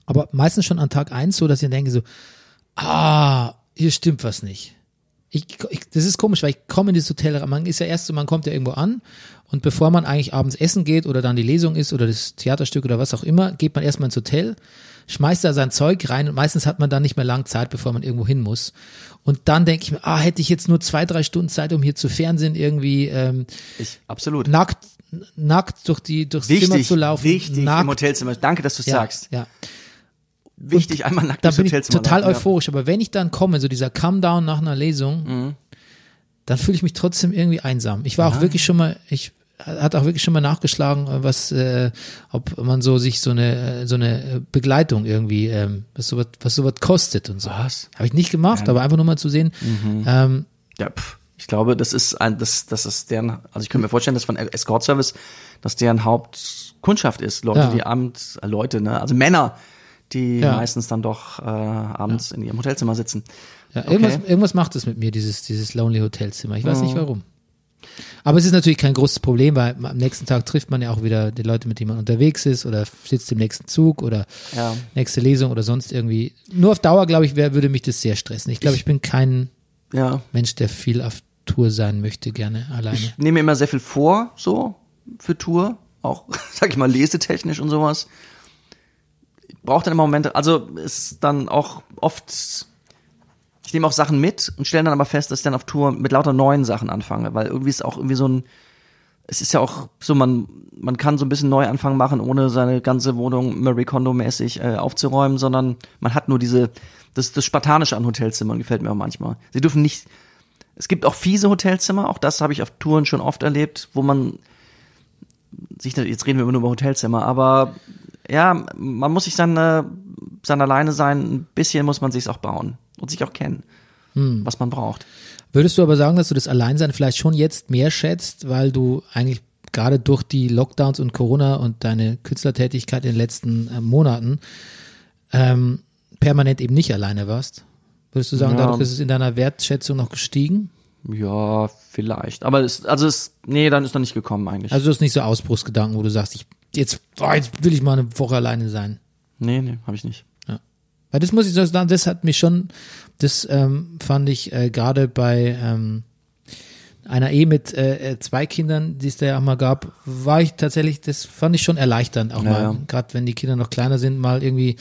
[SPEAKER 1] aber meistens schon an Tag eins so, dass ich denke so, ah, hier stimmt was nicht. Ich, ich, das ist komisch, weil ich komme in dieses Hotel, man ist ja erst so, man kommt ja irgendwo an und bevor man eigentlich abends essen geht oder dann die Lesung ist oder das Theaterstück oder was auch immer, geht man erstmal ins Hotel, schmeißt da sein Zeug rein und meistens hat man dann nicht mehr lang Zeit, bevor man irgendwo hin muss. Und dann denke ich mir, ah, hätte ich jetzt nur zwei, drei Stunden Zeit, um hier zu Fernsehen irgendwie ähm,
[SPEAKER 2] Ich, absolut.
[SPEAKER 1] nackt, nackt durch die durchs Zimmer
[SPEAKER 2] wichtig,
[SPEAKER 1] zu laufen.
[SPEAKER 2] wichtig
[SPEAKER 1] nackt.
[SPEAKER 2] im Hotelzimmer. Danke, dass du es
[SPEAKER 1] ja,
[SPEAKER 2] sagst.
[SPEAKER 1] Ja.
[SPEAKER 2] Wichtig, einmal nackt
[SPEAKER 1] Da bin ich
[SPEAKER 2] Hotelzimmer
[SPEAKER 1] total
[SPEAKER 2] laufen,
[SPEAKER 1] euphorisch, aber wenn ich dann komme, so dieser Come-Down nach einer Lesung,
[SPEAKER 2] Mhm.
[SPEAKER 1] dann fühle ich mich trotzdem irgendwie einsam. Ich war auch wirklich schon mal, ich hat auch wirklich schon mal nachgeschlagen, was, äh, ob man so sich so eine, äh, so eine Begleitung irgendwie, ähm, was sowas, was sowas kostet und so.
[SPEAKER 2] Was?
[SPEAKER 1] Habe ich nicht gemacht, aber einfach nur mal zu sehen. Ähm,
[SPEAKER 2] Ja, ja pff, ich glaube, das ist ein, das, das ist deren, also ich könnte mir vorstellen, dass von Escort Service, dass deren Hauptkundschaft ist. Leute,
[SPEAKER 1] Ja.
[SPEAKER 2] die abends, äh, Leute, ne, also Männer, die
[SPEAKER 1] Ja.
[SPEAKER 2] meistens dann doch äh, abends in ihrem Hotelzimmer sitzen.
[SPEAKER 1] Ja,
[SPEAKER 2] Okay.
[SPEAKER 1] irgendwas, irgendwas macht es mit mir, dieses, dieses Lonely Hotelzimmer. Ich weiß
[SPEAKER 2] Mhm.
[SPEAKER 1] nicht warum. Aber es ist natürlich kein großes Problem, weil am nächsten Tag trifft man ja auch wieder die Leute, mit denen man unterwegs ist oder sitzt im nächsten Zug oder
[SPEAKER 2] Ja.
[SPEAKER 1] nächste Lesung oder sonst irgendwie. Nur auf Dauer, glaube ich, wär, würde mich das sehr stressen. Ich glaube, ich bin kein
[SPEAKER 2] Ja.
[SPEAKER 1] Mensch, der viel auf Tour sein möchte, gerne alleine.
[SPEAKER 2] Ich nehme mir immer sehr viel vor, so, für Tour. Auch, sag ich mal, lesetechnisch und sowas. Brauche dann immer Momente, also ist dann auch oft, ich nehme auch Sachen mit und stelle dann aber fest, dass ich dann auf Tour mit lauter neuen Sachen anfange, weil irgendwie ist auch irgendwie so ein, es ist ja auch so, man, man kann so ein bisschen Neuanfang machen, ohne seine ganze Wohnung Marie Kondo-mäßig äh, aufzuräumen, sondern man hat nur diese, das, das Spartanische an Hotelzimmern gefällt mir auch manchmal. Sie dürfen nicht, es gibt auch fiese Hotelzimmer, auch das habe ich auf Touren schon oft erlebt, wo man sich, jetzt reden wir immer nur über Hotelzimmer, aber ja, man muss sich dann, äh, sein alleine sein, ein bisschen muss man sich's auch bauen und sich auch kennen, was man braucht.
[SPEAKER 1] Würdest du aber sagen, dass du das Alleinsein vielleicht schon jetzt mehr schätzt, weil du eigentlich gerade durch die Lockdowns und Corona und deine Künstlertätigkeit in den letzten äh, Monaten ähm, permanent eben nicht alleine warst? Würdest du sagen,
[SPEAKER 2] Ja.
[SPEAKER 1] dadurch ist es in deiner Wertschätzung noch gestiegen?
[SPEAKER 2] Ja, vielleicht. Aber es, also es, nee, dann ist noch nicht gekommen eigentlich.
[SPEAKER 1] Also du hast nicht so Ausbruchsgedanken, wo du sagst, ich, jetzt, oh, jetzt will ich mal eine Woche alleine sein.
[SPEAKER 2] nee, nee, habe ich nicht.
[SPEAKER 1] Weil das muss ich so sagen, das hat mich schon, das ähm, fand ich äh, gerade bei ähm, einer Ehe mit äh, äh, zwei Kindern, die es da ja auch mal gab, war ich tatsächlich, das fand ich schon erleichternd, auch
[SPEAKER 2] Ja,
[SPEAKER 1] mal,
[SPEAKER 2] ja.
[SPEAKER 1] gerade wenn die Kinder noch kleiner sind, mal irgendwie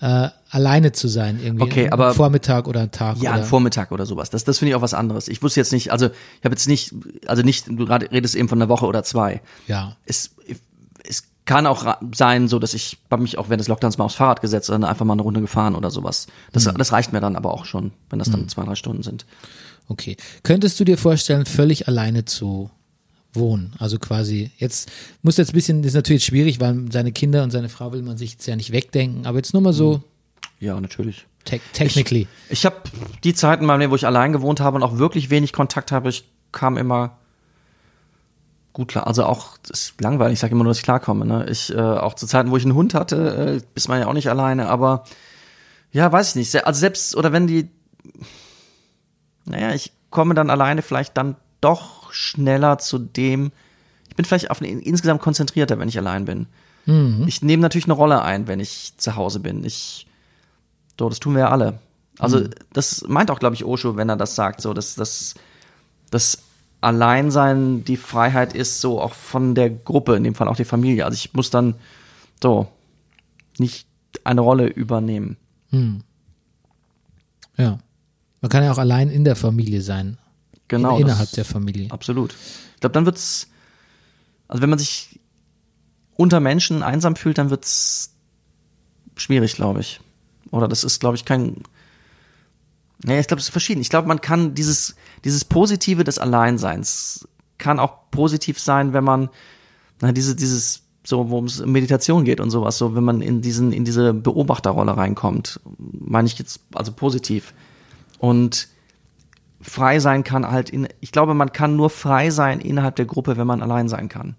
[SPEAKER 1] äh, alleine zu sein, irgendwie
[SPEAKER 2] Okay, aber-
[SPEAKER 1] Vormittag oder Tag.
[SPEAKER 2] Ja,
[SPEAKER 1] oder,
[SPEAKER 2] ein Vormittag oder sowas. Das, das finde ich auch was anderes. Ich wusste jetzt nicht, also ich habe jetzt nicht, also nicht, du gerade redest eben von einer Woche oder zwei.
[SPEAKER 1] ja.
[SPEAKER 2] Es, es kann auch sein, so dass ich habe mich auch während des Lockdowns mal aufs Fahrrad gesetzt und dann einfach mal eine Runde gefahren oder sowas. Das, das reicht mir dann aber auch schon, wenn das dann zwei, drei Stunden sind.
[SPEAKER 1] Okay. Könntest du dir vorstellen, völlig alleine zu wohnen? Also quasi, jetzt muss jetzt ein bisschen, das ist natürlich schwierig, weil seine Kinder und seine Frau will man sich jetzt ja nicht wegdenken, aber jetzt nur mal so
[SPEAKER 2] Ja, natürlich.
[SPEAKER 1] te technically.
[SPEAKER 2] Ich habe die Zeiten in meinem Leben, wo ich allein gewohnt habe und auch wirklich wenig Kontakt habe, ich kam immer gut klar. Also auch, das ist langweilig, ich sage immer nur, dass ich klarkomme. Ne? Ich, äh, auch zu Zeiten, wo ich einen Hund hatte, äh, ist man ja auch nicht alleine, aber ja, weiß ich nicht. Also selbst, oder wenn die, naja, ich komme dann alleine vielleicht dann doch schneller zu dem, ich bin vielleicht auf eine, insgesamt konzentrierter, wenn ich allein bin. Ich nehme natürlich eine Rolle ein, wenn ich zu Hause bin. Ich, so, das tun wir ja alle. Also das meint auch, glaube ich, Osho, wenn er das sagt, so dass das das Alleinsein die Freiheit ist, so auch von der Gruppe, in dem Fall auch die Familie. Also ich muss dann so nicht eine Rolle übernehmen.
[SPEAKER 1] Ja. Man kann ja auch allein in der Familie sein.
[SPEAKER 2] Genau.
[SPEAKER 1] In, innerhalb der Familie.
[SPEAKER 2] Absolut. Ich glaube, dann wird's, also wenn man sich unter Menschen einsam fühlt, dann wird's schwierig, glaube ich. Oder das ist, glaube ich, kein. Nee, ich glaube, es ist verschieden. Ich glaube, man kann dieses, dieses Positive des Alleinseins kann auch positiv sein, wenn man, na, diese, dieses, so, worum es Meditation geht und sowas, so, wenn man in diesen, in diese Beobachterrolle reinkommt, meine ich jetzt, also positiv. Und frei sein kann halt in, ich glaube, man kann nur frei sein innerhalb der Gruppe, wenn man allein sein kann.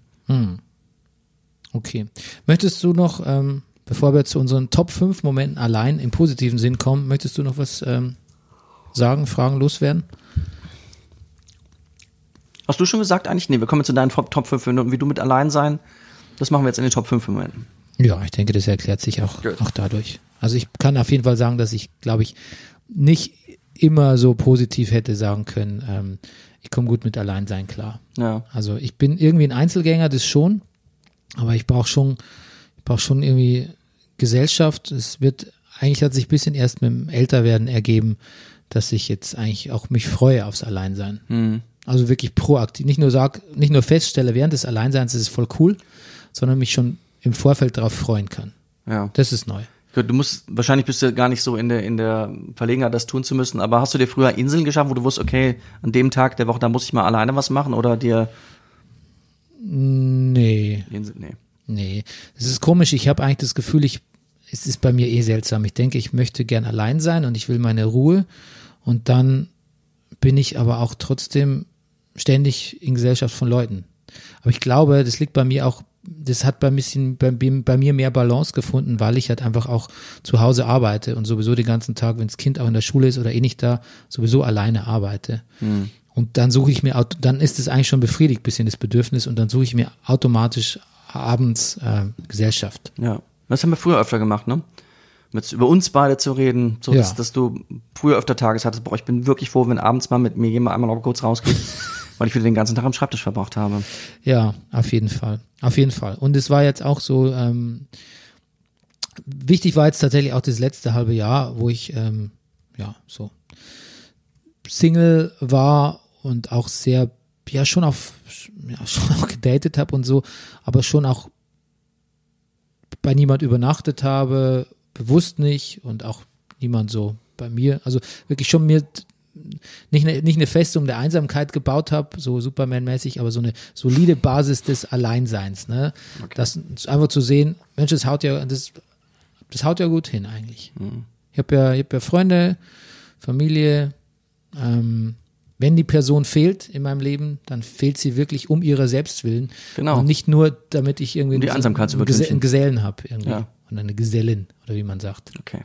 [SPEAKER 1] Okay. Möchtest du noch, ähm, bevor wir zu unseren Top 5 Momenten allein im positiven Sinn kommen, möchtest du noch was ähm, sagen, fragen, loswerden?
[SPEAKER 2] Hast du schon gesagt eigentlich? Nee, wir kommen jetzt zu deinen Top, Top 5 Minuten, wie du mit allein sein. Das machen wir jetzt in den Top 5 Momenten.
[SPEAKER 1] Ja, ich denke, das erklärt sich auch, auch dadurch. Also ich kann auf jeden Fall sagen, dass ich, glaube ich, nicht immer so positiv hätte sagen können, ähm, ich komme gut mit Alleinsein klar.
[SPEAKER 2] Ja.
[SPEAKER 1] Also ich bin irgendwie ein Einzelgänger, das schon, aber ich brauche schon, ich brauche schon irgendwie Gesellschaft. Es wird, eigentlich hat sich ein bisschen erst mit dem Älterwerden ergeben, dass ich jetzt eigentlich auch mich freue aufs Alleinsein. Also wirklich proaktiv, nicht nur sag, nicht nur feststelle, während des Alleinseins ist es voll cool, sondern mich schon im Vorfeld darauf freuen kann.
[SPEAKER 2] Ja.
[SPEAKER 1] Das ist neu.
[SPEAKER 2] Du musst, wahrscheinlich bist du gar nicht so in der, in der Verlegenheit, das tun zu müssen, aber hast du dir früher Inseln geschaffen, wo du wusstest, okay, an dem Tag der Woche, da muss ich mal alleine was machen oder dir
[SPEAKER 1] Nee,
[SPEAKER 2] Insel, nee.
[SPEAKER 1] nee. Es ist komisch, ich habe eigentlich das Gefühl, ich, es ist bei mir eh seltsam. Ich denke, ich möchte gern allein sein und ich will meine Ruhe und dann bin ich aber auch trotzdem ständig in Gesellschaft von Leuten. Aber ich glaube, das liegt bei mir auch, das hat bei, bisschen, bei, bei mir mehr Balance gefunden, weil ich halt einfach auch zu Hause arbeite und sowieso den ganzen Tag, wenn das Kind auch in der Schule ist oder eh nicht da, sowieso alleine arbeite. Und dann suche ich mir, dann ist es eigentlich schon befriedigt, bisschen das Bedürfnis und dann suche ich mir automatisch abends äh, Gesellschaft.
[SPEAKER 2] Ja. Das haben wir früher öfter gemacht, ne? Mit über uns beide zu reden, so
[SPEAKER 1] Ja.
[SPEAKER 2] dass, dass du früher öfter Tages hattest, boah, ich bin wirklich froh, wenn abends mal mit mir jemand einmal noch kurz rausgeht, weil ich wieder den ganzen Tag am Schreibtisch verbracht habe.
[SPEAKER 1] Ja, auf jeden Fall. Auf jeden Fall. Und es war jetzt auch so, ähm, wichtig war jetzt tatsächlich auch das letzte halbe Jahr, wo ich, ähm, ja, so Single war und auch sehr, ja, schon auf, ja, schon auch gedatet habe und so, aber schon auch bei niemand übernachtet habe, bewusst nicht und auch niemand so bei mir, also wirklich schon mir nicht eine, nicht eine Festung der Einsamkeit gebaut habe, so Superman-mäßig, aber so eine solide Basis des Alleinseins, ne? Das einfach zu sehen, Mensch, das haut ja, das, das haut ja gut hin eigentlich. Ich habe ja, ich hab ja Freunde, Familie, ähm, wenn die Person fehlt in meinem Leben, dann fehlt sie wirklich um ihrer selbst willen.
[SPEAKER 2] Genau.
[SPEAKER 1] Und nicht nur, damit ich irgendwie
[SPEAKER 2] Um die Einsamkeit zu
[SPEAKER 1] einen, Gesellen habe irgendwie.
[SPEAKER 2] Ja.
[SPEAKER 1] Oder eine Gesellin, oder wie man sagt.
[SPEAKER 2] Okay.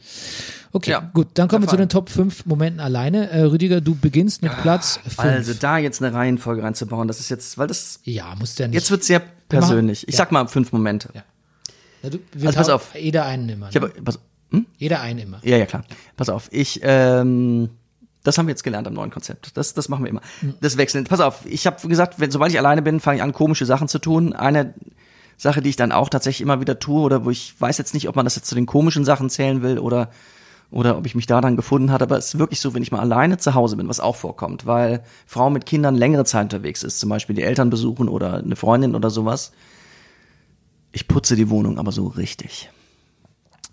[SPEAKER 1] Okay,
[SPEAKER 2] Ja,
[SPEAKER 1] gut, dann kommen wir zu den Top 5 Momenten alleine. Äh, Rüdiger, du beginnst mit Platz 5.
[SPEAKER 2] Also da jetzt eine Reihenfolge reinzubauen, das ist jetzt, weil das,
[SPEAKER 1] ja, muss der nicht.
[SPEAKER 2] jetzt wird sehr persönlich. Ich
[SPEAKER 1] Ja.
[SPEAKER 2] sag mal fünf Momente.
[SPEAKER 1] Ja. Ja, du,
[SPEAKER 2] Also pass auf.
[SPEAKER 1] Jeder einen immer. Ne?
[SPEAKER 2] habe, pass, hm?
[SPEAKER 1] Jeder einen immer.
[SPEAKER 2] Ja, ja, klar. Pass auf, ich, ähm, das haben wir jetzt gelernt am neuen Konzept. Das, das machen wir immer. Das Wechseln. Pass auf, ich habe gesagt, wenn, sobald ich alleine bin, fange ich an, komische Sachen zu tun. Eine Sache, die ich dann auch tatsächlich immer wieder tue, oder wo ich weiß jetzt nicht, ob man das jetzt zu den komischen Sachen zählen will oder oder ob ich mich da dann gefunden hat, aber es ist wirklich so, wenn ich mal alleine zu Hause bin, was auch vorkommt, weil Frau mit Kindern längere Zeit unterwegs ist, zum Beispiel die Eltern besuchen oder eine Freundin oder sowas. Ich putze die Wohnung aber so richtig.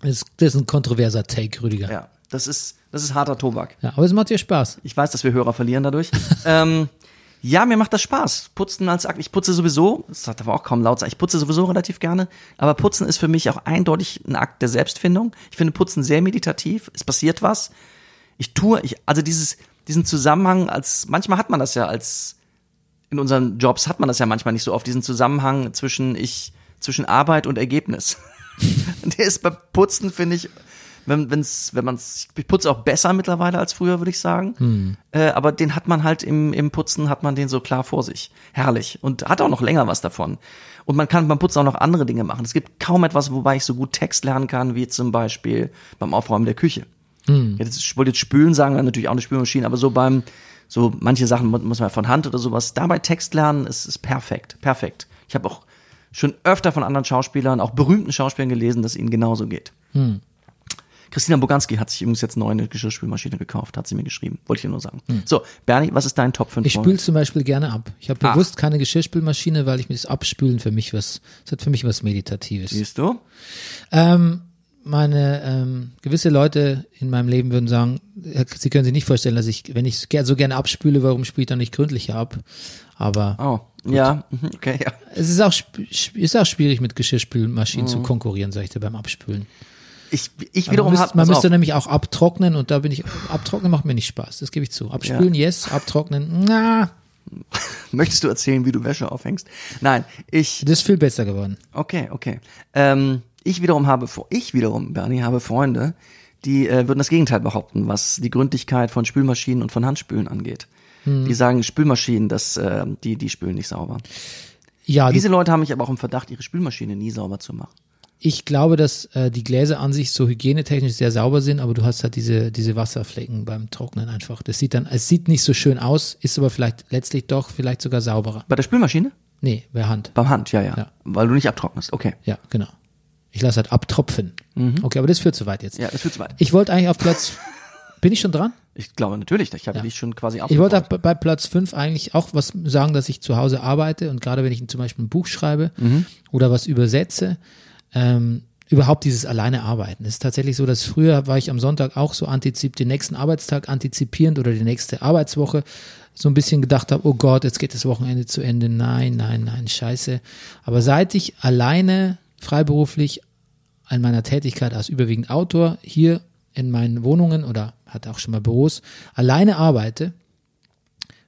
[SPEAKER 1] Das, ist- ein kontroverser Take, Rüdiger.
[SPEAKER 2] Ja, das ist, das ist harter Tobak.
[SPEAKER 1] Ja, aber es macht dir Spaß.
[SPEAKER 2] Ich weiß, dass wir Hörer verlieren dadurch. ähm, ja, mir macht das Spaß. Putzen als Akt. Ich putze sowieso, das hat aber auch kaum laut sein, ich putze sowieso relativ gerne, aber Putzen ist für mich auch eindeutig ein Akt der Selbstfindung. Ich finde Putzen sehr meditativ. Es passiert was. Ich tue, ich, also dieses, diesen Zusammenhang als, manchmal hat man das ja als, in unseren Jobs hat man das ja manchmal nicht so oft, diesen Zusammenhang zwischen ich, zwischen Arbeit und Ergebnis. Der ist bei Putzen, finde ich, wenn, wenn's, wenn man's, ich putze auch besser mittlerweile als früher, würde ich sagen. Äh, aber den hat man halt im, im Putzen, hat man den so klar vor sich. Herrlich. Und hat auch noch länger was davon. Und man kann beim Putzen auch noch andere Dinge machen. Es gibt kaum etwas, wobei ich so gut Text lernen kann, wie zum Beispiel beim Aufräumen der Küche. Das ist- ich wollte jetzt spülen sagen, natürlich auch eine Spülmaschine, aber so beim, so manche Sachen mu- muss man von Hand oder sowas. Dabei Text lernen ist, ist perfekt, perfekt. Ich habe auch schon öfter von anderen Schauspielern, auch berühmten Schauspielern gelesen, dass es ihnen genauso geht. Christina Boganski hat sich übrigens jetzt neu eine Geschirrspülmaschine gekauft, hat sie mir geschrieben. Wollte ich dir nur sagen. So, Bernie, was ist dein Top 5?
[SPEAKER 1] Ich spüle zum Beispiel gerne ab. Ich habe
[SPEAKER 2] Ah.
[SPEAKER 1] bewusst keine Geschirrspülmaschine, weil ich mir das Abspülen für mich was, das hat für mich was Meditatives.
[SPEAKER 2] Siehst du?
[SPEAKER 1] Ähm, meine ähm, gewisse Leute in meinem Leben würden sagen, äh, sie können sich nicht vorstellen, dass ich, wenn ich so gerne abspüle, warum spüle ich dann nicht gründlicher ab? Aber
[SPEAKER 2] Oh, ja, mhm, okay, ja.
[SPEAKER 1] es ist auch, ist auch schwierig, mit Geschirrspülmaschinen
[SPEAKER 2] Mhm.
[SPEAKER 1] zu konkurrieren, sag ich dir, beim Abspülen.
[SPEAKER 2] Ich, ich wiederum
[SPEAKER 1] man
[SPEAKER 2] habe,
[SPEAKER 1] müsste, man müsste nämlich auch abtrocknen und da bin ich, abtrocknen macht mir nicht Spaß, das gebe ich zu. Abspülen, yes, abtrocknen, na,
[SPEAKER 2] möchtest du erzählen, wie du Wäsche aufhängst? Nein, ich,
[SPEAKER 1] das ist viel besser geworden.
[SPEAKER 2] okay, okay. Ähm, ich wiederum habe, ich wiederum, Bernie, habe Freunde, die äh, würden das Gegenteil behaupten, was die Gründlichkeit von Spülmaschinen und von Handspülen angeht.
[SPEAKER 1] Hm.
[SPEAKER 2] Die sagen, Spülmaschinen, das, äh, die, die spülen nicht sauber.
[SPEAKER 1] Ja,
[SPEAKER 2] Diese Leute haben mich aber auch im Verdacht, ihre Spülmaschine nie sauber zu machen.
[SPEAKER 1] Ich glaube, dass äh, die Gläser an sich so hygienetechnisch sehr sauber sind, aber du hast halt diese, diese Wasserflecken beim Trocknen einfach. Das sieht dann, es sieht nicht so schön aus, ist aber vielleicht letztlich doch vielleicht sogar sauberer.
[SPEAKER 2] Bei der Spülmaschine?
[SPEAKER 1] Nee, bei Hand.
[SPEAKER 2] Beim Hand, ja, ja.
[SPEAKER 1] Ja.
[SPEAKER 2] Weil du nicht abtrocknest. Okay.
[SPEAKER 1] Ja, genau. Ich lasse halt abtropfen. Okay, aber das führt zu weit jetzt.
[SPEAKER 2] Mhm. Ja, das führt zu weit.
[SPEAKER 1] Ich wollte eigentlich auf Platz, bin ich schon dran?
[SPEAKER 2] Ich glaube natürlich, ich habe dich schon quasi
[SPEAKER 1] Ich wollte bei Platz 5 eigentlich auch was sagen, dass ich zu Hause arbeite und gerade wenn ich zum Beispiel ein Buch schreibe
[SPEAKER 2] Mhm.
[SPEAKER 1] oder was übersetze, ähm, überhaupt dieses alleine arbeiten. Es ist tatsächlich so, dass früher war ich am Sonntag auch so antizip, den nächsten Arbeitstag antizipierend oder die nächste Arbeitswoche so ein bisschen gedacht habe, oh Gott, jetzt geht das Wochenende zu Ende. Nein, nein, nein, scheiße. Aber seit ich alleine freiberuflich an meiner Tätigkeit als überwiegend Autor hier in meinen Wohnungen oder hatte auch schon mal Büros alleine arbeite,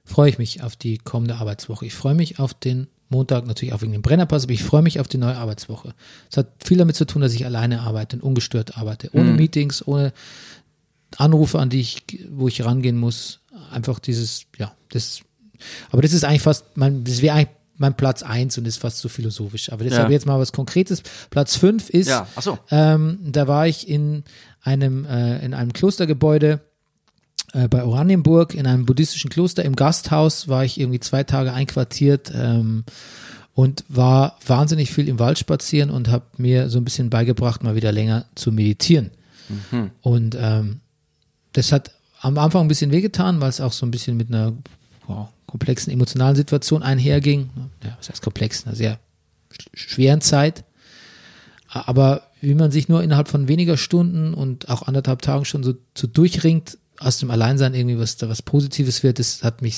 [SPEAKER 1] freue ich mich auf die kommende Arbeitswoche. Ich freue mich auf den Montag, natürlich auch wegen dem Brennerpass, aber ich freue mich auf die neue Arbeitswoche. Es hat viel damit zu tun, dass ich alleine arbeite und ungestört arbeite. Ohne Meetings, ohne Anrufe, an die ich, wo ich rangehen muss. Einfach dieses, ja, das, aber das ist eigentlich fast, mein, das wäre eigentlich mein Platz eins und ist fast so philosophisch. Aber deshalb
[SPEAKER 2] Ja.
[SPEAKER 1] jetzt mal was Konkretes. Platz fünf ist,
[SPEAKER 2] Ja, so.
[SPEAKER 1] ähm, da war ich in einem, äh, in einem Klostergebäude äh, bei Oranienburg, in einem buddhistischen Kloster im Gasthaus, war ich irgendwie zwei Tage einquartiert ähm, und war wahnsinnig viel im Wald spazieren und habe mir so ein bisschen beigebracht, mal wieder länger zu meditieren. Und ähm, das hat am Anfang ein bisschen wehgetan, weil es auch so ein bisschen mit einer wow, komplexen emotionalen Situation einherging. Ja, was heißt komplex? Einer sehr sch- schweren Zeit. Aber wie man sich nur innerhalb von weniger Stunden und auch anderthalb Tagen schon so, so durchringt, aus dem Alleinsein irgendwie was da was Positives wird, das hat mich,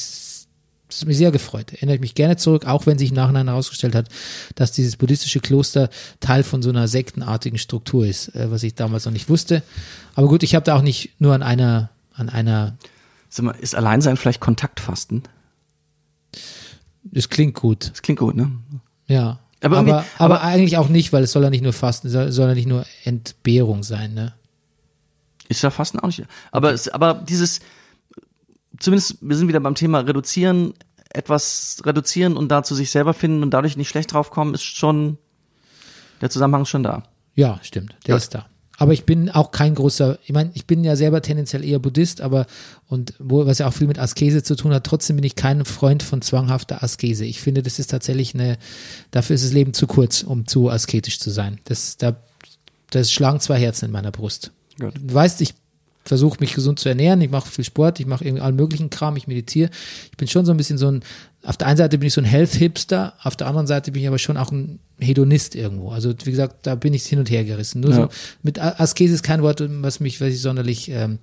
[SPEAKER 1] das hat mich sehr gefreut. Erinnere ich mich gerne zurück, auch wenn sich im Nachhinein herausgestellt hat, dass dieses buddhistische Kloster Teil von so einer sektenartigen Struktur ist, äh, was ich damals noch nicht wusste. Aber gut, ich habe da auch nicht nur an einer, an einer,
[SPEAKER 2] Sag mal, ist Alleinsein vielleicht Kontaktfasten?
[SPEAKER 1] das klingt gut,
[SPEAKER 2] Das klingt gut, ne?
[SPEAKER 1] ja.
[SPEAKER 2] Aber
[SPEAKER 1] Aber, aber,
[SPEAKER 2] aber-
[SPEAKER 1] eigentlich auch nicht, weil es soll ja nicht nur Fasten, es soll, soll ja nicht nur Entbehrung sein, ne?
[SPEAKER 2] Ist ja Fasten auch nicht. Aber, es, aber dieses, zumindest, wir sind wieder beim Thema reduzieren, etwas reduzieren und da zu sich selber finden und dadurch nicht schlecht draufkommen, ist schon, der Zusammenhang ist schon da.
[SPEAKER 1] Ja, stimmt, der
[SPEAKER 2] Ja.
[SPEAKER 1] ist da. Aber ich bin auch kein großer, ich meine, ich bin ja selber tendenziell eher Buddhist, aber und wo, was ja auch viel mit Askese zu tun hat, trotzdem bin ich kein Freund von zwanghafter Askese. Ich finde, das ist tatsächlich eine, dafür ist das Leben zu kurz, um zu asketisch zu sein. Das, da, das schlagen zwei Herzen in meiner Brust.
[SPEAKER 2] Gut.
[SPEAKER 1] Du weißt, ich versuche mich gesund zu ernähren, ich mache viel Sport, ich mache irgendwie allen möglichen Kram, ich meditiere. Ich bin schon so ein bisschen so ein, auf der einen Seite bin ich so ein Health-Hipster, auf der anderen Seite bin ich aber schon auch ein Hedonist irgendwo. Also wie gesagt, da bin ich hin und her gerissen. Nur
[SPEAKER 2] Ja.
[SPEAKER 1] so, mit Askese ist kein Wort, was mich, was ich sonderlich, ähm,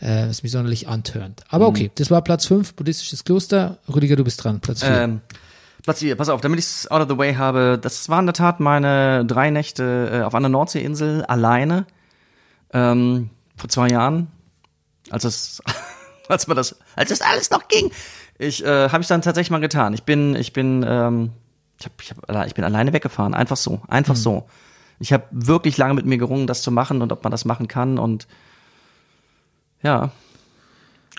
[SPEAKER 1] äh, was mich sonderlich antörnt. Aber
[SPEAKER 2] Mhm.
[SPEAKER 1] okay, das war Platz 5, buddhistisches Kloster. Rüdiger, du bist dran, Platz 4.
[SPEAKER 2] Ähm, Platz 4, pass auf, damit ich es out of the way habe, das war in der Tat meine drei Nächte äh, auf einer Nordseeinsel alleine ähm, vor zwei Jahren, als es, als man das, als das alles noch ging. Ich äh, habe ich dann tatsächlich mal getan. Ich bin, ich bin, ähm, ich hab, ich, hab, ich bin alleine weggefahren, einfach so, einfach so. Ich habe wirklich lange mit mir gerungen, das zu machen und ob man das machen kann und ja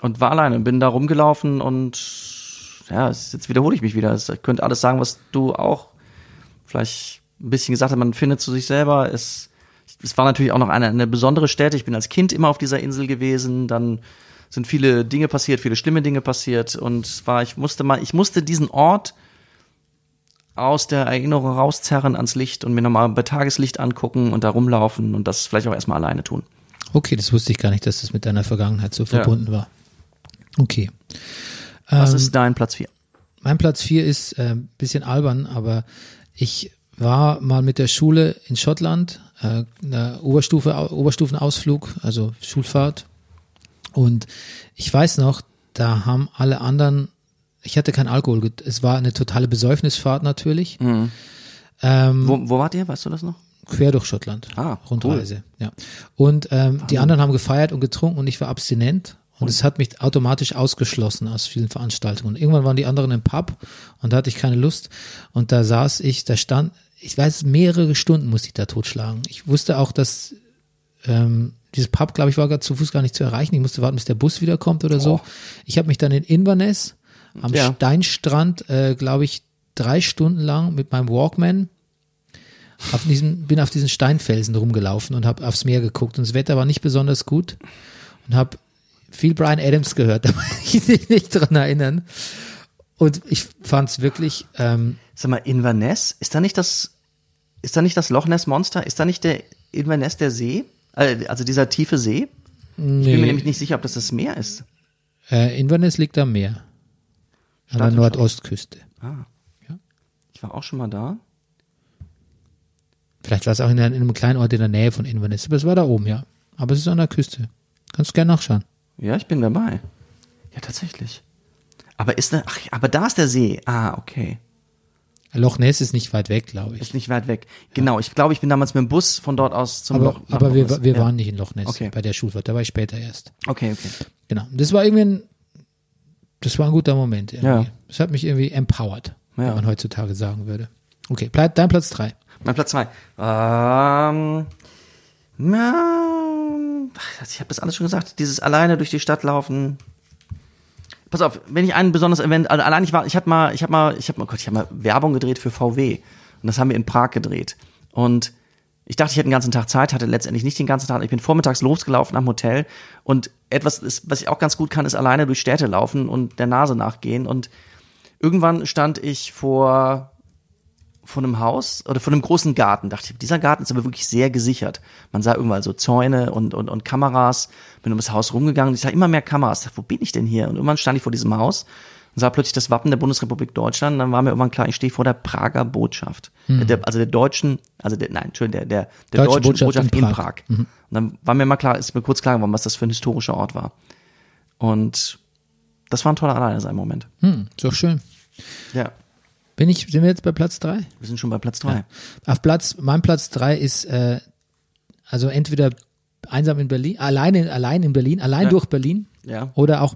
[SPEAKER 2] und war alleine, bin da rumgelaufen und ja, jetzt wiederhole ich mich wieder. Ich könnte alles sagen, was du auch vielleicht ein bisschen gesagt hast. Man findet zu sich selber. Es, es war natürlich auch noch eine, eine besondere Stätte. Ich bin als Kind immer auf dieser Insel gewesen. Dann sind viele Dinge passiert, viele schlimme Dinge passiert. Und es war, ich musste mal, ich musste diesen Ort aus der Erinnerung rauszerren ans Licht und mir nochmal bei Tageslicht angucken und da rumlaufen und das vielleicht auch erstmal alleine tun.
[SPEAKER 1] Okay, das wusste ich gar nicht, dass das mit deiner Vergangenheit so verbunden war. Okay.
[SPEAKER 2] Was
[SPEAKER 1] Ähm,
[SPEAKER 2] ist dein Platz vier?
[SPEAKER 1] Mein Platz vier ist äh, ein bisschen albern, aber ich war mal mit der Schule in Schottland, äh, Oberstufe, Oberstufenausflug, also Schulfahrt. Und ich weiß noch, da haben alle anderen, ich hatte keinen Alkohol, es war eine totale Besäufnisfahrt natürlich. Ähm,
[SPEAKER 2] Wo, wo wart ihr? Weißt du das noch?
[SPEAKER 1] quer durch Schottland.
[SPEAKER 2] Ah,
[SPEAKER 1] Rundreise, ja. Und ähm, die anderen haben gefeiert und getrunken und ich war abstinent. Und es hat mich automatisch ausgeschlossen aus vielen Veranstaltungen. Und irgendwann waren die anderen im Pub und da hatte ich keine Lust. Und da saß ich, da stand, ich weiß, mehrere Stunden musste ich da totschlagen. Ich wusste auch, dass ähm, dieses Pub, glaube ich, war gerade zu Fuß gar nicht zu erreichen. Ich musste warten, bis der Bus wiederkommt oder so. Ich habe mich dann in Inverness am
[SPEAKER 2] Ja.
[SPEAKER 1] Steinstrand, äh, glaube ich, drei Stunden lang mit meinem Walkman auf diesem, bin auf diesen Steinfelsen rumgelaufen und habe aufs Meer geguckt und das Wetter war nicht besonders gut und habe viel Brian Adams gehört, da kann ich mich nicht dran erinnern. Und ich fand es wirklich, ähm,
[SPEAKER 2] Sag mal, Inverness, ist da nicht das, ist da nicht das Loch Ness Monster? Ist da nicht der Inverness der See? Äh, Also dieser tiefe See? Ich bin mir
[SPEAKER 1] nee,
[SPEAKER 2] nämlich nicht sicher, ob das das Meer ist.
[SPEAKER 1] äh, Inverness liegt am Meer, an der Nordostküste.
[SPEAKER 2] Ich war auch schon mal da.
[SPEAKER 1] Vielleicht war es auch in, einem kleinen Ort in der Nähe von Inverness, aber es war da oben, ja. Aber es ist an der Küste. Kannst gerne nachschauen.
[SPEAKER 2] Ja, ich bin dabei. Ja, tatsächlich. Aber ist da, ach, aber da ist der See. Ah, okay.
[SPEAKER 1] Loch Ness ist nicht weit weg, glaube ich.
[SPEAKER 2] Ist nicht weit weg. Genau, ich glaube, ich bin damals mit dem Bus von dort aus zum
[SPEAKER 1] Aber,
[SPEAKER 2] Loch.
[SPEAKER 1] aber
[SPEAKER 2] Loch
[SPEAKER 1] wir, wir
[SPEAKER 2] ja.
[SPEAKER 1] waren nicht in Loch Ness
[SPEAKER 2] Okay.
[SPEAKER 1] bei der Schulfahrt, da war ich später erst.
[SPEAKER 2] Okay, okay.
[SPEAKER 1] Genau. Das war irgendwie ein, das war ein guter Moment irgendwie.
[SPEAKER 2] Ja.
[SPEAKER 1] Das hat mich irgendwie empowered,
[SPEAKER 2] Ja.
[SPEAKER 1] wenn man heutzutage sagen würde. Okay, bleib dein Platz drei.
[SPEAKER 2] Mein Platz zwei. Ähm, na, ich habe das alles schon gesagt. Dieses alleine durch die Stadt laufen. Pass auf, wenn ich einen besonders Event, also allein ich war, ich habe mal, ich habe mal, ich habe mal, Gott, ich habe mal Werbung gedreht für VW und das haben wir in Prag gedreht. Und ich dachte, ich hätte den ganzen Tag Zeit, hatte letztendlich nicht den ganzen Tag. Ich bin vormittags losgelaufen am Hotel. Und etwas, ist, was ich auch ganz gut kann, ist alleine durch Städte laufen und der Nase nachgehen. Und irgendwann stand ich vor von einem Haus oder von einem großen Garten. Dachte ich, dieser Garten ist aber wirklich sehr gesichert. Man sah irgendwann so Zäune und, und, und Kameras. Bin um das Haus rumgegangen. Ich sah immer mehr Kameras. Ich dachte, wo bin ich denn hier? Und irgendwann stand ich vor diesem Haus und sah plötzlich das Wappen der Bundesrepublik Deutschland. Und dann war mir irgendwann klar, ich stehe vor der Prager Botschaft. Der, also der deutschen, also der, nein, Entschuldigung, der, der, der
[SPEAKER 1] Deutsche
[SPEAKER 2] deutschen
[SPEAKER 1] Botschaft
[SPEAKER 2] Botschaft,
[SPEAKER 1] in
[SPEAKER 2] in
[SPEAKER 1] Prag.
[SPEAKER 2] Prag. Und dann war mir mal klar, ist mir kurz klar geworden, was das für ein historischer Ort war. Und das war ein toller Alleine sein Moment.
[SPEAKER 1] Hm, ist doch schön.
[SPEAKER 2] Ja,
[SPEAKER 1] Bin ich, sind wir jetzt bei Platz drei?
[SPEAKER 2] wir sind schon bei Platz drei.
[SPEAKER 1] Auf Platz, mein Platz drei ist, äh, also entweder einsam in Berlin, alleine, allein in Berlin, allein
[SPEAKER 2] Ja.
[SPEAKER 1] durch Berlin
[SPEAKER 2] Ja.
[SPEAKER 1] oder auch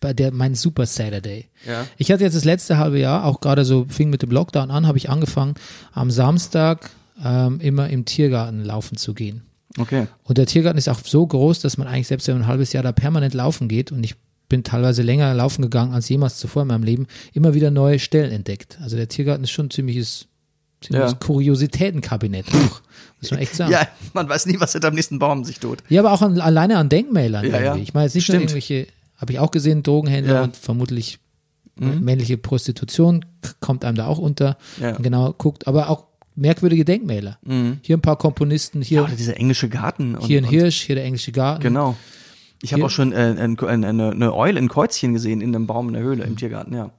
[SPEAKER 1] bei der, mein Super Saturday.
[SPEAKER 2] Ja.
[SPEAKER 1] Ich hatte jetzt das letzte halbe Jahr, auch gerade so, fing mit dem Lockdown an, habe ich angefangen, am Samstag ähm, immer im Tiergarten laufen zu gehen.
[SPEAKER 2] Okay.
[SPEAKER 1] Und der Tiergarten ist auch so groß, dass man eigentlich selbst wenn man ein halbes Jahr da permanent laufen geht und ich bin teilweise länger laufen gegangen als jemals zuvor in meinem Leben, immer wieder neue Stellen entdeckt. Also der Tiergarten ist schon ein ziemliches, ziemliches
[SPEAKER 2] Ja.
[SPEAKER 1] Kuriositätenkabinett. auch, Muss man echt sagen.
[SPEAKER 2] Ja, man weiß nie, was hinter dem nächsten Baum sich tut.
[SPEAKER 1] Ja, aber auch an, alleine an Denkmälern
[SPEAKER 2] Ja, ja.
[SPEAKER 1] Ich meine jetzt nicht nur
[SPEAKER 2] Stimmt.
[SPEAKER 1] irgendwelche, habe ich auch gesehen, Drogenhändler
[SPEAKER 2] Ja. Mhm.
[SPEAKER 1] und vermutlich männliche Prostitution kommt einem da auch unter.
[SPEAKER 2] Ja. Mhm.
[SPEAKER 1] Genau, guckt, aber auch merkwürdige Denkmäler. Hier ein paar Komponisten, hier,
[SPEAKER 2] Oder dieser englische Garten. Und,
[SPEAKER 1] hier ein Hirsch, hier der englische Garten.
[SPEAKER 2] Genau. Ich habe auch schon äh, ein, ein, eine, eine Eule, ein Kreuzchen gesehen in einem Baum in der Höhle im Tiergarten, ja.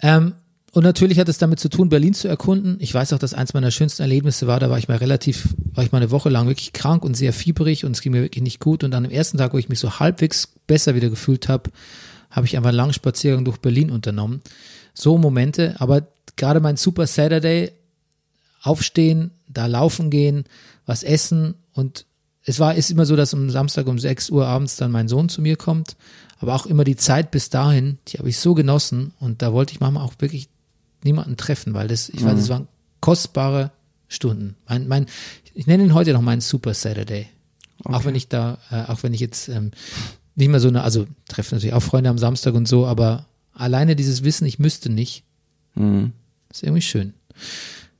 [SPEAKER 1] Ähm, und natürlich hat es damit zu tun, Berlin zu erkunden. Ich weiß auch, dass eins meiner schönsten Erlebnisse war, da war ich mal relativ, war ich mal eine Woche lang wirklich krank und sehr fieberig und es ging mir wirklich nicht gut. Und dann am ersten Tag, wo ich mich so halbwegs besser wieder gefühlt habe, habe ich einfach einen langen Spaziergang durch Berlin unternommen. So Momente, aber gerade mein Super Saturday, aufstehen, da laufen gehen, was essen und es war, ist immer so, dass am Samstag um 6 Uhr abends dann mein Sohn zu mir kommt, aber auch immer die Zeit bis dahin, die habe ich so genossen und da wollte ich manchmal auch wirklich niemanden treffen, weil das, ich weiß, das waren kostbare Stunden. Mein, mein, ich nenne ihn heute noch meinen Super Saturday. Auch wenn ich da, äh, auch wenn ich jetzt ähm, nicht mehr so eine, also treffe natürlich auch Freunde am Samstag und so, aber alleine dieses Wissen, ich müsste nicht, ist irgendwie schön.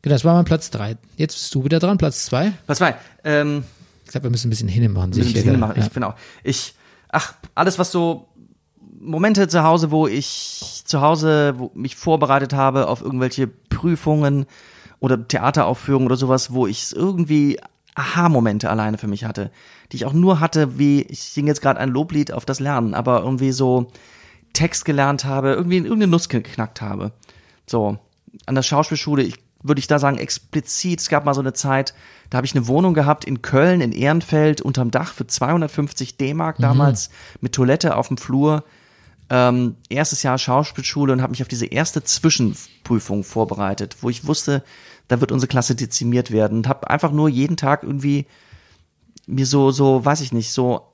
[SPEAKER 1] Genau, das war mein Platz drei. Jetzt bist du wieder dran, Platz zwei.
[SPEAKER 2] Platz zwei. Ähm,
[SPEAKER 1] glaube, wir müssen ein bisschen hinmachen.
[SPEAKER 2] ein bisschen
[SPEAKER 1] sicher,
[SPEAKER 2] machen.
[SPEAKER 1] Ja.
[SPEAKER 2] Ich bin auch. Ich, ach, alles was so Momente zu Hause, wo ich zu Hause wo mich vorbereitet habe auf irgendwelche Prüfungen oder Theateraufführungen oder sowas, wo ich irgendwie Aha-Momente alleine für mich hatte, die ich auch nur hatte, wie ich singe jetzt gerade ein Loblied auf das Lernen, aber irgendwie so Text gelernt habe, irgendwie irgendeine Nuss geknackt habe. So, an der Schauspielschule, ich, würde ich da sagen, explizit, es gab mal so eine Zeit, da habe ich eine Wohnung gehabt in Köln, in Ehrenfeld, unterm Dach für 250 D-Mark damals, mit Toilette auf dem Flur. Ähm, erstes Jahr Schauspielschule und habe mich auf diese erste Zwischenprüfung vorbereitet, wo ich wusste, da wird unsere Klasse dezimiert werden und habe einfach nur jeden Tag irgendwie mir so, so, weiß ich nicht, so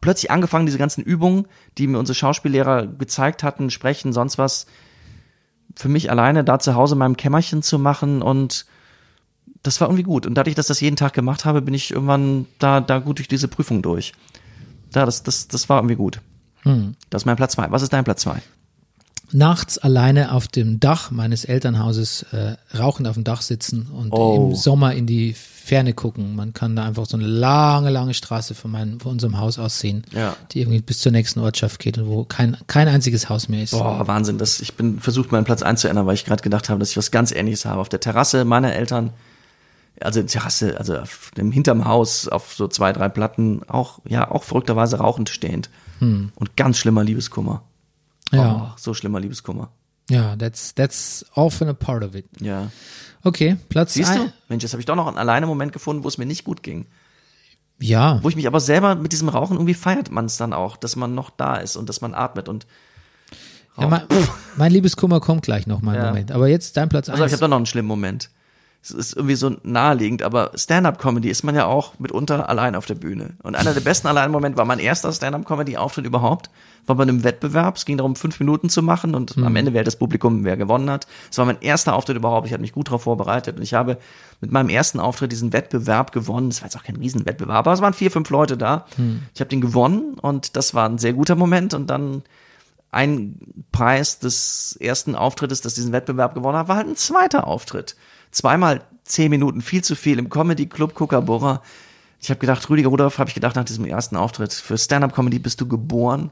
[SPEAKER 2] plötzlich angefangen, diese ganzen Übungen, die mir unsere Schauspiellehrer gezeigt hatten, sprechen, sonst was, für mich alleine da zu Hause in meinem Kämmerchen zu machen und das war irgendwie gut. Und dadurch, dass ich das jeden Tag gemacht habe, bin ich irgendwann da, da gut durch diese Prüfung durch. Ja, das, das, das war irgendwie gut. Das ist mein Platz zwei. Was ist dein Platz zwei?
[SPEAKER 1] nachts alleine auf dem Dach meines Elternhauses äh, rauchend auf dem Dach sitzen und
[SPEAKER 2] Oh.
[SPEAKER 1] im Sommer in die Ferne gucken. Man kann da einfach so eine lange, lange Straße von, meinem, von unserem Haus aus sehen,
[SPEAKER 2] Ja.
[SPEAKER 1] die irgendwie bis zur nächsten Ortschaft geht und wo kein, kein einziges Haus mehr ist.
[SPEAKER 2] Boah, Wahnsinn. Das, ich bin versucht, meinen Platz eins zu ändern, weil ich gerade gedacht habe, dass ich was ganz ähnliches habe. Auf der Terrasse meiner Eltern, also Terrasse, also auf dem hinterm Haus, auf so zwei, drei Platten, auch, ja, auch verrückterweise rauchend stehend. Und ganz schlimmer Liebeskummer.
[SPEAKER 1] Ja,
[SPEAKER 2] Oh, so schlimmer Liebeskummer.
[SPEAKER 1] ja, that's, that's often a part of it.
[SPEAKER 2] Ja.
[SPEAKER 1] Okay, Platz
[SPEAKER 2] Siehst
[SPEAKER 1] ein.
[SPEAKER 2] du? Mensch, jetzt habe ich doch noch einen alleine Moment gefunden, wo es mir nicht gut ging.
[SPEAKER 1] Ja,
[SPEAKER 2] Wo ich mich aber selber mit diesem Rauchen irgendwie feiert man es dann auch, dass man noch da ist und dass man atmet und
[SPEAKER 1] ja mein, mein Liebeskummer kommt gleich noch mal
[SPEAKER 2] Ja.
[SPEAKER 1] Moment. Aber jetzt dein Platz
[SPEAKER 2] Also ich habe doch noch einen schlimmen Moment. Es ist irgendwie so naheliegend, aber Stand-up-Comedy ist man ja auch mitunter allein auf der Bühne. Und einer der besten Allein-Momente war mein erster Stand-up-Comedy-Auftritt überhaupt. War bei einem Wettbewerb. Es ging darum, fünf Minuten zu machen und am Ende wählt das Publikum, wer gewonnen hat. Es war mein erster Auftritt überhaupt. Ich hatte mich gut darauf vorbereitet und ich habe mit meinem ersten Auftritt diesen Wettbewerb gewonnen. Es war jetzt auch kein Riesenwettbewerb, aber es waren vier, fünf Leute da. Ich habe den gewonnen und das war ein sehr guter Moment und dann ein Preis des ersten Auftrittes, das diesen Wettbewerb gewonnen hat, war halt ein zweiter Auftritt. Zweimal zehn Minuten, viel zu viel im Comedy Club Kookaburra. Ich habe gedacht, Rüdiger Rudolph, habe ich gedacht nach diesem ersten Auftritt, für Stand-Up-Comedy bist du geboren.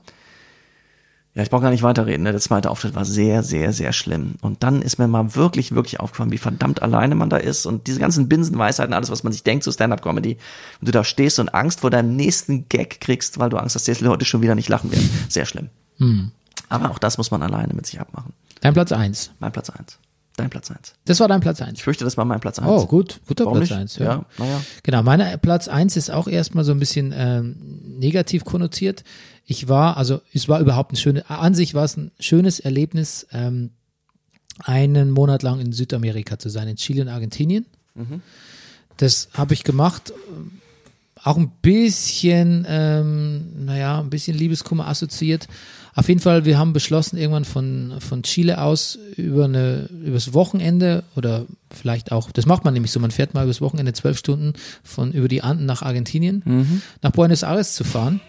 [SPEAKER 2] Ja, ich brauche gar nicht weiterreden. Ne? Der zweite Auftritt war sehr, sehr, sehr schlimm. Und dann ist mir mal wirklich, wirklich aufgefallen, wie verdammt alleine man da ist. Und diese ganzen Binsenweisheiten, alles, was man sich denkt zu Stand-Up-Comedy. Und du da stehst und Angst vor deinem nächsten Gag kriegst, weil du Angst hast, dass die Leute schon wieder nicht lachen werden. Sehr schlimm. Aber auch das muss man alleine mit sich abmachen.
[SPEAKER 1] dein Platz eins.
[SPEAKER 2] Mein Platz eins. Dein Platz eins.
[SPEAKER 1] Das war dein Platz eins.
[SPEAKER 2] Ich fürchte, das war mein Platz eins.
[SPEAKER 1] Oh, gut, guter
[SPEAKER 2] Warum
[SPEAKER 1] Platz
[SPEAKER 2] nicht?
[SPEAKER 1] eins.
[SPEAKER 2] Ja, naja.
[SPEAKER 1] Genau, mein Platz eins ist auch erstmal so ein bisschen ähm, negativ konnotiert. Ich war, also es war überhaupt ein schönes, an sich war es ein schönes Erlebnis, ähm, einen Monat lang in Südamerika zu sein, in Chile und Argentinien. Das habe ich gemacht. Auch ein bisschen, ähm, naja, ein bisschen Liebeskummer assoziiert. Auf jeden Fall, wir haben beschlossen, irgendwann von, von Chile aus über eine, übers Wochenende oder vielleicht auch, das macht man nämlich so, man fährt mal übers Wochenende zwölf Stunden von über die Anden nach Argentinien, nach Buenos Aires zu fahren.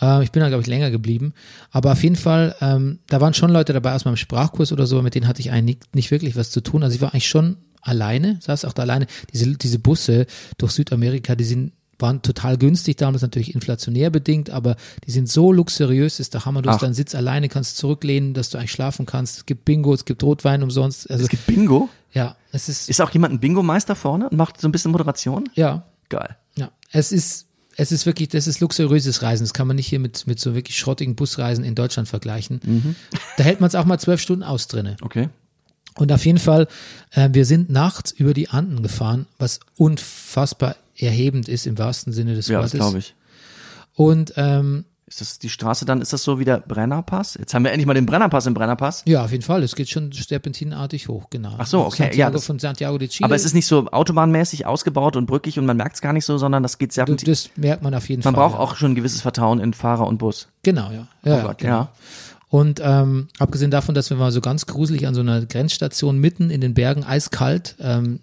[SPEAKER 1] Äh, ich bin da, glaube ich, länger geblieben. Aber auf jeden Fall, ähm, da waren schon Leute dabei aus meinem Sprachkurs oder so, mit denen hatte ich eigentlich nicht, nicht wirklich was zu tun. Also ich war eigentlich schon alleine, saß auch da alleine. Diese, diese Busse durch Südamerika, die sind waren total günstig, damals natürlich inflationär bedingt, aber die sind so luxuriös, ist der Hammer. Du
[SPEAKER 2] Ach.
[SPEAKER 1] hast deinen Sitz alleine, kannst zurücklehnen, dass du eigentlich schlafen kannst. Es gibt Bingo, es gibt Rotwein umsonst. Also
[SPEAKER 2] Es gibt Bingo.
[SPEAKER 1] ja, es ist,
[SPEAKER 2] Ist auch jemand ein Bingo-Meister vorne und macht so ein bisschen Moderation?
[SPEAKER 1] ja,
[SPEAKER 2] Geil.
[SPEAKER 1] Ja, es ist, es ist wirklich, das ist luxuriöses Reisen. Das kann man nicht hier mit, mit so wirklich schrottigen Busreisen in Deutschland vergleichen. Da hält man es auch mal zwölf Stunden aus drinne.
[SPEAKER 2] Okay.
[SPEAKER 1] Und auf jeden Fall, äh, wir sind nachts über die Anden gefahren, was unfassbar erhebend ist im wahrsten Sinne des
[SPEAKER 2] Ja,
[SPEAKER 1] Wortes.
[SPEAKER 2] glaube ich.
[SPEAKER 1] Und ähm,
[SPEAKER 2] Ist das die Straße dann, ist das so wie der Brennerpass? Jetzt haben wir endlich mal den Brennerpass im Brennerpass.
[SPEAKER 1] ja, auf jeden Fall, es geht schon serpentinartig hoch, genau.
[SPEAKER 2] Ach so, okay,
[SPEAKER 1] Santiago,
[SPEAKER 2] ja, das-
[SPEAKER 1] von Santiago de Chile.
[SPEAKER 2] Aber es ist nicht so autobahnmäßig ausgebaut und brückig und man merkt es gar nicht so, sondern das geht sehr
[SPEAKER 1] Du- das merkt man auf jeden
[SPEAKER 2] Man
[SPEAKER 1] Fall.
[SPEAKER 2] braucht
[SPEAKER 1] ja.
[SPEAKER 2] auch schon ein gewisses Vertrauen in Fahrer und Bus.
[SPEAKER 1] Genau, ja. ja,
[SPEAKER 2] Oh Gott,
[SPEAKER 1] genau.
[SPEAKER 2] ja.
[SPEAKER 1] Und ähm, abgesehen davon, dass wir mal so ganz gruselig an so einer Grenzstation mitten in den Bergen, eiskalt, ähm,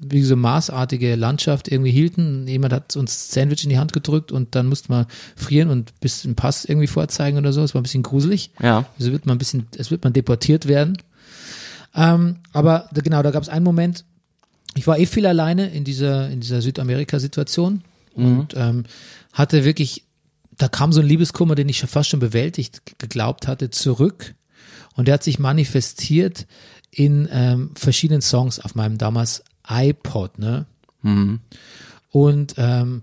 [SPEAKER 1] wie so maßartige Landschaft irgendwie hielten. Jemand hat uns Sandwich in die Hand gedrückt und dann musste man frieren und bis einen Pass irgendwie vorzeigen oder so. Es war ein bisschen gruselig.
[SPEAKER 2] Ja.
[SPEAKER 1] Also wird man ein bisschen, es wird man deportiert werden. Ähm, aber genau, da gab es einen Moment, ich war eh viel alleine in dieser, in dieser Südamerika-Situation und ähm, hatte wirklich, da kam so ein Liebeskummer, den ich fast schon bewältigt geglaubt hatte, zurück. Und der hat sich manifestiert in ähm, verschiedenen Songs auf meinem damals iPod, ne? Und ähm,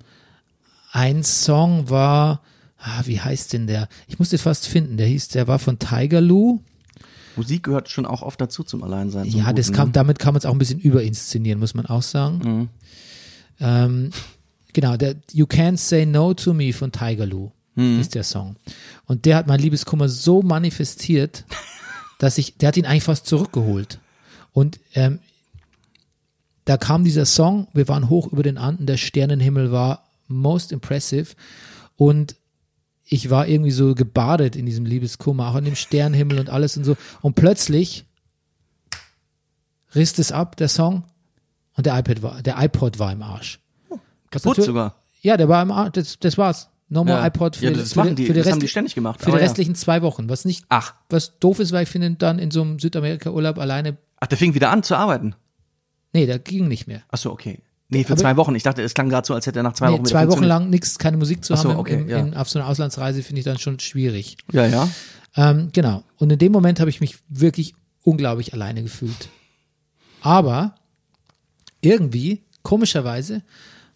[SPEAKER 1] ein Song war, ah, wie heißt denn der? Ich musste fast finden, der hieß, der war von Tiger Lou.
[SPEAKER 2] Musik gehört schon auch oft dazu zum Alleinsein. zum
[SPEAKER 1] Ja, das
[SPEAKER 2] Guten,
[SPEAKER 1] kam,
[SPEAKER 2] ne?
[SPEAKER 1] damit kann man es auch ein bisschen überinszenieren, muss man auch sagen. Ähm, genau, der You Can't Say No to Me von Tiger Lou ist der Song. Und der hat mein Liebeskummer so manifestiert, dass ich, der hat ihn eigentlich fast zurückgeholt. Und ähm, da kam dieser Song, wir waren hoch über den Anden, der Sternenhimmel war most impressive und ich war irgendwie so gebadet in diesem Liebeskummer, auch in dem Sternenhimmel und alles und so. Und plötzlich riss es ab, der Song, und der iPad war, der iPod war im Arsch. Was
[SPEAKER 2] Kaputt sogar.
[SPEAKER 1] Ja, der war im Arsch, das, das war's. No more
[SPEAKER 2] Ja.
[SPEAKER 1] iPod für,
[SPEAKER 2] Ja,
[SPEAKER 1] die-
[SPEAKER 2] das
[SPEAKER 1] für,
[SPEAKER 2] machen
[SPEAKER 1] die, für die,
[SPEAKER 2] das haben die ständig gemacht,
[SPEAKER 1] für die
[SPEAKER 2] aber ja.
[SPEAKER 1] restlichen zwei Wochen, was nicht,
[SPEAKER 2] Ach.
[SPEAKER 1] was doof ist, weil ich finde, dann in so einem Südamerika-Urlaub alleine,
[SPEAKER 2] Ach, der fing wieder an zu arbeiten.
[SPEAKER 1] Nee, da ging nicht mehr.
[SPEAKER 2] Ach so, okay. Nee, für
[SPEAKER 1] Aber-
[SPEAKER 2] zwei Wochen. Ich dachte, es klang gerade so, als hätte er nach zwei
[SPEAKER 1] Nee,
[SPEAKER 2] Wochen wieder
[SPEAKER 1] zwei Wochen lang nichts, keine Musik zu
[SPEAKER 2] Ach so,
[SPEAKER 1] haben
[SPEAKER 2] okay,
[SPEAKER 1] im,
[SPEAKER 2] ja.
[SPEAKER 1] in, auf so einer Auslandsreise finde ich dann schon schwierig.
[SPEAKER 2] Ja, ja.
[SPEAKER 1] Ähm, genau. Und in dem Moment habe ich mich wirklich unglaublich alleine gefühlt. Aber irgendwie, komischerweise,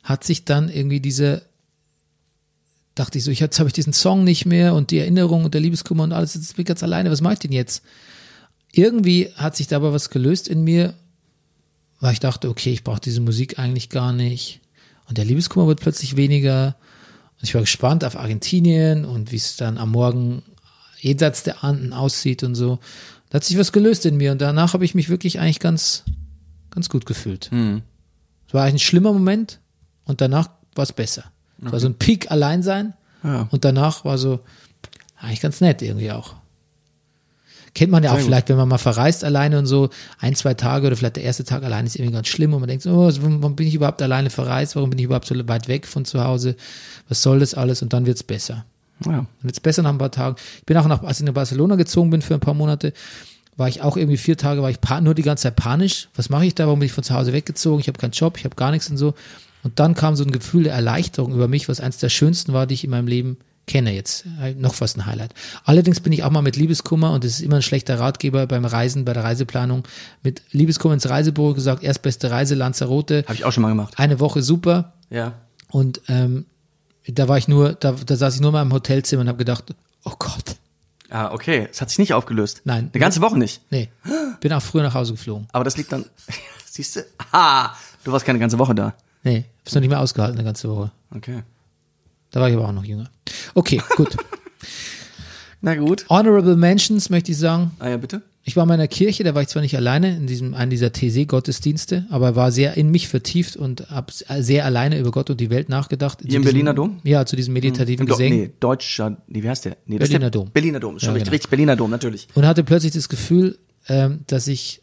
[SPEAKER 1] hat sich dann irgendwie diese, dachte ich so, ich, jetzt habe ich diesen Song nicht mehr und die Erinnerung und der Liebeskummer und alles, jetzt bin ich ganz alleine, was mache ich denn jetzt? Irgendwie hat sich da aber was gelöst in mir, weil ich dachte, okay, ich brauche diese Musik eigentlich gar nicht. Und der Liebeskummer wird plötzlich weniger. Und ich war gespannt auf Argentinien und wie es dann am Morgen jenseits der Anden aussieht und so. Da hat sich was gelöst in mir und danach habe ich mich wirklich eigentlich ganz, ganz gut gefühlt. Es war eigentlich ein schlimmer Moment und danach war es besser. Es war so ein Peak allein sein
[SPEAKER 2] Ja.
[SPEAKER 1] und danach war so eigentlich ganz nett irgendwie auch. Kennt man ja auch
[SPEAKER 2] Sehr gut.
[SPEAKER 1] vielleicht, wenn man mal verreist alleine und so, ein, zwei Tage oder vielleicht der erste Tag alleine ist irgendwie ganz schlimm und man denkt so, oh, warum bin ich überhaupt alleine verreist? Warum bin ich überhaupt so weit weg von zu Hause? Was soll das alles? Und dann wird's besser.
[SPEAKER 2] ja.
[SPEAKER 1] Dann wird's besser nach ein paar Tagen. Ich bin auch nach, als ich nach Barcelona gezogen bin für ein paar Monate, war ich auch irgendwie vier Tage, war ich nur die ganze Zeit panisch. Was mache ich da? Warum bin ich von zu Hause weggezogen? Ich habe keinen Job, ich habe gar nichts und so. Und dann kam so ein Gefühl der Erleichterung über mich, was eins der schönsten war, die ich in meinem Leben kenne jetzt. Äh, Noch fast ein Highlight. Allerdings bin ich auch mal mit Liebeskummer und das ist immer ein schlechter Ratgeber beim Reisen, bei der Reiseplanung, mit Liebeskummer ins Reisebüro gesagt, erstbeste Reise Lanzarote,
[SPEAKER 2] Habe ich auch schon mal gemacht.
[SPEAKER 1] eine Woche super,
[SPEAKER 2] Ja.
[SPEAKER 1] und ähm, da war ich nur, da, da saß ich nur mal im Hotelzimmer und habe gedacht, oh Gott,
[SPEAKER 2] Ah, okay. Es hat sich nicht aufgelöst.
[SPEAKER 1] Nein.
[SPEAKER 2] Eine ganze Woche nicht.
[SPEAKER 1] nee, bin auch früher nach Hause geflogen.
[SPEAKER 2] Aber das liegt dann. Siehst du? Ah, du warst keine ganze Woche da.
[SPEAKER 1] Nee, hab's noch nicht mehr ausgehalten eine ganze Woche.
[SPEAKER 2] Okay.
[SPEAKER 1] Da war ich aber auch noch jünger. Okay, gut.
[SPEAKER 2] Na gut.
[SPEAKER 1] Honorable Mentions möchte ich sagen.
[SPEAKER 2] Ah ja, bitte.
[SPEAKER 1] Ich war in meiner Kirche, da war ich zwar nicht alleine in diesem einen dieser TC-Gottesdienste, aber war sehr in mich vertieft und habe sehr alleine über Gott und die Welt nachgedacht.
[SPEAKER 2] Hier im
[SPEAKER 1] diesem-
[SPEAKER 2] Berliner Dom?
[SPEAKER 1] Ja, zu diesem meditativen
[SPEAKER 2] Do
[SPEAKER 1] Gesang.
[SPEAKER 2] Nee, deutscher, nee, wie heißt der? Nee,
[SPEAKER 1] Berliner
[SPEAKER 2] der,
[SPEAKER 1] Dom.
[SPEAKER 2] Berliner Dom, ist schon
[SPEAKER 1] Ja,
[SPEAKER 2] richtig,
[SPEAKER 1] genau.
[SPEAKER 2] richtig, Berliner Dom, natürlich.
[SPEAKER 1] und hatte plötzlich das Gefühl, ähm, dass ich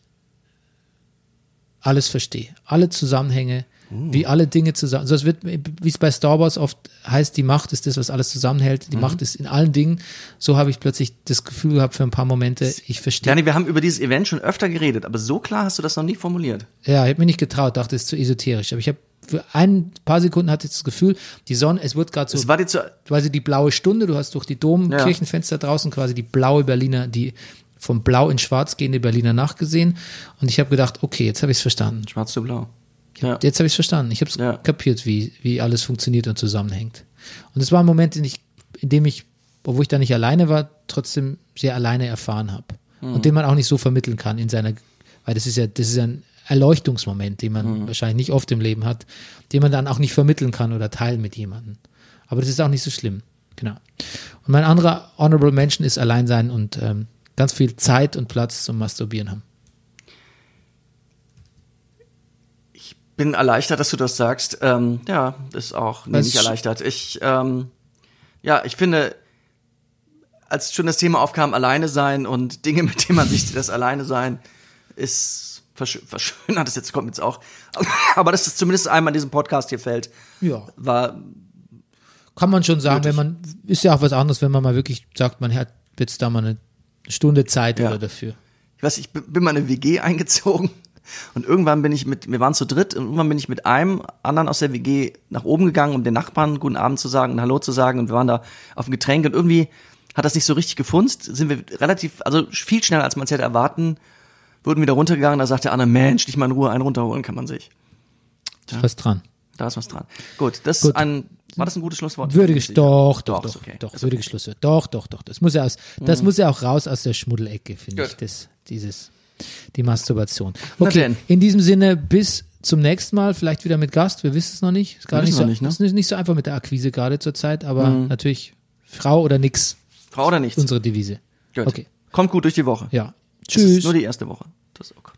[SPEAKER 1] alles verstehe. Alle Zusammenhänge, wie alle Dinge zusammen. Also es wird, wie es bei Star Wars oft heißt, die Macht ist das, was alles zusammenhält. Die Macht ist in allen Dingen. So habe ich plötzlich das Gefühl gehabt für ein paar Momente, ich verstehe.
[SPEAKER 2] Dani, wir haben über dieses Event schon öfter geredet, aber so klar hast du das noch nie formuliert.
[SPEAKER 1] Ja, ich habe mir nicht getraut, dachte, es ist zu esoterisch. Aber ich habe für ein paar Sekunden hatte ich das Gefühl, die Sonne, es wird gerade so
[SPEAKER 2] Es war dir zu,
[SPEAKER 1] quasi die blaue Stunde, du hast durch die Domkirchenfenster draußen quasi die blaue Berliner, die vom Blau in Schwarz gehende Berliner Nacht gesehen. Und ich habe gedacht, okay, jetzt habe ich es verstanden.
[SPEAKER 2] schwarz zu blau. Ja.
[SPEAKER 1] Jetzt habe ich es verstanden. Ich habe es
[SPEAKER 2] Ja.
[SPEAKER 1] kapiert, wie, wie alles funktioniert und zusammenhängt. Und es war ein Moment, in, ich, in dem ich, obwohl ich da nicht alleine war, trotzdem sehr alleine erfahren habe.
[SPEAKER 2] Mhm.
[SPEAKER 1] Und den man auch nicht so vermitteln kann in seiner, weil das ist ja, das ist ein Erleuchtungsmoment, den man
[SPEAKER 2] Mhm.
[SPEAKER 1] wahrscheinlich nicht oft im Leben hat, den man dann auch nicht vermitteln kann oder teilen mit jemandem. Aber das ist auch nicht so schlimm. Genau. Und mein anderer Honorable Mention ist allein sein und ähm, ganz viel Zeit und Platz zum Masturbieren haben.
[SPEAKER 2] Bin erleichtert, dass du das sagst. Ähm, ja, ist auch nee, nicht erleichtert. Ich, ähm, ja, ich finde, als schon das Thema aufkam, alleine sein und Dinge, mit denen man sich das alleine sein, ist versch verschönert, das jetzt kommt jetzt auch. Aber dass das zumindest einmal in diesem Podcast hier fällt,
[SPEAKER 1] Ja.
[SPEAKER 2] war
[SPEAKER 1] Kann man schon sagen, wenn man, ist ja auch was anderes, wenn man mal wirklich sagt, man hat jetzt da mal eine Stunde Zeit
[SPEAKER 2] Ja.
[SPEAKER 1] oder dafür.
[SPEAKER 2] ich weiß, ich bin bin mal in eine WG eingezogen und irgendwann bin ich mit, wir waren zu dritt und irgendwann bin ich mit einem anderen aus der WG nach oben gegangen, um den Nachbarn guten Abend zu sagen und Hallo zu sagen und wir waren da auf dem Getränk und irgendwie hat das nicht so richtig gefunzt, sind wir relativ, also viel schneller als man es hätte erwarten, wurden wieder runtergegangen, da sagte der andere, Mensch, dich mal in Ruhe einen runterholen kann man sich.
[SPEAKER 1] Ist was dran.
[SPEAKER 2] Da ist was dran. Gut, das
[SPEAKER 1] Gut.
[SPEAKER 2] ist ein, war das ein gutes Schlusswort?
[SPEAKER 1] Würdiges, doch, doch,
[SPEAKER 2] Doch,
[SPEAKER 1] doch,
[SPEAKER 2] okay.
[SPEAKER 1] doch, würdiges Schlusswort. Doch, doch, doch. Das muss ja aus, das muss ja auch raus aus der Schmuddelecke, finde ich, das, dieses, die Masturbation. Okay, in diesem Sinne, bis zum nächsten Mal, vielleicht wieder mit Gast, wir wissen es noch nicht. Ist gar nicht so,
[SPEAKER 2] nicht, ne? Mhm.
[SPEAKER 1] ist nicht, so einfach mit der Akquise gerade zur Zeit, aber natürlich Frau oder nix,
[SPEAKER 2] Frau oder nichts?
[SPEAKER 1] unsere Devise.
[SPEAKER 2] Gut.
[SPEAKER 1] Okay,
[SPEAKER 2] Kommt gut durch die Woche.
[SPEAKER 1] ja. Tschüss.
[SPEAKER 2] nur die erste Woche. Das, oh Gott.